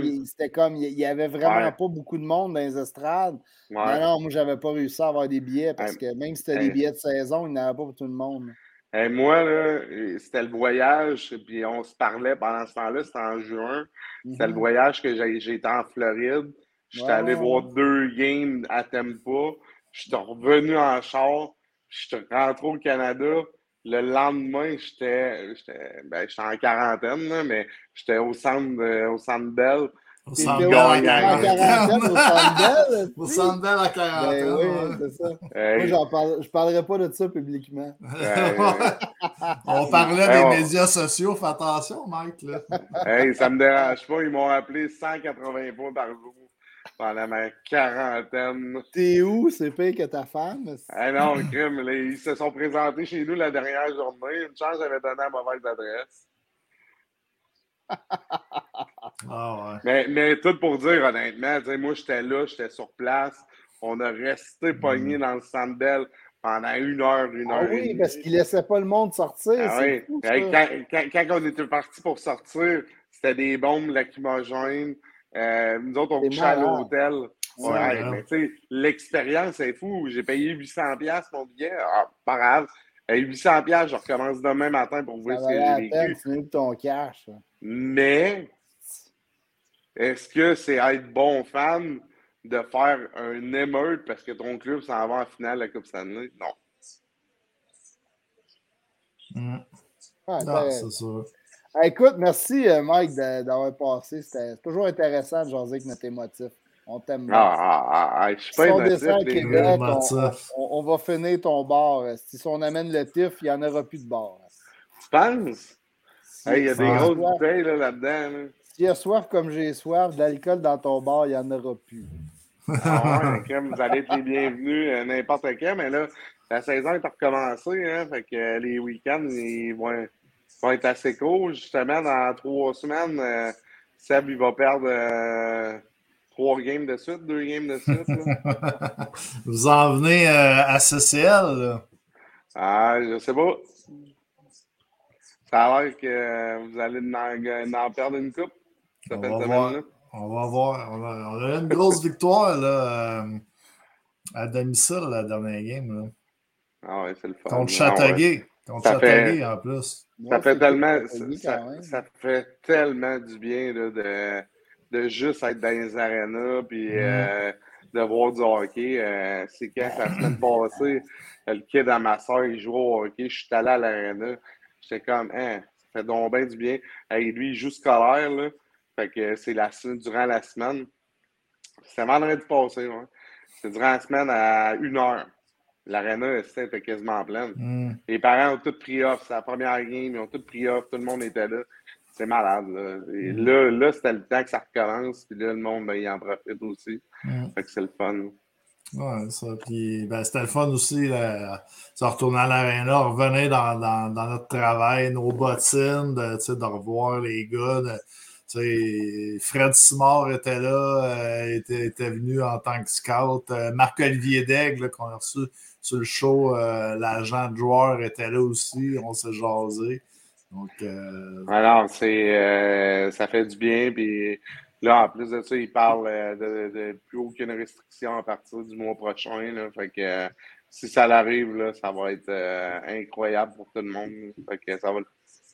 sixième. C'était comme, il n'y avait vraiment Ouais. pas beaucoup de monde dans les estrades. Ouais. Non, non, moi, j'avais pas réussi à avoir des billets parce que même si c'était des billets de saison, il n'y en avait pas pour tout le monde. Et moi, c'était le voyage, puis on se parlait pendant ce temps-là, c'était en juin. C'était le Mhm. voyage que été en Floride. J'étais allé voir deux games à Tampa. J'étais revenu en char. J'étais rentré au Canada. Le lendemain, j'étais j'étais ben, j'étais en quarantaine, là, mais j'étais au centre, de- au centre Bell. Au Centre Bell en quarantaine, au Centre Bell, Au esti? Centre Bell à quarantaine. Ben oui, c'est ça. Hey, Moi, j'en parle, je parlerai pas de ça publiquement. On parlait Hey, des on- médias sociaux, fais attention, Mike. Là. hey, ça me dérange pas, ils m'ont appelé 180 fois par jour pendant ma quarantaine. T'es où? C'est pire que ta femme? Ah non, crime, là, ils se sont présentés chez nous la dernière journée. Une chance, j'avais donné la mauvaise adresse. Ah ouais. Mais, mais tout pour dire, honnêtement, moi, j'étais là, j'étais sur place. On a resté pogné dans le Sandbell pendant une heure, une Ah heure et oui, demie. parce qu'il laissait pas le monde sortir. Ah c'est oui. fou, quand, quand on était parti pour sortir, c'était des bombes lacrymogènes. Euh, nous autres, on couchait à l'hôtel. Ouais, malade. mais tu sais, l'expérience est fou. J'ai payé 800$ piastres mon billet. Ah, pas grave. Hey, 800$, piastres, je recommence demain matin pour voir ce que j'ai peine, vécu. ton cash. Mais, est-ce que c'est être bon fan de faire un émeute parce que ton club s'en va en finale de la Coupe Stanley? Non. Mm. Ouais, Non, ben, c'est sûr. Écoute, merci euh, Mike de- d'avoir passé. C'était toujours intéressant de jaser avec notre émotif. On t'aime bien. Ah, ah, ah, je suis pas si on descend à Québec, on, va finir ton bar. Si on amène le TIF, il n'y en aura plus de bar. Tu penses? Il y a des grosses bouteilles là-dedans. Si tu as soif comme j'ai soif, d'alcool dans ton bar, il n'y en aura plus. Ah ouais, vous allez être les bienvenus euh, n'importe quand, mais là, la saison est recommencée, hein, fait que euh, les week-ends, ils vont, vont, être assez courts. Justement, dans trois semaines, euh, Seb, il va perdre trois games de suite, deux games de suite. vous en venez à CCL, Ah, je sais pas. Ça a l'air que vous allez en, perdre une coupe. Ça fait semaine-là. On va voir. On a, une grosse victoire là, euh, à domicile la dernière game. Là. Ah ouais, c'est le fun. Contre Châteauguay. Contre Châteauguay en plus. Ça fait tellement. Ça, fait tellement du bien là, de, de juste être dans les arénas puis mm. euh, de voir du hockey. Euh, c'est quand la semaine passée, le kid à ma soeur, il jouait au hockey. Je suis allé à l'aréna. J'étais comme, hein, ça fait donc bien du bien. Et lui, il joue scolaire. Là. Fait que c'est la, durant la semaine. C'est vendredi passé, ouais. C'est durant la semaine à une heure. L'aréna était quasiment pleine. Mm. Les parents ont tous pris off. C'est la première game. Ils ont tous pris off. Tout le monde était là. C'est malade. Là, Et mm. là, là c'était le temps que ça recommence. Puis là, le monde, ben, il en profite aussi. Mm. Fait que c'est le fun. Ouais, ça. Puis ben, c'était le fun aussi. Là, de retourner à l'aréna, revenir dans, dans, dans, notre travail, nos bottines, de, de revoir les gars. De, Fred Simard était là, euh, était, était, venu en tant que scout. Euh, Marc-Olivier Daigle, qu'on a reçu sur le show, euh, l'agent de joueur était là aussi. On s'est jasé. Donc, Alors, c'est, ça fait du bien. Puis là, en plus de ça, il parle de, plus aucune restriction à partir du mois prochain. Là, fait que si ça arrive, là, ça va être incroyable pour tout le monde. Fait que ça va,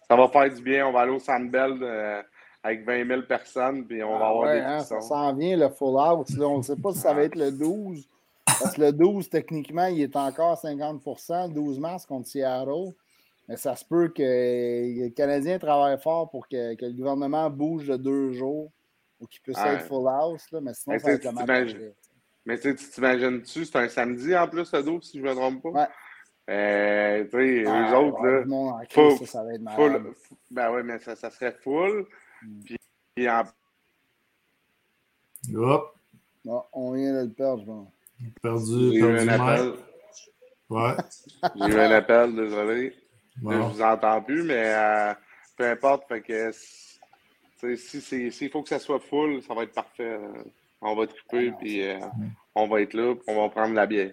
ça va faire du bien. On va aller au Sandbell avec 20 000 personnes, puis on va ah avoir des hein, Ça s'en vient, le full out. on ne sait pas si ça va être le 12. Parce que le 12, techniquement, il est encore 50% 12 mars contre Seattle. Mais ça se peut que les Canadiens travaillent fort pour que, le gouvernement bouge de deux jours ou qu'il puisse être full house. Là, mais sinon, mais ça va être le match. Mais tu t'imagines-tu, c'est un samedi en plus, le 12, si je ne me trompe pas? Ouais. Euh, tu sais, ah, eux autres, là. Full, ça, ça, va être full, ben oui, mais ça, ça serait full. Puis, en... Hop. Non, on vient de le perdre, je pense. Perdu, J'ai eu un appel. Ouais. J'ai eu un appel, désolé. Je ne vous entends plus, mais euh, peu importe. Fait que s'il si faut que ça soit full, ça va être parfait. On va triper, puis euh, on va être là, on va prendre la bière.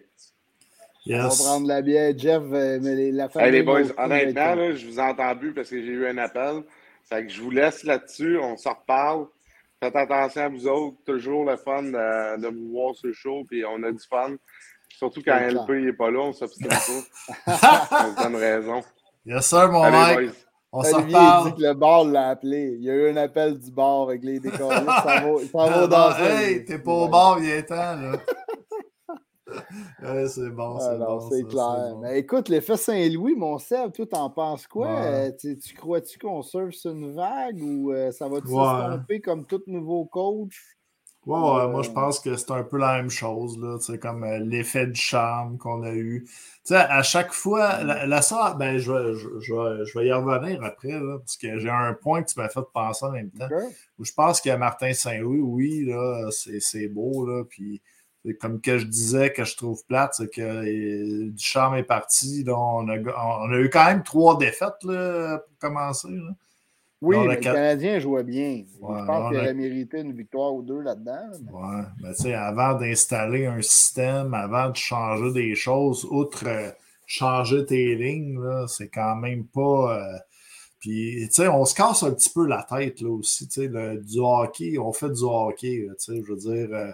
Yes. On va prendre la bière. Jeff, euh, mais la famille. Hey, les boys, honnêtement, là, je vous entends plus parce que j'ai eu un appel. Fait que je vous laisse là-dessus, on s'en reparle. Faites attention à vous autres, toujours le fun de, de vous voir ce show, puis on a du fun. Surtout quand LP n'est pas là, on s'obstine pas. on se donne raison. Yes, sir, mon mec. On s'en reparle. dit que le bar l'a appelé. Il y a eu un appel du bar avec les décors. Ça va, va danser. Hey, t'es pas au bar, il est temps, là. c'est bon, c'est bon. C'est clair. Mais écoute, l'effet Saint-Louis, mon Seb, toi, t'en penses quoi? Euh, tu, crois-tu qu'on surfe sur une vague ou euh, ça va-tu se comme tout nouveau coach? Ouais, moi je euh, pense que c'est un peu la même chose, là, comme l'effet de charme qu'on a eu. sais à chaque fois, la, la ben, je, je, je, vais y revenir après, là, parce que j'ai un point que tu m'as fait penser en même temps. Où je pense que Martin Saint-Louis, oui, là, c'est beau, là, puis comme que je disais que je trouve plate, c'est que euh, Ducharme est parti. on, a, eu quand même trois défaites là, pour commencer. Oui, mais le Canadien jouait bien. je pense qu'il aurait mérité une victoire ou deux là-dedans. Oui, mais tu sais, avant d'installer un système, avant de changer des choses, outre euh, changer tes lignes, c'est quand même pas. Euh, puis, tu sais, on se casse un petit peu la tête là aussi. Tu sais, du hockey, on fait du hockey. Tu sais, je veux dire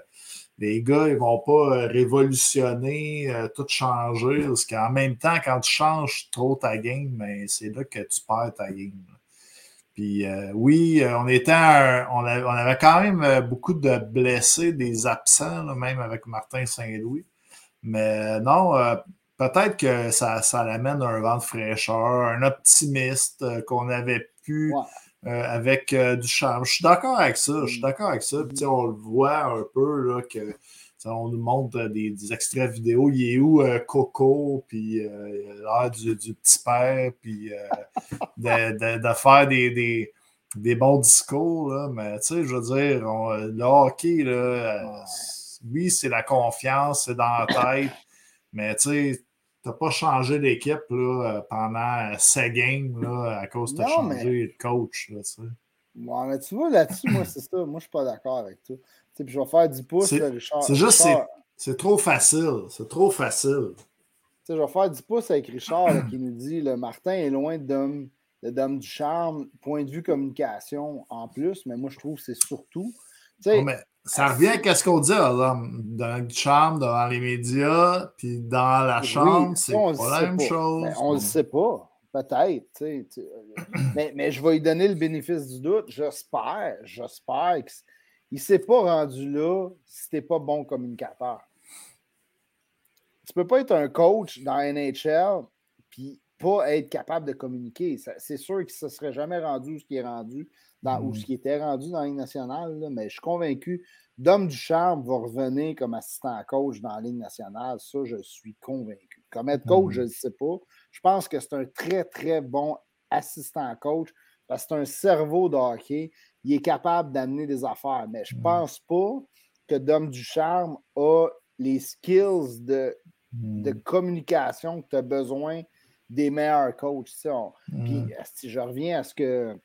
les gars, ils vont pas euh, révolutionner, euh, tout changer, parce qu'en même temps, quand tu changes trop ta game, ben, c'est là que tu perds ta game. Puis euh, oui, on était on, avait, quand même beaucoup de blessés, des absents, même avec Martin Saint-Louis. Mais non, peut-être que ça, ça l'amène un vent de fraîcheur, un optimiste qu'on avait pu avec du charme. Je suis d'accord avec ça. Je suis d'accord avec ça. Puis, on le voit un peu là, que on nous montre des, extraits vidéo. Il est où Coco, puis l'air du, petit père, puis de, faire des, des, bons discours. Là. Mais tu sais, je veux dire, le hockey, là, oui, c'est la confiance, c'est dans la tête. Mais tu sais, n'as pas changé d'équipe pendant 7 games là, à cause de changer de coach. Là, mais tu vois, là-dessus, moi, c'est ça. Moi, je suis pas d'accord avec toi. Puis je vais faire 10 pouces, Richard. C'est juste, c'est trop facile. C'est trop facile. je vais faire 10 pouces avec Richard qui nous dit le Martin est loin de Dame du Charme, point de vue communication en plus, mais moi, je trouve que c'est surtout. mais ça revient à ce qu'on dit, dans le charme, dans les médias, puis dans la chambre, c'est pas la même chose. on ne le sait pas. Peut-être. mais, mais je vais lui donner le bénéfice du doute. J'espère, j'espère qu'il ne s'est pas rendu là si tu pas bon communicateur. Tu ne peux pas être un coach dans NHL puis pas être capable de communiquer. C'est sûr qu'il ne se serait jamais rendu ce qui est rendu dans, ou mm. ce qui était rendu dans la Ligue nationale, mais je suis convaincu. Dom Ducharme va revenir comme assistant coach dans la Ligue nationale. Ça, je suis convaincu. Comme être coach, mm. je ne sais pas. Je pense que c'est un très, très bon assistant coach parce que c'est un cerveau de hockey. Il est capable d'amener des affaires. Mais je ne mm. pense pas que Dom Ducharme a les skills de, de communication que tu as besoin des meilleurs coachs. Puis, si je reviens à ce que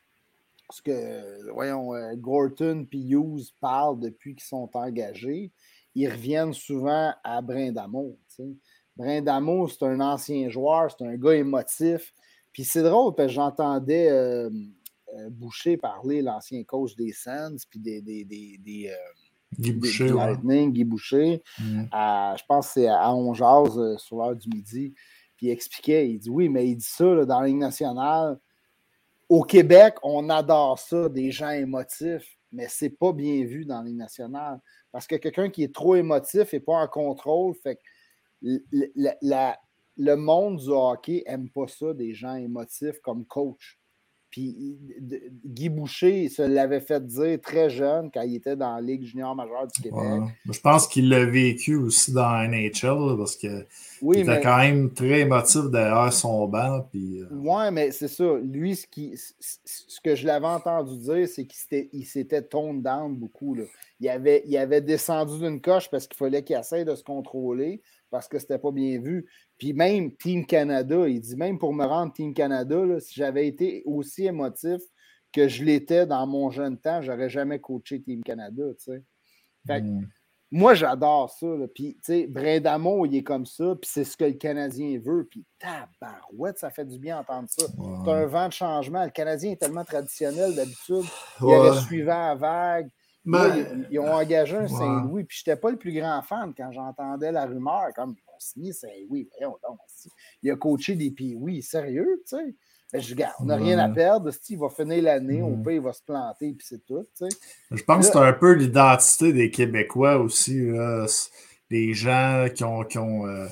ce que, voyons, euh, Gorton et Hughes parlent depuis qu'ils sont engagés, ils reviennent souvent à Brindamour. Brindamour, c'est un ancien joueur, c'est un gars émotif. Puis c'est drôle parce que j'entendais euh, euh, Boucher parler, l'ancien coach des Sands, puis des, des, des, Guy Boucher, Lightning, Guy Boucher. Mm. je pense que c'est à Ongeaz sur l'heure du midi. Puis il expliquait, il dit oui, mais il dit ça dans la Ligue nationale au Québec, on adore ça, des gens émotifs, mais c'est pas bien vu dans les nationales. Parce que quelqu'un qui est trop émotif et pas en contrôle, fait que le monde du hockey n'aime pas ça, des gens émotifs comme coach. Puis Guy Boucher se l'avait fait dire très jeune quand il était dans la Ligue junior majeure du Québec. Je pense qu'il l'a vécu aussi dans NHL parce qu'il était quand même très émotif derrière son banc. Puis, euh, Oui, mais c'est ça. Lui, ce, qui, ce que je l'avais entendu dire, c'est qu'il s'était toned down beaucoup. Là. Il, avait, il avait descendu d'une coche parce qu'il fallait qu'il essaye de se contrôler parce que c'était pas bien vu. Puis même Team Canada, il dit même pour me rendre Team Canada, si j'avais été aussi émotif que je l'étais dans mon jeune temps, j'aurais jamais coaché Team Canada. Fait hmm. Moi, j'adore ça. Puis, tu sais, Brindamo, il est comme ça, puis c'est ce que le Canadien veut. Puis, tabarouette, ça fait du bien d'entendre ça. C'est un vent de changement. Le Canadien est tellement traditionnel d'habitude. Il avait suivant à vague. Ils, ont engagé un Saint-Louis, puis je n'étais pas le plus grand fan quand j'entendais la rumeur, comme signé Saint-Louis. Il a coaché des oui, sérieux, tu sais. Ben, je regarde, on n'a rien à perdre. Il va finir l'année, au pays, il va se planter, puis c'est tout. Je pense que c'est un peu l'identité des Québécois aussi. Les gens qui ont, qui ont euh,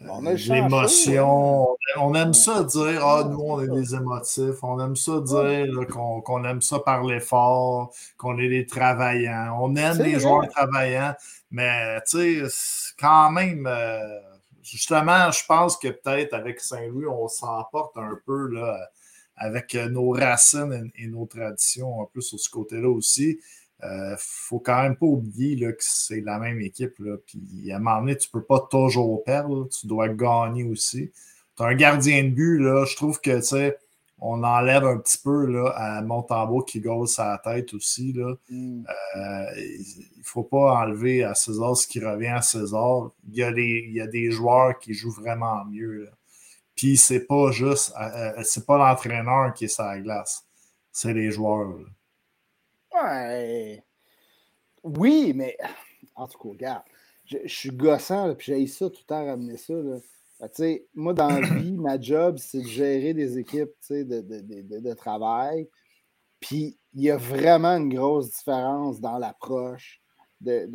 l'émotion. On aime ça dire Ah, nous, on est des émotifs. On aime ça dire qu'on aime ça parler fort, qu'on est des travaillants. On aime les joueurs travaillants, mais tu sais, quand même. Euh, justement, je pense que peut-être avec Saint-Louis, on s'emporte un peu là, avec nos racines et, nos traditions un peu sur ce côté-là aussi. Il euh, ne faut quand même pas oublier là, que c'est la même équipe. Là, puis à un moment donné, tu ne peux pas toujours perdre. tu dois gagner aussi. Tu as un gardien de but, là, je trouve que on enlève un petit peu là, à Montembeau qui gauche sa tête aussi. Là. Mm. Euh, il ne faut pas enlever à César ce qui revient à César. Il y a des, il y a des joueurs qui jouent vraiment mieux. Puis c'est pas juste, euh, euh, c'est pas l'entraîneur qui est sur la glace, c'est les joueurs. Oui, mais en tout cas, regarde, je, suis gossant, puis j'ai ça tout le temps ramener ça. Là moi, dans la vie, ma job, c'est de gérer des équipes de, de, de, travail. Puis, il y a vraiment une grosse différence dans l'approche. De,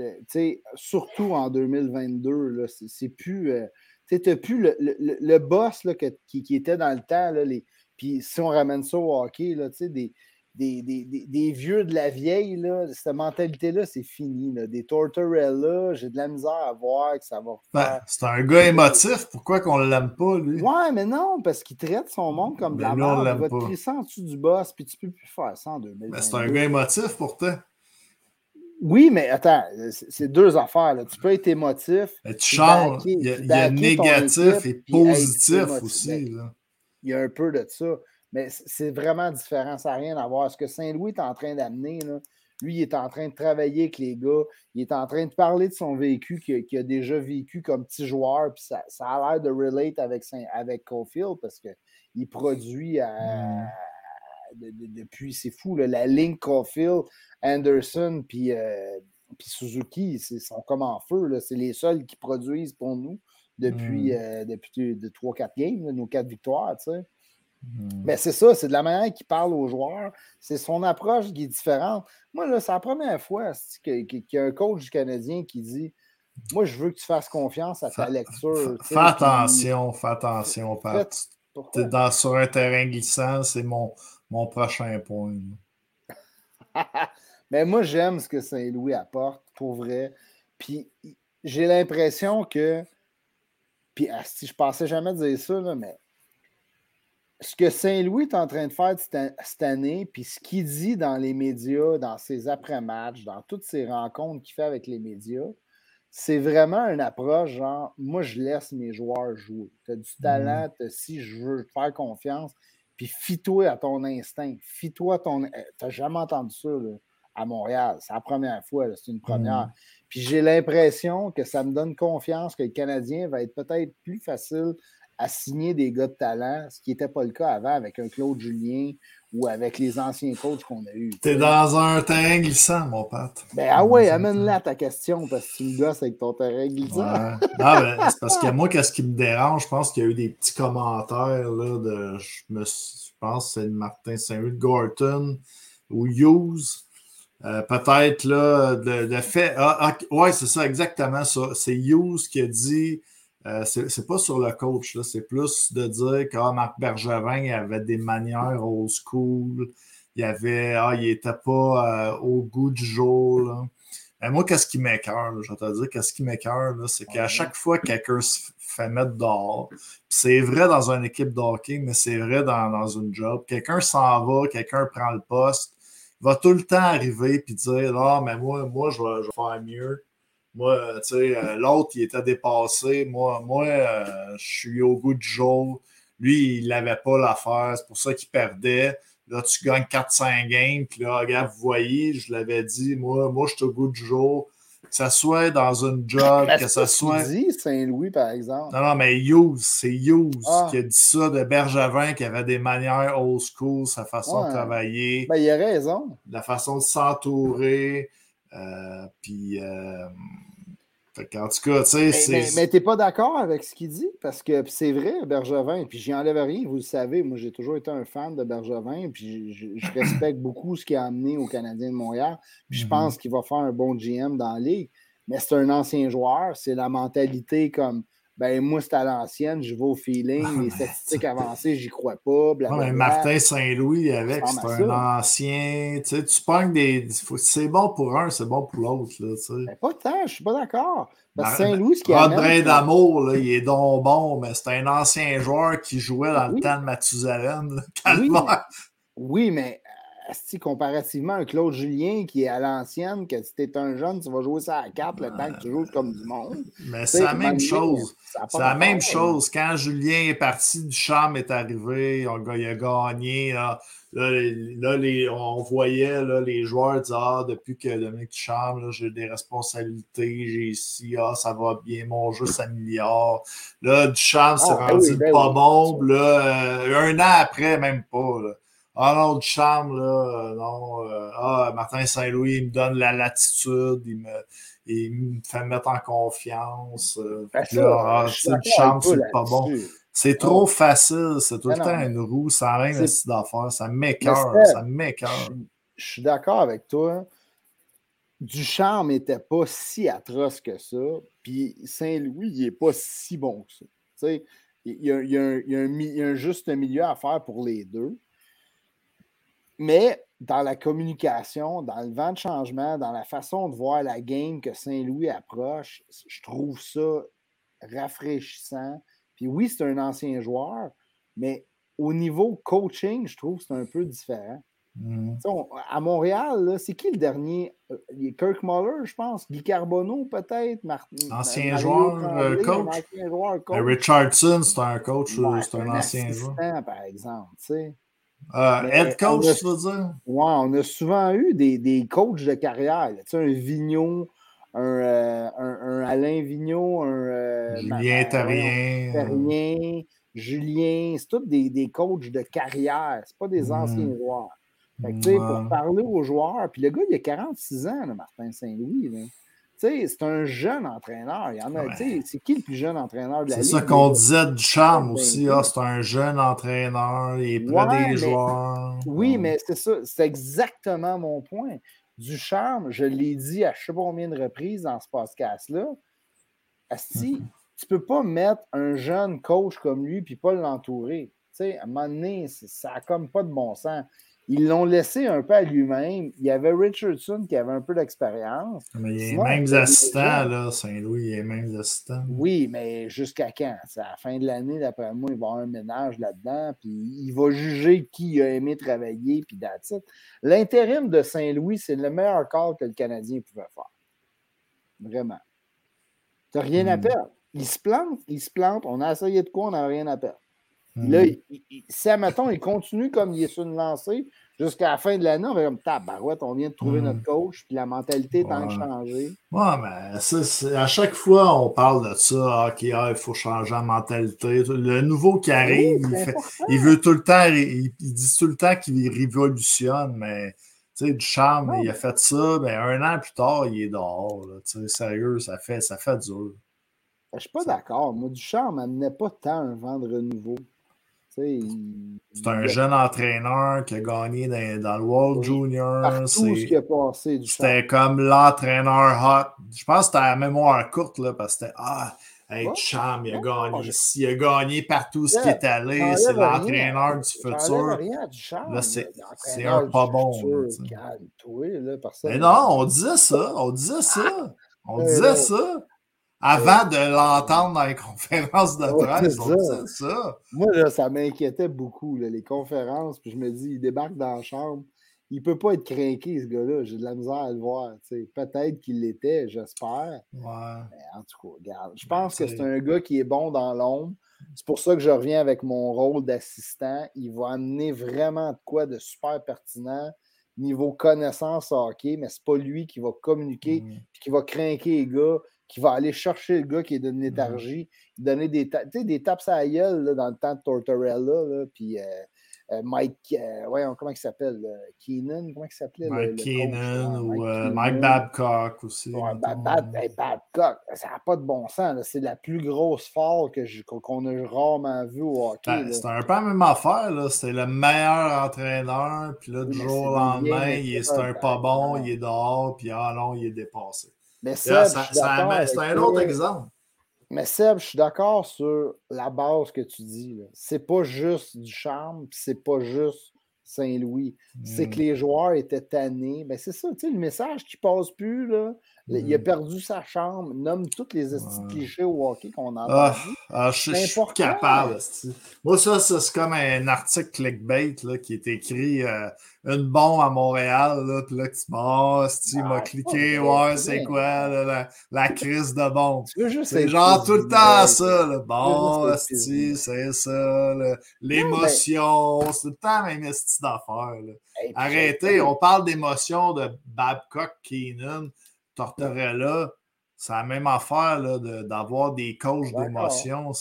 surtout en 2022, c'est plus. Euh, tu n'as plus le, le, le boss là, qui, qui, était dans le temps. Là, les, puis si on ramène ça au hockey, là, des, des, des, des, vieux de la vieille, là, cette mentalité-là, c'est fini. Là. Des Tortorella, j'ai de la misère à voir que ça va ben, c'est un gars émotif. Pourquoi qu'on l'aime pas, lui? Ouais, mais non, parce qu'il traite son monde comme de la merde. Il va te crisser en dessous du boss, puis tu peux plus faire ça en 2022. Ben, c'est un gars émotif, pourtant. Oui, mais attends, c'est deux affaires. Là. Tu peux être émotif. tu changes. Il y a, négatif et positif aussi. Là. Il y a un peu de ça. Mais c'est vraiment différent. Ça n'a rien à voir. Ce que Saint-Louis est en train d'amener, lui, il est en train de travailler avec les gars. Il est en train de parler de son vécu qu'il a déjà vécu comme petit joueur. Puis ça, ça a l'air de relate avec, Saint, avec Caulfield parce qu'il produit depuis, c'est fou, la ligne Caulfield, Anderson, puis, euh, puis Suzuki, ils sont comme en feu. C'est les seuls qui produisent pour nous depuis, mmh. euh, depuis de 3-4 games, nos 4 victoires. Tu sais. Hmm. Mais c'est ça, c'est de la manière qu'il parle aux joueurs. C'est son approche qui est différente. Moi, là, c'est la première fois qu'il y a un coach canadien qui dit Moi, je veux que tu fasses confiance à ta lecture. Fais attention, fais attention, Pat. es dans, sur un terrain glissant, c'est mon, mon prochain point. Mais moi, j'aime ce que Saint-Louis apporte, pour vrai. Puis j'ai l'impression que. Puis, si je pensais jamais dire ça, là, mais ce que Saint-Louis est en train de faire cette année, puis ce qu'il dit dans les médias, dans ses après-matchs, dans toutes ses rencontres qu'il fait avec les médias, c'est vraiment une approche genre, moi, je laisse mes joueurs jouer. Tu as du mmh. talent, si je veux te faire confiance, puis fie-toi à ton instinct, fie-toi à ton. Eh, tu n'as jamais entendu ça à Montréal. C'est la première fois, c'est une première. Mmh. Puis j'ai l'impression que ça me donne confiance que le Canadien va être peut-être plus facile à signer des gars de talent, ce qui n'était pas le cas avant avec un Claude Julien ou avec les anciens coachs qu'on a eus. T'es dans un terrain glissant, mon pote. Ben ah ouais, amène-la ta question parce que tu me gosses avec ton terrain glissant. Ouais. ben, c'est parce que moi, qu'est-ce qui me dérange, je pense qu'il y a eu des petits commentaires là, de je, me, je pense que c'est Martin Saint-Louis Gorton ou Hughes. Euh, peut-être là, de, fait. Ah, ah, ouais, c'est ça, exactement ça. C'est Hughes qui a dit euh, c'est pas sur le coach, c'est plus de dire que ah, Marc Bergevin avait des manières old school, il avait ah, il était pas euh, au goût du jour. Mais moi, qu'est-ce qui m'écœure? Je vais te dire, qu'est-ce qui m'écœure, c'est qu'à chaque fois que quelqu'un se fait mettre dehors, c'est vrai dans une équipe de mais c'est vrai dans, dans une job, quelqu'un s'en va, quelqu'un prend le poste, il va tout le temps arriver et dire Ah, mais moi, moi je, vais, je vais faire mieux. Moi, tu sais, euh, l'autre, il était dépassé. Moi, moi euh, je suis au goût du jour. Lui, il n'avait pas l'affaire. C'est pour ça qu'il perdait. Là, tu gagnes 4-5 games. Puis là, regarde, vous voyez, je l'avais dit, moi, moi je suis au goût du jour. Que ça soit dans une job, que ça soit. dit Saint-Louis, par exemple. Non, non, mais Hughes, c'est Hughes ah. qui a dit ça de Bergevin, qui avait des manières old school, sa façon de travailler. Ben, il a raison. La façon de s'entourer. Euh, puis, euh, en tout cas, tu sais, c'est. Mais, tu n'es pas d'accord avec ce qu'il dit? Parce que c'est vrai, Bergevin, puis j'y enlève rien, vous le savez, moi j'ai toujours été un fan de Bergevin, puis je, respecte beaucoup ce qu'il a amené aux Canadiens de Montréal, puis je mm-hmm. pense qu'il va faire un bon GM dans la ligue. Mais c'est un ancien joueur, c'est la mentalité comme ben moi, c'est à l'ancienne, je vais au feeling, ah, les statistiques avancées, j'y crois pas. Martin Saint-Louis, avec, c'est un ancien. Tu sais, tu pognes des. C'est bon pour un, c'est bon pour l'autre. Ben, pas tant, je suis pas d'accord. Parce que Saint-Louis, ce qui Brin d'amour, il est donc bon, mais c'est un ancien joueur qui jouait dans le temps de Mathusalem. Oui, oui, mais comparativement à Claude Julien qui est à l'ancienne, que si tu es un jeune, tu vas jouer ça à 4 le temps que tu joues comme du monde. Mais c'est la même chose. C'est la même chose. Quand Julien est parti, Duchamp est arrivé, il a gagné. Là, on voyait les joueurs dire Ah, depuis que Dominique Duchamp, j'ai des responsabilités, j'ai ici, ah, ça va bien, mon jeu s'améliore. Là, Duchamp s'est ah, ben rendu ben pas bon. Là, euh, un an après, même pas. Ah non, du charme, là, euh, non. Euh, ah, Martin Saint-Louis, il me donne la latitude, il me, il me fait mettre en confiance. Euh, ben là, ah, du charme, c'est pas bon. C'est trop facile, c'est tout le temps une roue, ça rien d'affaires, ça m'écœure, ça m'écœure. Je suis d'accord avec toi. Ducharme n'était pas si atroce que ça, puis Saint-Louis, il n'est pas si bon que ça. Tu sais, il y, a, il, y a un, il y a un juste milieu à faire pour les deux. Mais dans la communication, dans le vent de changement, dans la façon de voir la game que Saint-Louis approche, je trouve ça rafraîchissant. Puis oui, c'est un ancien joueur, mais au niveau coaching, je trouve que c'est un peu différent. Mhm. À Montréal, c'est qui le dernier? Euh, Kirk Muller, je pense. Guy Carbonneau, peut-être. Ancien joueur, euh, coach. Ancien joueur, coach. Richardson, c'est un coach, c'est un, ancien joueur. par exemple. Tu euh, head coach, tu veux dire? Oui, on a souvent eu des, des coachs de carrière. Tu sais, un Vigneault, un, un, Alain Vigneault, un. Julien Terrien. Terrien, Julien, c'est tous des, des coachs de carrière. Ce pas des hmm. anciens joueurs. Fait que, Pour parler aux joueurs, puis le gars, il a 46 ans, Martin Saint-Louis. C'est un jeune entraîneur. Il en a, C'est qui le plus jeune entraîneur de la Ligue? C'est ça qu'on disait du charme aussi. Ah, c'est un jeune entraîneur, il est près des joueurs. Oui, mais c'est ça. C'est exactement mon point. Du charme, je l'ai dit à je sais pas combien de reprises dans ce podcast-là. Asti, mm-hmm. tu ne peux pas mettre un jeune coach comme lui puis pas l'entourer. À un moment donné, ça n'a comme pas de bon sens. Ils l'ont laissé un peu à lui-même. Il y avait Richardson qui avait un peu d'expérience. Mais il y a même assistants, là, Saint-Louis, il y a même assistants. Oui, mais jusqu'à quand? C'est à la fin de l'année, d'après moi, il va y avoir un ménage là-dedans, puis il va juger qui a aimé travailler, puis that's L'intérim de Saint-Louis, c'est le meilleur call que le Canadien pouvait faire. Vraiment. Tu n'as rien à hmm. perdre. Il se plante, il se plante. On a essayé de quoi, on n'a rien à perdre. Là, si, admettons, il continue comme il est sur une lancée jusqu'à la fin de l'année, on va comme tabarouette, on vient de trouver hmm. notre coach, puis la mentalité est en train de changer. Ouais, mais à chaque fois, on parle de ça. OK, ah, il faut changer la mentalité. Le nouveau qui arrive, il, veut tout le temps, il, dit tout le temps qu'il révolutionne, mais tu sais, du charme, il a fait ça, ben, un an plus tard, il est dehors. sérieux, ça fait, ça fait dur. Je suis pas d'accord. Moi, du charme n'amenait pas tant un vent de renouveau. C'est un jeune entraîneur qui a gagné dans, le World Junior. C'était comme l'entraîneur hot. Je pense que c'était la mémoire courte, là, parce que c'était Ah, hey, Cham, il a gagné Il a gagné partout ce qui est allé. C'est l'entraîneur du futur. Là, c'est un pas bon. Mais non, on disait ça. On disait ça. On disait ça. Avant de l'entendre dans les conférences de presse, c'est ça. Moi, là, ça m'inquiétait beaucoup, les conférences. Puis je me dis, il débarque dans la chambre. Il ne peut pas être craqué, ce gars-là. J'ai de la misère à le voir. Peut-être qu'il l'était, j'espère. Ouais. en tout cas, regarde. Je pense que c'est un gars qui est bon dans l'ombre. C'est pour ça que je reviens avec mon rôle d'assistant. Il va amener vraiment de quoi de super pertinent niveau connaissance hockey, mais c'est pas lui qui va communiquer mm. qui va craquer les gars qui va aller chercher le gars qui est d'une léthargie, donner des, des tapes à la gueule dans le temps de Tortorella, puis euh, euh, Mike, euh, comment il s'appelle Keenan, comment il s'appelait Mike Keenan ou Mike Babcock aussi. Babcock, ça n'a pas de bon sens. C'est la plus grosse folle qu'on a rarement vue au hockey. Ben, c'est un peu la même affaire. C'est le meilleur entraîneur, puis là, du jour au lendemain, c'est un pas bon, il est dehors, puis ah non, il est dépassé. Mais Seb, c'est un autre exemple. Mais Seb, je suis d'accord sur la base que tu dis. C'est pas juste du charme, c'est pas juste Saint-Louis. C'est que hmm. les joueurs étaient tannés. Ben, c'est ça, tu sais, le message qui passe plus, là. Il a hmm. perdu sa chambre, nomme toutes les clichés au hockey qu'on a ah, ah, je, suis capable. Moi, ça, c'est comme un article clickbait là, qui est écrit euh, une bombe à Montréal, là, puis là, tu m'as tu m'as cliqué, ouais, c'est quoi la, la, crise de bombe? C'est genre tout le temps ça, là. bon, c'est ça, l'émotion, c'est tout le temps la même style d'affaires. Arrêtez, on parle d'émotion de Babcock, Keenan, Tortorella. C'est la même affaire d'avoir des coachs d'émotion.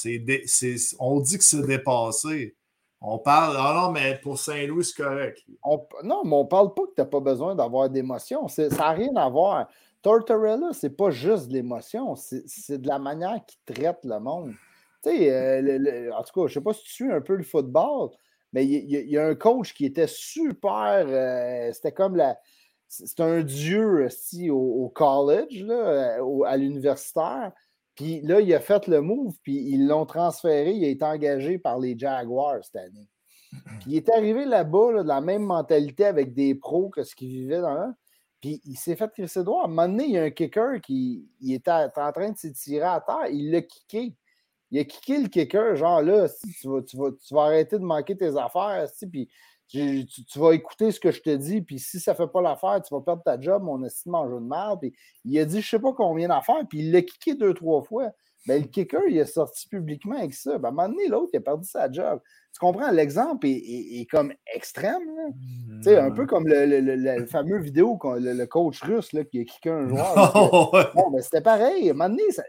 On dit que c'est dépassé. On parle, ah non, mais pour Saint-Louis, c'est correct. non, mais on parle pas que tu n'as pas besoin d'avoir d'émotion. Ça n'a rien à voir. Tortorella, c'est pas juste de l'émotion, c'est de la manière qu'il traite le monde. Tu sais, euh, en tout cas, je sais pas si tu suis un peu le football, mais il y, a un coach qui était super. Euh, c'était comme la. C'est un dieu au, au college, là, euh, à l'universitaire. Puis là, il a fait le move, puis ils l'ont transféré. Il a été engagé par les Jaguars cette année. Puis il est arrivé là-bas, de la même mentalité avec des pros que ce qu'il vivait dans. Puis il s'est fait crisser droit. À un moment donné, il y a un kicker qui il était, en train de s'étirer à terre. Il l'a kické. Il a kické le kicker, genre là, tu, vas, tu, vas, tu vas arrêter de manquer tes affaires, puis tu, tu, vas écouter ce que je te dis, puis si ça ne fait pas l'affaire, tu vas perdre ta job, mon estime en jeu de merde. Puis il a dit, je ne sais pas combien d'affaires, puis il l'a kické deux, trois fois. Ben, le kicker, il est sorti publiquement avec ça. Ben, à un moment donné, l'autre, il a perdu sa job. Tu comprends? L'exemple est, comme extrême. Tu sais, un peu comme le, le, fameux vidéo, le, coach russe là, qui a kické un joueur. bon, ben, c'était pareil. À un moment donné, ça,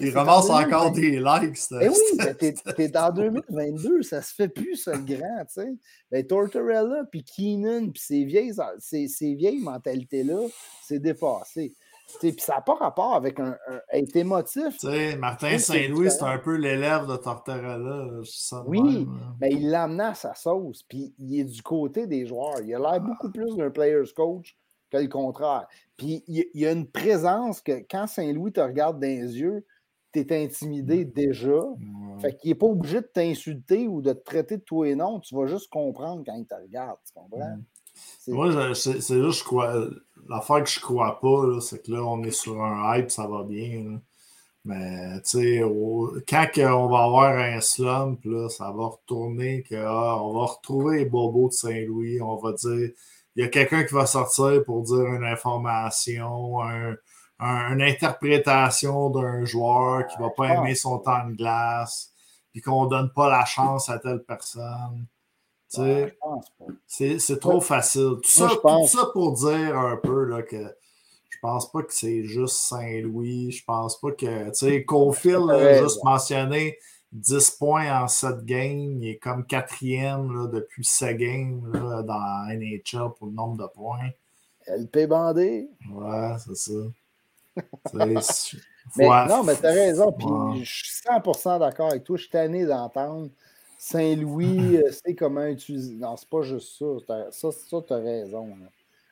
il ramasse encore des likes. Eh oui, t'es, es en 2022, ça se fait plus, ça, le grand, tu sais. Ben, Tortorella, puis Keenan, puis ces vieilles, ces, ces vieilles mentalités-là, c'est dépassé. Puis ça n'a pas rapport avec un, être émotif. Tu sais, Martin Saint-Louis, c'est un peu l'élève de Tortorella. Oui, mais il l'amena à sa sauce. Puis il est du côté des joueurs. Il a l'air beaucoup plus d'un player's coach que le contraire. Puis il, y a une présence que quand Saint-Louis te regarde dans les yeux, tu es intimidé déjà. Fait qu'il n'est pas obligé de t'insulter ou de te traiter de toi et non. Tu vas juste comprendre quand il te regarde. Tu comprends? Moi, c'est juste, je crois. L'affaire que je crois pas, c'est que là, on est sur un hype, ça va bien. Mais, tu sais, quand on va avoir un slump, là, ça va retourner, que, ah, on va retrouver les bobos de Saint-Louis, on va dire, il y a quelqu'un qui va sortir pour dire une information, un, une interprétation d'un joueur qui ne va pas aimer son temps de glace, puis qu'on ne donne pas la chance à telle personne. c'est trop facile. Tout ça, pour dire un peu là, que je pense pas que c'est juste Saint-Louis. Je pense pas que. Tu sais, Cofield juste mentionné 10 points en 7 games. Il est comme quatrième là, depuis 7 games là, dans NHL pour le nombre de points. LP bandé. Ouais, c'est ça. Mais, non, mais tu as raison. Puis je suis 100% d'accord avec toi. Je suis tanné d'entendre Saint-Louis, euh, c'est comment utiliser. Non, c'est pas juste ça. Ça, ça tu as raison.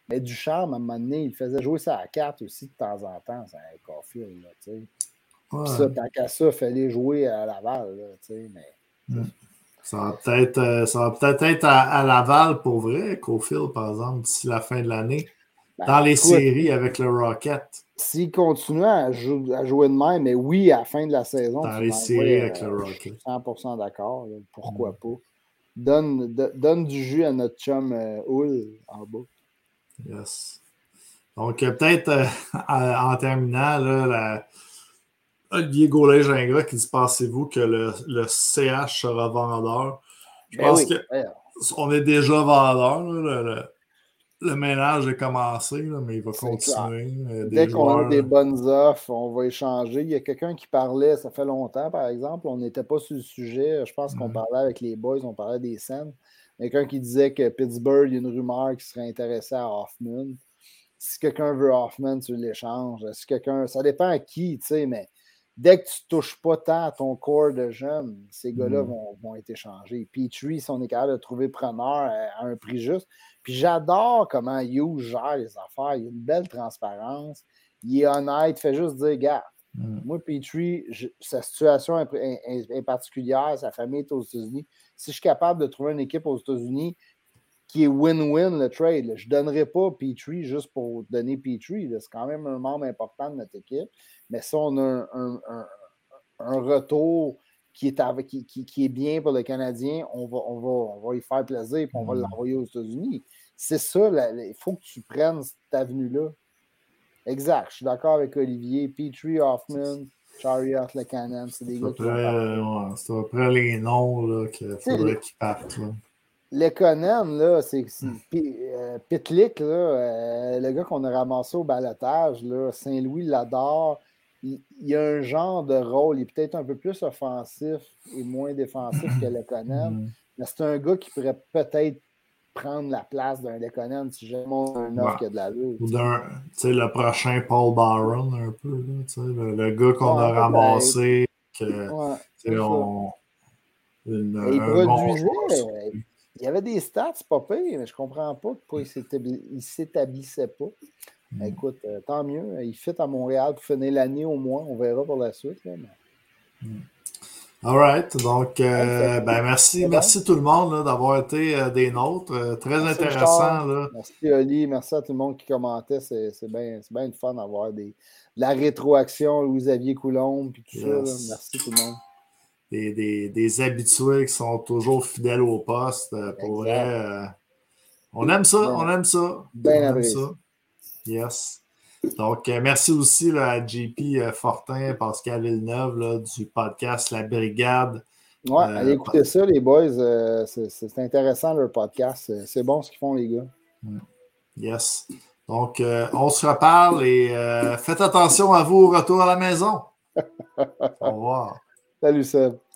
Mais du charme, à un moment donné, il faisait jouer ça à 4 aussi de temps en temps. C'est un Caulfield, là, tu sais. ça, tant qu'à ça, il fallait jouer à Laval, là, tu sais, mais... Mm. Ça va peut-être euh, peut être à, à, Laval pour vrai, Cofield, par exemple, d'ici la fin de l'année. Ben, dans les séries avec le Rocket. S'il continue à, jouer, à jouer de même, mais oui, à la fin de la saison. Dans les séries avec le Rocket. Je suis 100% d'accord. Pourquoi pas? Donne, donne, du jus à notre chum euh, en bas. Yes. Donc, euh, peut-être euh, en terminant, là, la... Olivier Gaulin-Gingras qui dit Pensez-vous que le, le, CH sera vendeur? Je ben pense qu'on est déjà vendeur. le, le ménage est commencé, mais il va continuer. Euh, Dès qu'on a des bonnes offres, on va échanger. Il y a quelqu'un qui parlait, ça fait longtemps, par exemple, on n'était pas sur le sujet. Je pense qu'on parlait avec les boys, on parlait des scènes. Quelqu'un qui disait que Pittsburgh, il y a une rumeur qui serait intéressé à Hoffman. Si quelqu'un veut Hoffman, tu l'échanges. Si quelqu'un. Ça dépend à qui, tu sais, mais dès que tu ne touches pas tant à ton corps de jeunes, ces gars-là mm. vont, vont, être échangés. Petrie, si on est capable de trouver preneur à un prix juste, puis j'adore comment Hughes gère les affaires. Il a une belle transparence. Il est honnête. Il fait juste dire, gars, mm. moi, Petrie, sa situation est, particulière. Sa famille est aux États-Unis. Si je suis capable de trouver une équipe aux États-Unis qui est win-win le trade, je ne donnerai pas Petrie juste pour donner Petrie. C'est quand même un membre important de notre équipe. Mais si on a un, un retour qui est, qui, qui, est bien pour le Canadien, on va, on va, on va y faire plaisir et on va mm. l'envoyer aux États-Unis. C'est ça, il faut que tu prennes cette avenue-là. Exact, je suis d'accord avec Olivier. Petrie, Hoffman, Chariot, le Canon, c'est des gars qui ouais, C'est à peu près les noms qu'il faudrait qu'ils partent. Conan, là, c'est mm. euh, Pitlick, là, euh, le gars qu'on a ramassé au balotage, Saint-Louis l'adore il, a un genre de rôle, il est peut-être un peu plus offensif et moins défensif que Lekonen, mm. mais c'est un gars qui pourrait peut-être prendre la place d'un Lekonen si jamais un offre qui a de la lutte. Ou d'un, tu sais, le prochain Paul Byron, un peu, là, tu sais, le, gars qu'on a ramassé, que, on, il produisait, il y avait des stats, pas pire, mais je comprends pas pourquoi il ne s'établissait pas. Mm. Écoute, euh, tant mieux. Il fit à Montréal pour finir l'année au moins. On verra pour la suite. Mm. All right. Donc, euh, ben, merci, merci tout le monde d'avoir été euh, des nôtres. Euh, très intéressant. Là. Merci, Oli. Merci à tout le monde qui commentait. C'est bien bien fun d'avoir de la rétroaction, Louis-Xavier Coulombe, puis tout ça. Merci tout le monde. Des, des, des, habitués qui sont toujours fidèles au poste. Pour vrai, on aime ça. On aime ça. Bien on ça. Yes. Donc, euh, merci aussi à JP euh, Fortin, Pascal Villeneuve là, du podcast La Brigade. Ouais, euh, allez écouter ça, les boys. c'est intéressant leur podcast. C'est bon ce qu'ils font, les gars. Yes. Donc, on se reparle et faites attention à vous au retour à la maison. Au revoir. Salut, Seb.